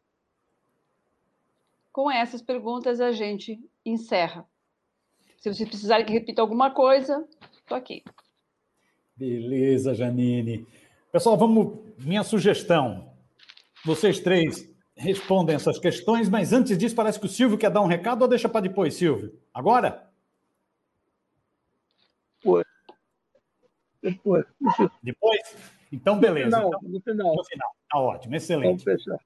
Com essas perguntas, a gente encerra. Se vocês precisarem que repita alguma coisa, estou aqui. Beleza, Janine. Pessoal, vamos. Minha sugestão. Vocês três respondem essas questões, mas antes disso, parece que o Silvio quer dar um recado ou deixa para depois, Silvio? Agora? Depois. Depois. Depois? Então, beleza. No final. Então, No final. no final. Tá ótimo, excelente. Vamos fechar.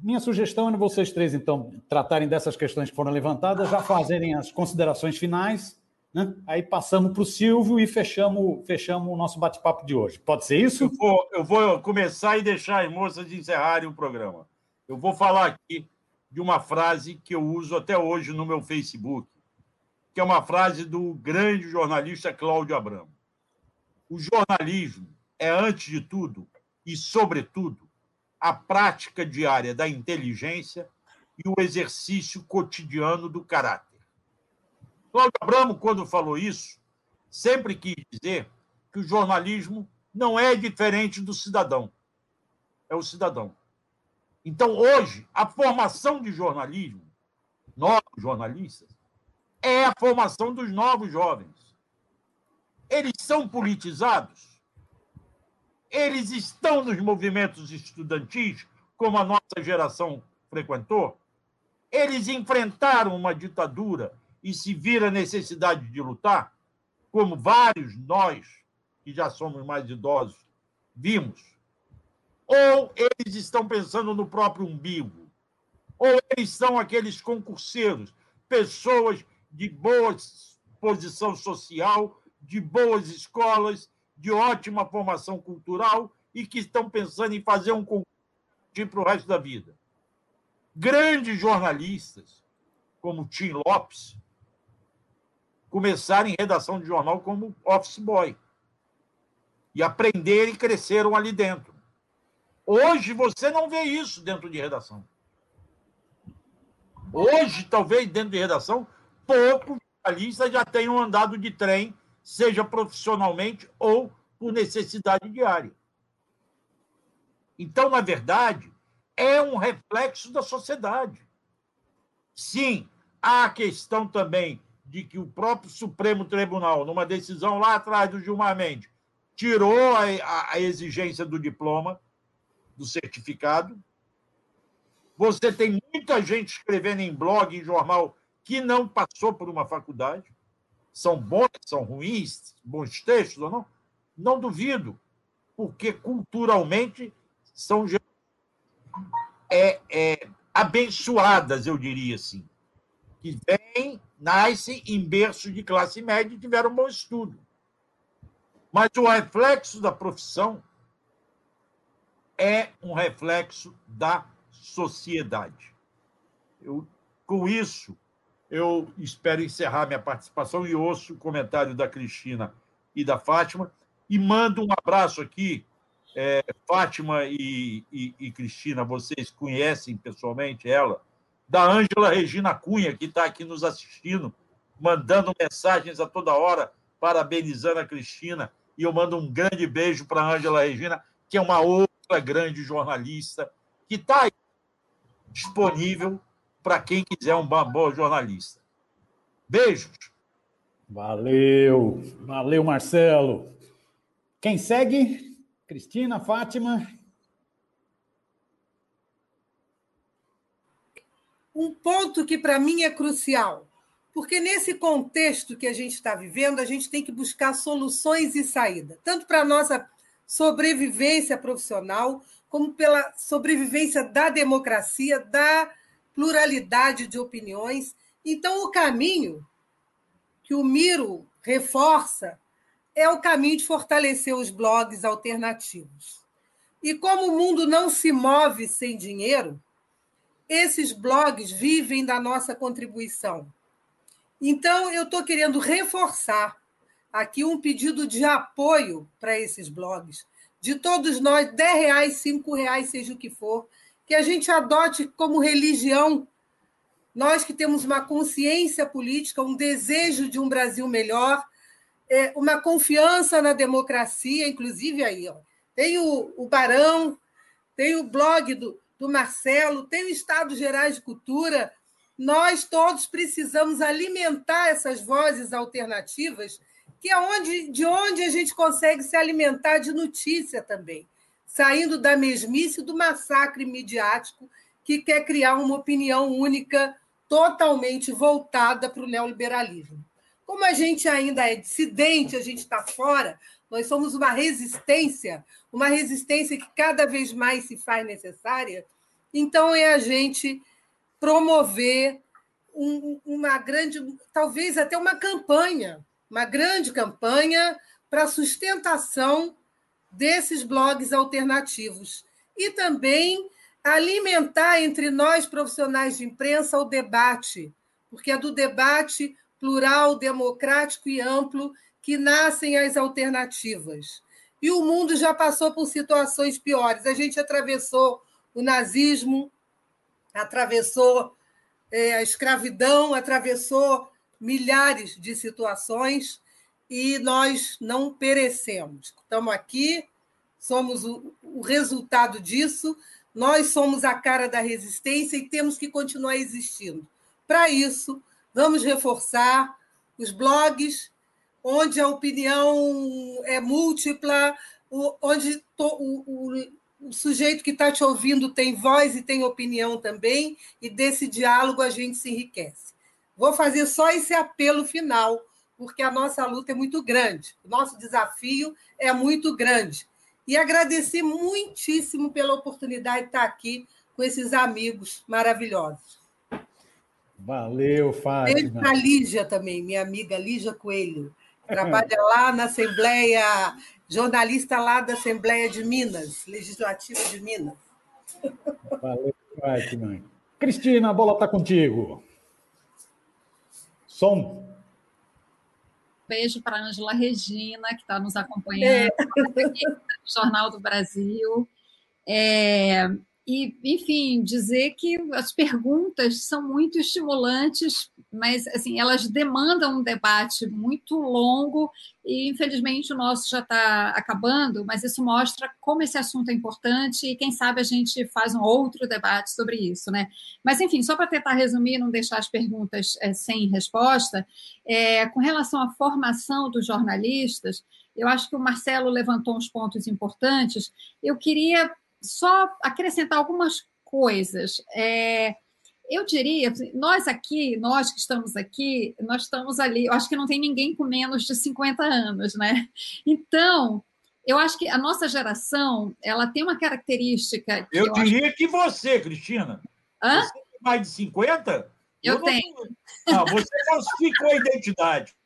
Minha sugestão é vocês três, então, tratarem dessas questões que foram levantadas, já fazerem as considerações finais, né? aí passamos para o Silvio e fechamos, fechamos o nosso bate-papo de hoje. Pode ser isso? Eu vou, eu vou começar e deixar as moças encerrarem o programa. Eu vou falar aqui de uma frase que eu uso até hoje no meu Facebook, que é uma frase do grande jornalista Cláudio Abramo. O jornalismo é, antes de tudo e sobretudo, a prática diária da inteligência e o exercício cotidiano do caráter. Cláudio Abramo, quando falou isso, sempre quis dizer que o jornalismo não é diferente do cidadão. É o cidadão. Então, hoje, a formação de jornalismo, novos jornalistas, é a formação dos novos jovens. Eles são politizados? Eles estão nos movimentos estudantis, como a nossa geração frequentou? Eles enfrentaram uma ditadura e se viram a necessidade de lutar, como vários nós, que já somos mais idosos, vimos? Ou eles estão pensando no próprio umbigo? Ou eles são aqueles concurseiros, pessoas de boa posição social, de boas escolas, de ótima formação cultural e que estão pensando em fazer um concurso para o resto da vida. Grandes jornalistas, como Tim Lopes, começaram em redação de jornal como office boy e aprenderam e cresceram ali dentro. Hoje você não vê isso dentro de redação. Hoje, talvez dentro de redação, poucos jornalistas já tenham andado de trem, seja profissionalmente ou por necessidade diária. Então, na verdade, é um reflexo da sociedade. Sim, há a questão também de que o próprio Supremo Tribunal, numa decisão lá atrás do Gilmar Mendes, tirou a, a, a exigência do diploma, do certificado. Você tem muita gente escrevendo em blog, em jornal, que não passou por uma faculdade. São bons, são ruins, bons textos ou não? Não duvido, porque culturalmente são é, é, abençoadas, eu diria assim, que vêm, nascem em berço de classe média e tiveram um bom estudo. Mas o reflexo da profissão é um reflexo da sociedade. Eu, com isso, eu espero encerrar minha participação e ouço o comentário da Cristina e da Fátima e mando um abraço aqui. É, Fátima e, e, e, Cristina, vocês conhecem pessoalmente ela, da Ângela Regina Cunha, que está aqui nos assistindo, mandando mensagens a toda hora, parabenizando a Cristina. E eu mando um grande beijo para a Ângela Regina, que é uma outra grande jornalista, que está disponível para quem quiser um bom jornalista. Beijos. Valeu, valeu, Marcelo. Quem segue? Cristina, Fátima. Um ponto que para mim é crucial, porque nesse contexto que a gente está vivendo, a gente tem que buscar soluções e saída, tanto para a nossa sobrevivência profissional, como pela sobrevivência da democracia, da pluralidade de opiniões. Então, o caminho que o Miro reforça é o caminho de fortalecer os blogs alternativos. E como o mundo não se move sem dinheiro, esses blogs vivem da nossa contribuição. Então, eu estou querendo reforçar aqui um pedido de apoio para esses blogs, de todos nós, 10 reais, 5 reais, seja o que for, que a gente adote como religião, nós que temos uma consciência política, um desejo de um Brasil melhor, é, uma confiança na democracia, inclusive aí, ó, tem o, o Barão, tem o blog do, do Marcelo, tem o Estado Gerais de Cultura. Nós todos precisamos alimentar essas vozes alternativas, que é onde, de onde a gente consegue se alimentar de notícia também, saindo da mesmice do massacre midiático que quer criar uma opinião única totalmente voltada para o neoliberalismo. Como a gente ainda é dissidente, a gente está fora, nós somos uma resistência, uma resistência que cada vez mais se faz necessária. Então, é a gente promover um, uma grande, talvez até uma campanha, uma grande campanha para sustentação desses blogs alternativos. E também alimentar entre nós, profissionais de imprensa, o debate, porque é do debate plural, democrático e amplo que nascem as alternativas. E o mundo já passou por situações piores. A gente atravessou o nazismo, atravessou é, a escravidão, atravessou milhares de situações e nós não perecemos. Estamos aqui, somos o, o resultado disso, nós somos a cara da resistência e temos que continuar existindo. Para isso, vamos reforçar os blogs, onde a opinião é múltipla, onde o, o, o sujeito que está te ouvindo tem voz e tem opinião também, e desse diálogo a gente se enriquece. Vou fazer só esse apelo final, porque a nossa luta é muito grande, o nosso desafio é muito grande. E agradecer muitíssimo pela oportunidade de estar aqui com esses amigos maravilhosos. Valeu, Fátima. Beijo para a Lígia também, minha amiga Lígia Coelho. Trabalha lá na Assembleia, jornalista lá da Assembleia de Minas, Legislativa de Minas. Valeu, Fátima. Cristina, a bola está contigo. Som. Beijo para a Ângela Regina, que está nos acompanhando, é. no Jornal do Brasil. É, e, enfim, dizer que as perguntas são muito estimulantes, mas assim elas demandam um debate muito longo e infelizmente o nosso já está acabando, mas isso mostra como esse assunto é importante e quem sabe a gente faz um outro debate sobre isso, né? Mas enfim, só para tentar resumir, não deixar as perguntas é, sem resposta, é, com relação à formação dos jornalistas, eu acho que o Marcelo levantou uns pontos importantes. Eu queria só acrescentar algumas coisas. É, eu diria, nós aqui, nós que estamos aqui, nós estamos ali, eu acho que não tem ninguém com menos de 50 anos, né? Então, eu acho que a nossa geração, ela tem uma característica... eu, eu diria acho... que você, Cristina. Hã? Você tem mais de 50? Eu, eu tenho. Não... Ah, você falsificou a identidade.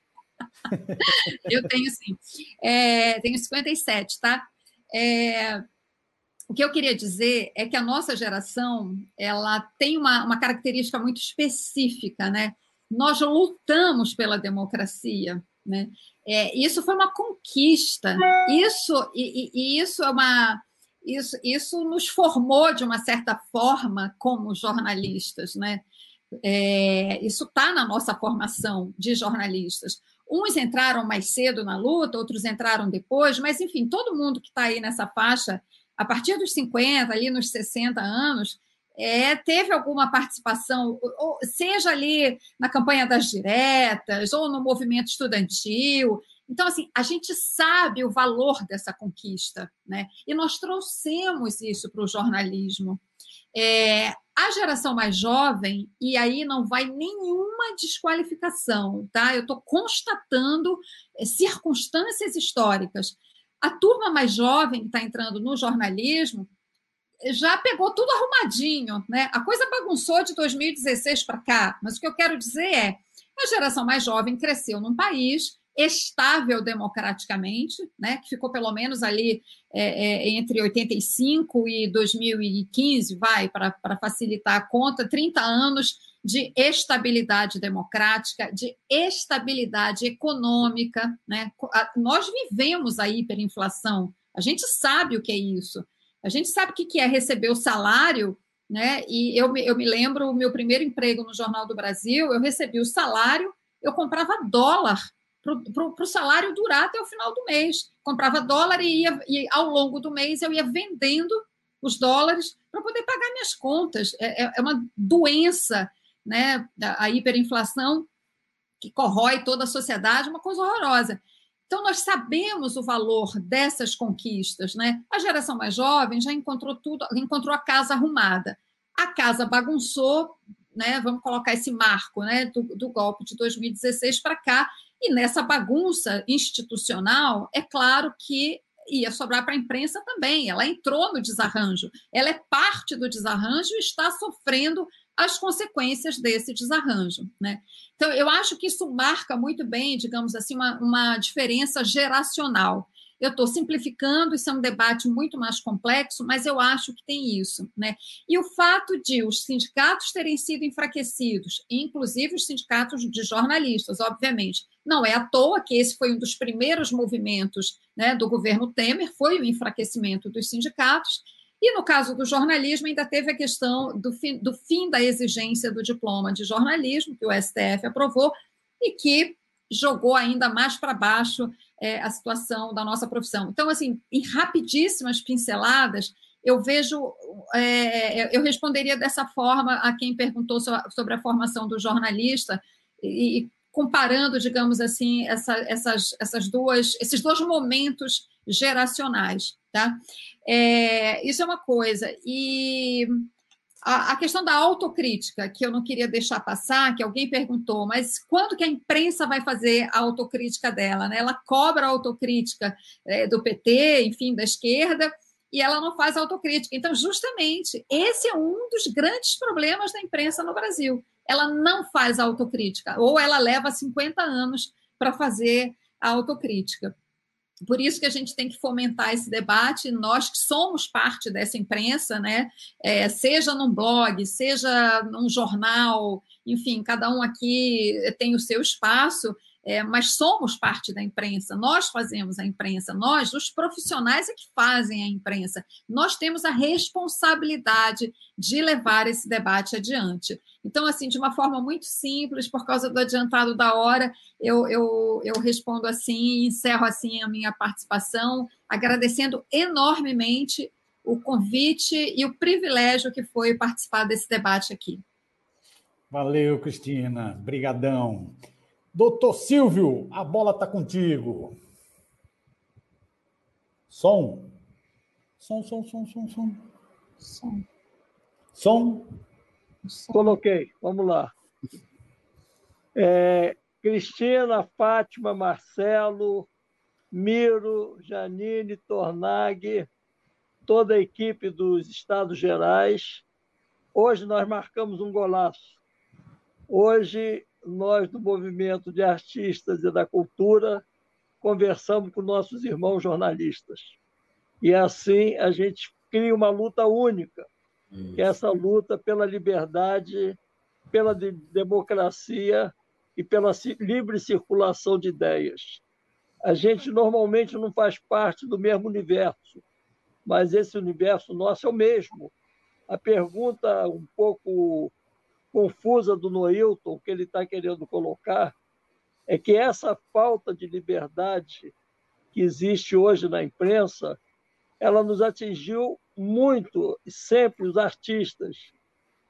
eu tenho sim. É, tenho 57, tá? É, o que eu queria dizer é que a nossa geração ela tem uma, uma característica muito específica, né? Nós lutamos pela democracia, né? É, isso foi uma conquista. Isso e, e, isso é uma isso, isso nos formou de uma certa forma como jornalistas, né? É, isso está na nossa formação de jornalistas. Uns entraram mais cedo na luta, outros entraram depois, mas enfim, todo mundo que está aí nessa faixa a partir dos 50, ali nos 60 anos, é, teve alguma participação, ou, seja ali na campanha das diretas, ou no movimento estudantil. Então, assim, a gente sabe o valor dessa conquista, né? E nós trouxemos isso para o jornalismo. É, a geração mais jovem, e aí não vai nenhuma desqualificação, tá? Eu estou constatando é, circunstâncias históricas. A turma mais jovem que está entrando no jornalismo já pegou tudo arrumadinho, né? A coisa bagunçou de 2016 para cá, mas o que eu quero dizer é a geração mais jovem cresceu num país estável democraticamente, né, que ficou pelo menos ali é, é, entre 85 e 2015, vai, para facilitar a conta, 30 anos de estabilidade democrática, de estabilidade econômica. Né? Nós vivemos a hiperinflação, a gente sabe o que é isso. A gente sabe o que é receber o salário, né? E eu, eu me lembro o meu primeiro emprego no Jornal do Brasil, eu recebi o salário, eu comprava dólar para o salário durar até o final do mês. Comprava dólar e, ia, e ao longo do mês eu ia vendendo os dólares para poder pagar minhas contas. É, é, é uma doença, né? A hiperinflação que corrói toda a sociedade, uma coisa horrorosa. Então, nós sabemos o valor dessas conquistas, né? A geração mais jovem já encontrou tudo, encontrou a casa arrumada. A casa bagunçou, né? Vamos colocar esse marco, né? Do, do golpe de 2016 para cá. E nessa bagunça institucional, é claro que ia sobrar para a imprensa também. Ela entrou no desarranjo, ela é parte do desarranjo e está sofrendo as consequências desse desarranjo. Né? Então, eu acho que isso marca muito bem, digamos assim, uma, uma diferença geracional. Eu estou simplificando, isso é um debate muito mais complexo, mas eu acho que tem isso. Né? E o fato de os sindicatos terem sido enfraquecidos, inclusive os sindicatos de jornalistas, obviamente, não é à toa que esse foi um dos primeiros movimentos né, do governo Temer, foi o enfraquecimento dos sindicatos, e no caso do jornalismo, ainda teve a questão do fim, do fim da exigência do diploma de jornalismo, que o STF aprovou, e que jogou ainda mais para baixo é, a situação da nossa profissão. Então, assim, em rapidíssimas pinceladas, eu vejo, é, eu responderia dessa forma a quem perguntou sobre a formação do jornalista, e, comparando, digamos assim, essa, essas, essas duas, esses dois momentos geracionais. Tá? É, isso é uma coisa. E a, a, questão da autocrítica, que eu não queria deixar passar, que alguém perguntou, mas quando que a imprensa vai fazer a autocrítica dela? Né? Ela cobra a autocrítica é, do PT, enfim, da esquerda, e ela não faz autocrítica. Então, justamente, esse é um dos grandes problemas da imprensa no Brasil. Ela não faz autocrítica, ou ela leva 50 anos para fazer a autocrítica. Por isso que a gente tem que fomentar esse debate, nós que somos parte dessa imprensa, né? É, seja num blog, seja num jornal, enfim, cada um aqui tem o seu espaço, é, mas somos parte da imprensa, nós fazemos a imprensa, nós, os profissionais, é que fazem a imprensa. Nós temos a responsabilidade de levar esse debate adiante. Então, assim, de uma forma muito simples, por causa do adiantado da hora, eu, eu, eu respondo assim, encerro assim a minha participação, agradecendo enormemente o convite e o privilégio que foi participar desse debate aqui. Valeu, Cristina. Brigadão. Doutor Silvio, a bola está contigo. Som. Som, som, som, som, som. Som. Som. Coloquei, vamos lá. É, Cristina, Fátima, Marcelo, Miro, Janine, Tornag, toda a equipe dos Estados Gerais. Hoje nós marcamos um golaço. Hoje nós do movimento de artistas e da cultura conversamos com nossos irmãos jornalistas. E assim a gente cria uma luta única, Isso. que é essa luta pela liberdade, pela democracia e pela livre circulação de ideias. A gente normalmente não faz parte do mesmo universo, mas esse universo nosso é o mesmo. A pergunta um pouco confusa do Noilton, que ele está querendo colocar, é que essa falta de liberdade que existe hoje na imprensa, ela nos atingiu muito, sempre os artistas.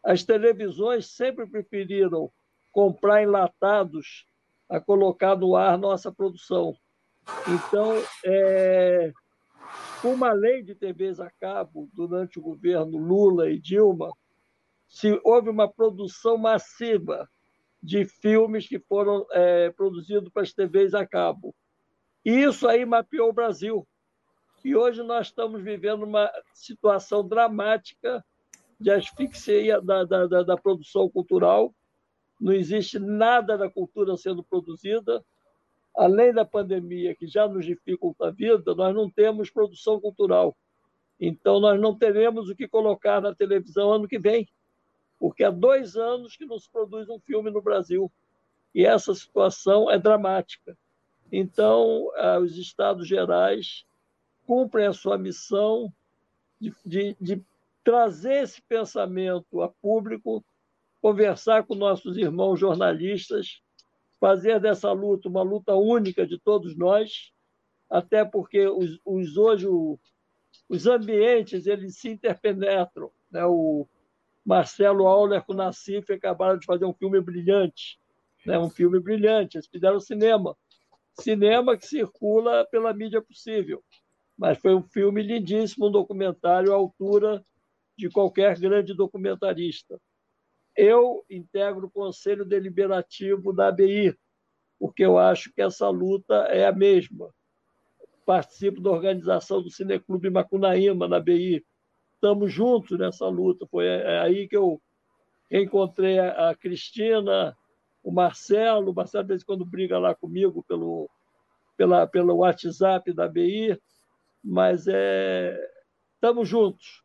As televisões sempre preferiram comprar enlatados a colocar no ar nossa produção. Então, é, uma lei de TVs a cabo durante o governo Lula e Dilma, se houve uma produção massiva de filmes que foram é, produzidos para as TVs a cabo. E isso aí mapeou o Brasil. E hoje nós estamos vivendo uma situação dramática de asfixia da, da, da, da produção cultural. Não existe nada da cultura sendo produzida. além da pandemia, que já nos dificulta a vida, nós não temos produção cultural. Então, nós não teremos o que colocar na televisão ano que vem, porque há dois anos que não se produz um filme no Brasil. E essa situação é dramática. Então, ah, os Estados Gerais cumprem a sua missão de, de, de trazer esse pensamento a público, conversar com nossos irmãos jornalistas, fazer dessa luta uma luta única de todos nós, até porque os, os hoje o, os ambientes eles se interpenetram. Né? O Marcelo Auler com Nassif acabaram de fazer um filme brilhante, né? um filme brilhante. Eles fizeram cinema, cinema que circula pela mídia possível, mas foi um filme lindíssimo, um documentário à altura de qualquer grande documentarista. Eu integro o Conselho Deliberativo da ABI, porque eu acho que essa luta é a mesma. Participo da organização do Cineclube Macunaíma, na ABI. Estamos juntos nessa luta. Foi é aí que eu encontrei a Cristina, o Marcelo. O Marcelo, de vez em quando, briga lá comigo pelo, pela, pelo WhatsApp da ABI, mas é, estamos juntos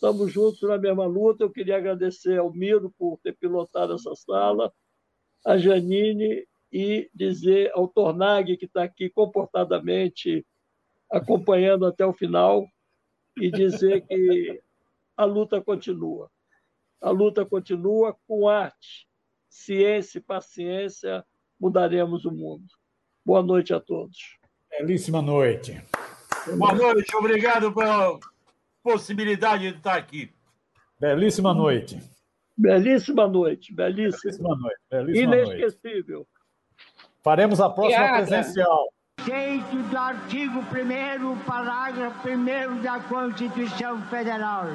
estamos juntos na mesma luta. Eu queria agradecer ao Miro por ter pilotado essa sala, a Janine e dizer ao Tornag, que está aqui comportadamente acompanhando até o final, e dizer que a luta continua. A luta continua com arte, ciência e paciência, mudaremos o mundo. Boa noite a todos. Belíssima noite. Boa noite, obrigado pela possibilidade de estar aqui. Belíssima noite. Belíssima noite, belíssima. Belíssima noite. Belíssima Inesquecível. Noite. Faremos a próxima Obrigada. presencial. Feito do artigo 1 parágrafo 1 da Constituição Federal.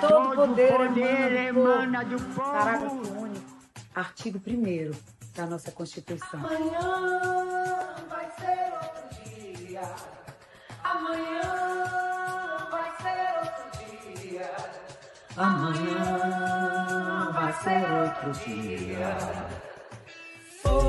Todo, Todo poder, poder emana, do povo. Parágrafo único. Artigo 1 da nossa Constituição. Amanhã vai ser outro dia. Amanhã Amanhã vai ser outro dia.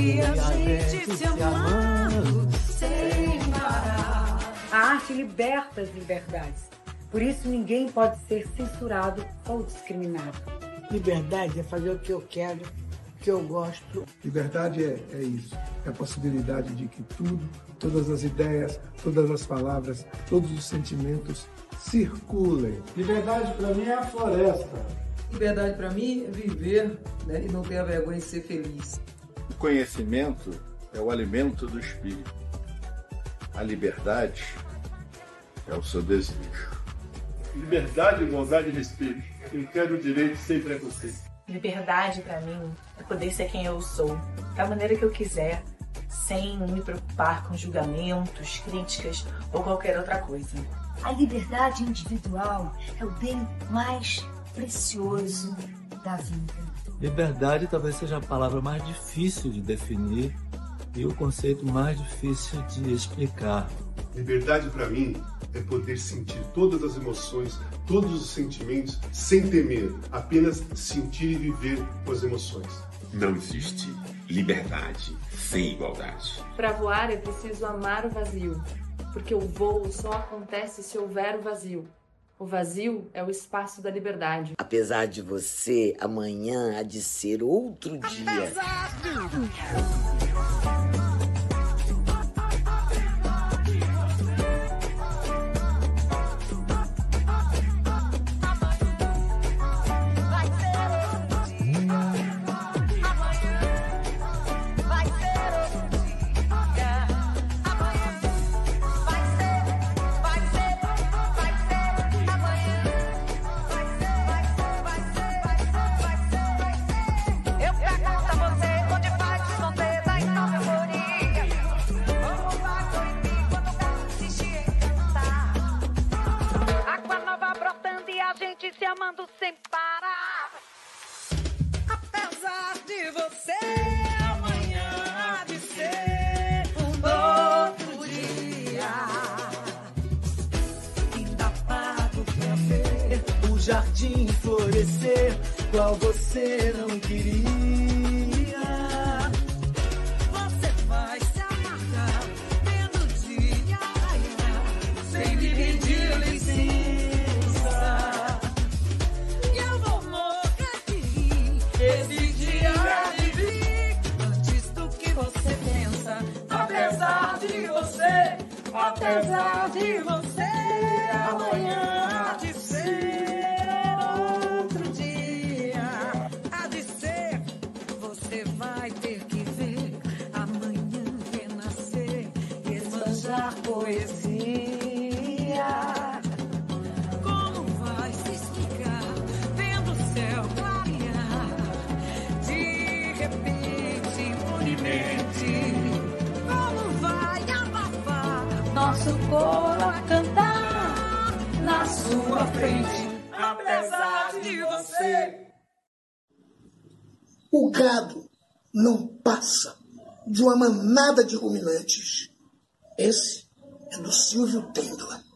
E a gente se amando sem parar. A arte liberta as liberdades. Por isso ninguém pode ser censurado ou discriminado. Liberdade é fazer o que eu quero que eu gosto. Liberdade é, é isso, é a possibilidade de que tudo, todas as ideias, todas as palavras, todos os sentimentos circulem. Liberdade para mim é a floresta. Liberdade para mim é viver né, e não ter a vergonha de ser feliz. Conhecimento é o alimento do espírito. A liberdade é o seu desejo. Liberdade, igualdade e respeito. Eu quero o direito sem preconceito. Liberdade para mim é poder ser quem eu sou, da maneira que eu quiser, sem me preocupar com julgamentos, críticas ou qualquer outra coisa. A liberdade individual é o bem mais precioso da vida. Liberdade talvez seja a palavra mais difícil de definir e o conceito mais difícil de explicar. Liberdade para mim é poder sentir todas as emoções, todos os sentimentos sem temer, apenas sentir e viver com as emoções. Não existe liberdade sem igualdade. Para voar é preciso amar o vazio, porque o voo só acontece se houver o vazio. O vazio é o espaço da liberdade. Apesar de você, amanhã há de ser outro dia. Eu sem parar. Apesar de você, amanhã há de ser um outro dia. Ainda pago pra ver o jardim florescer, qual você não queria. Você, apesar de você, amanhã nosso coro a cantar na sua frente, apesar de você? O gado não passa de uma manada de ruminantes. Esse é do Silvio Tendla.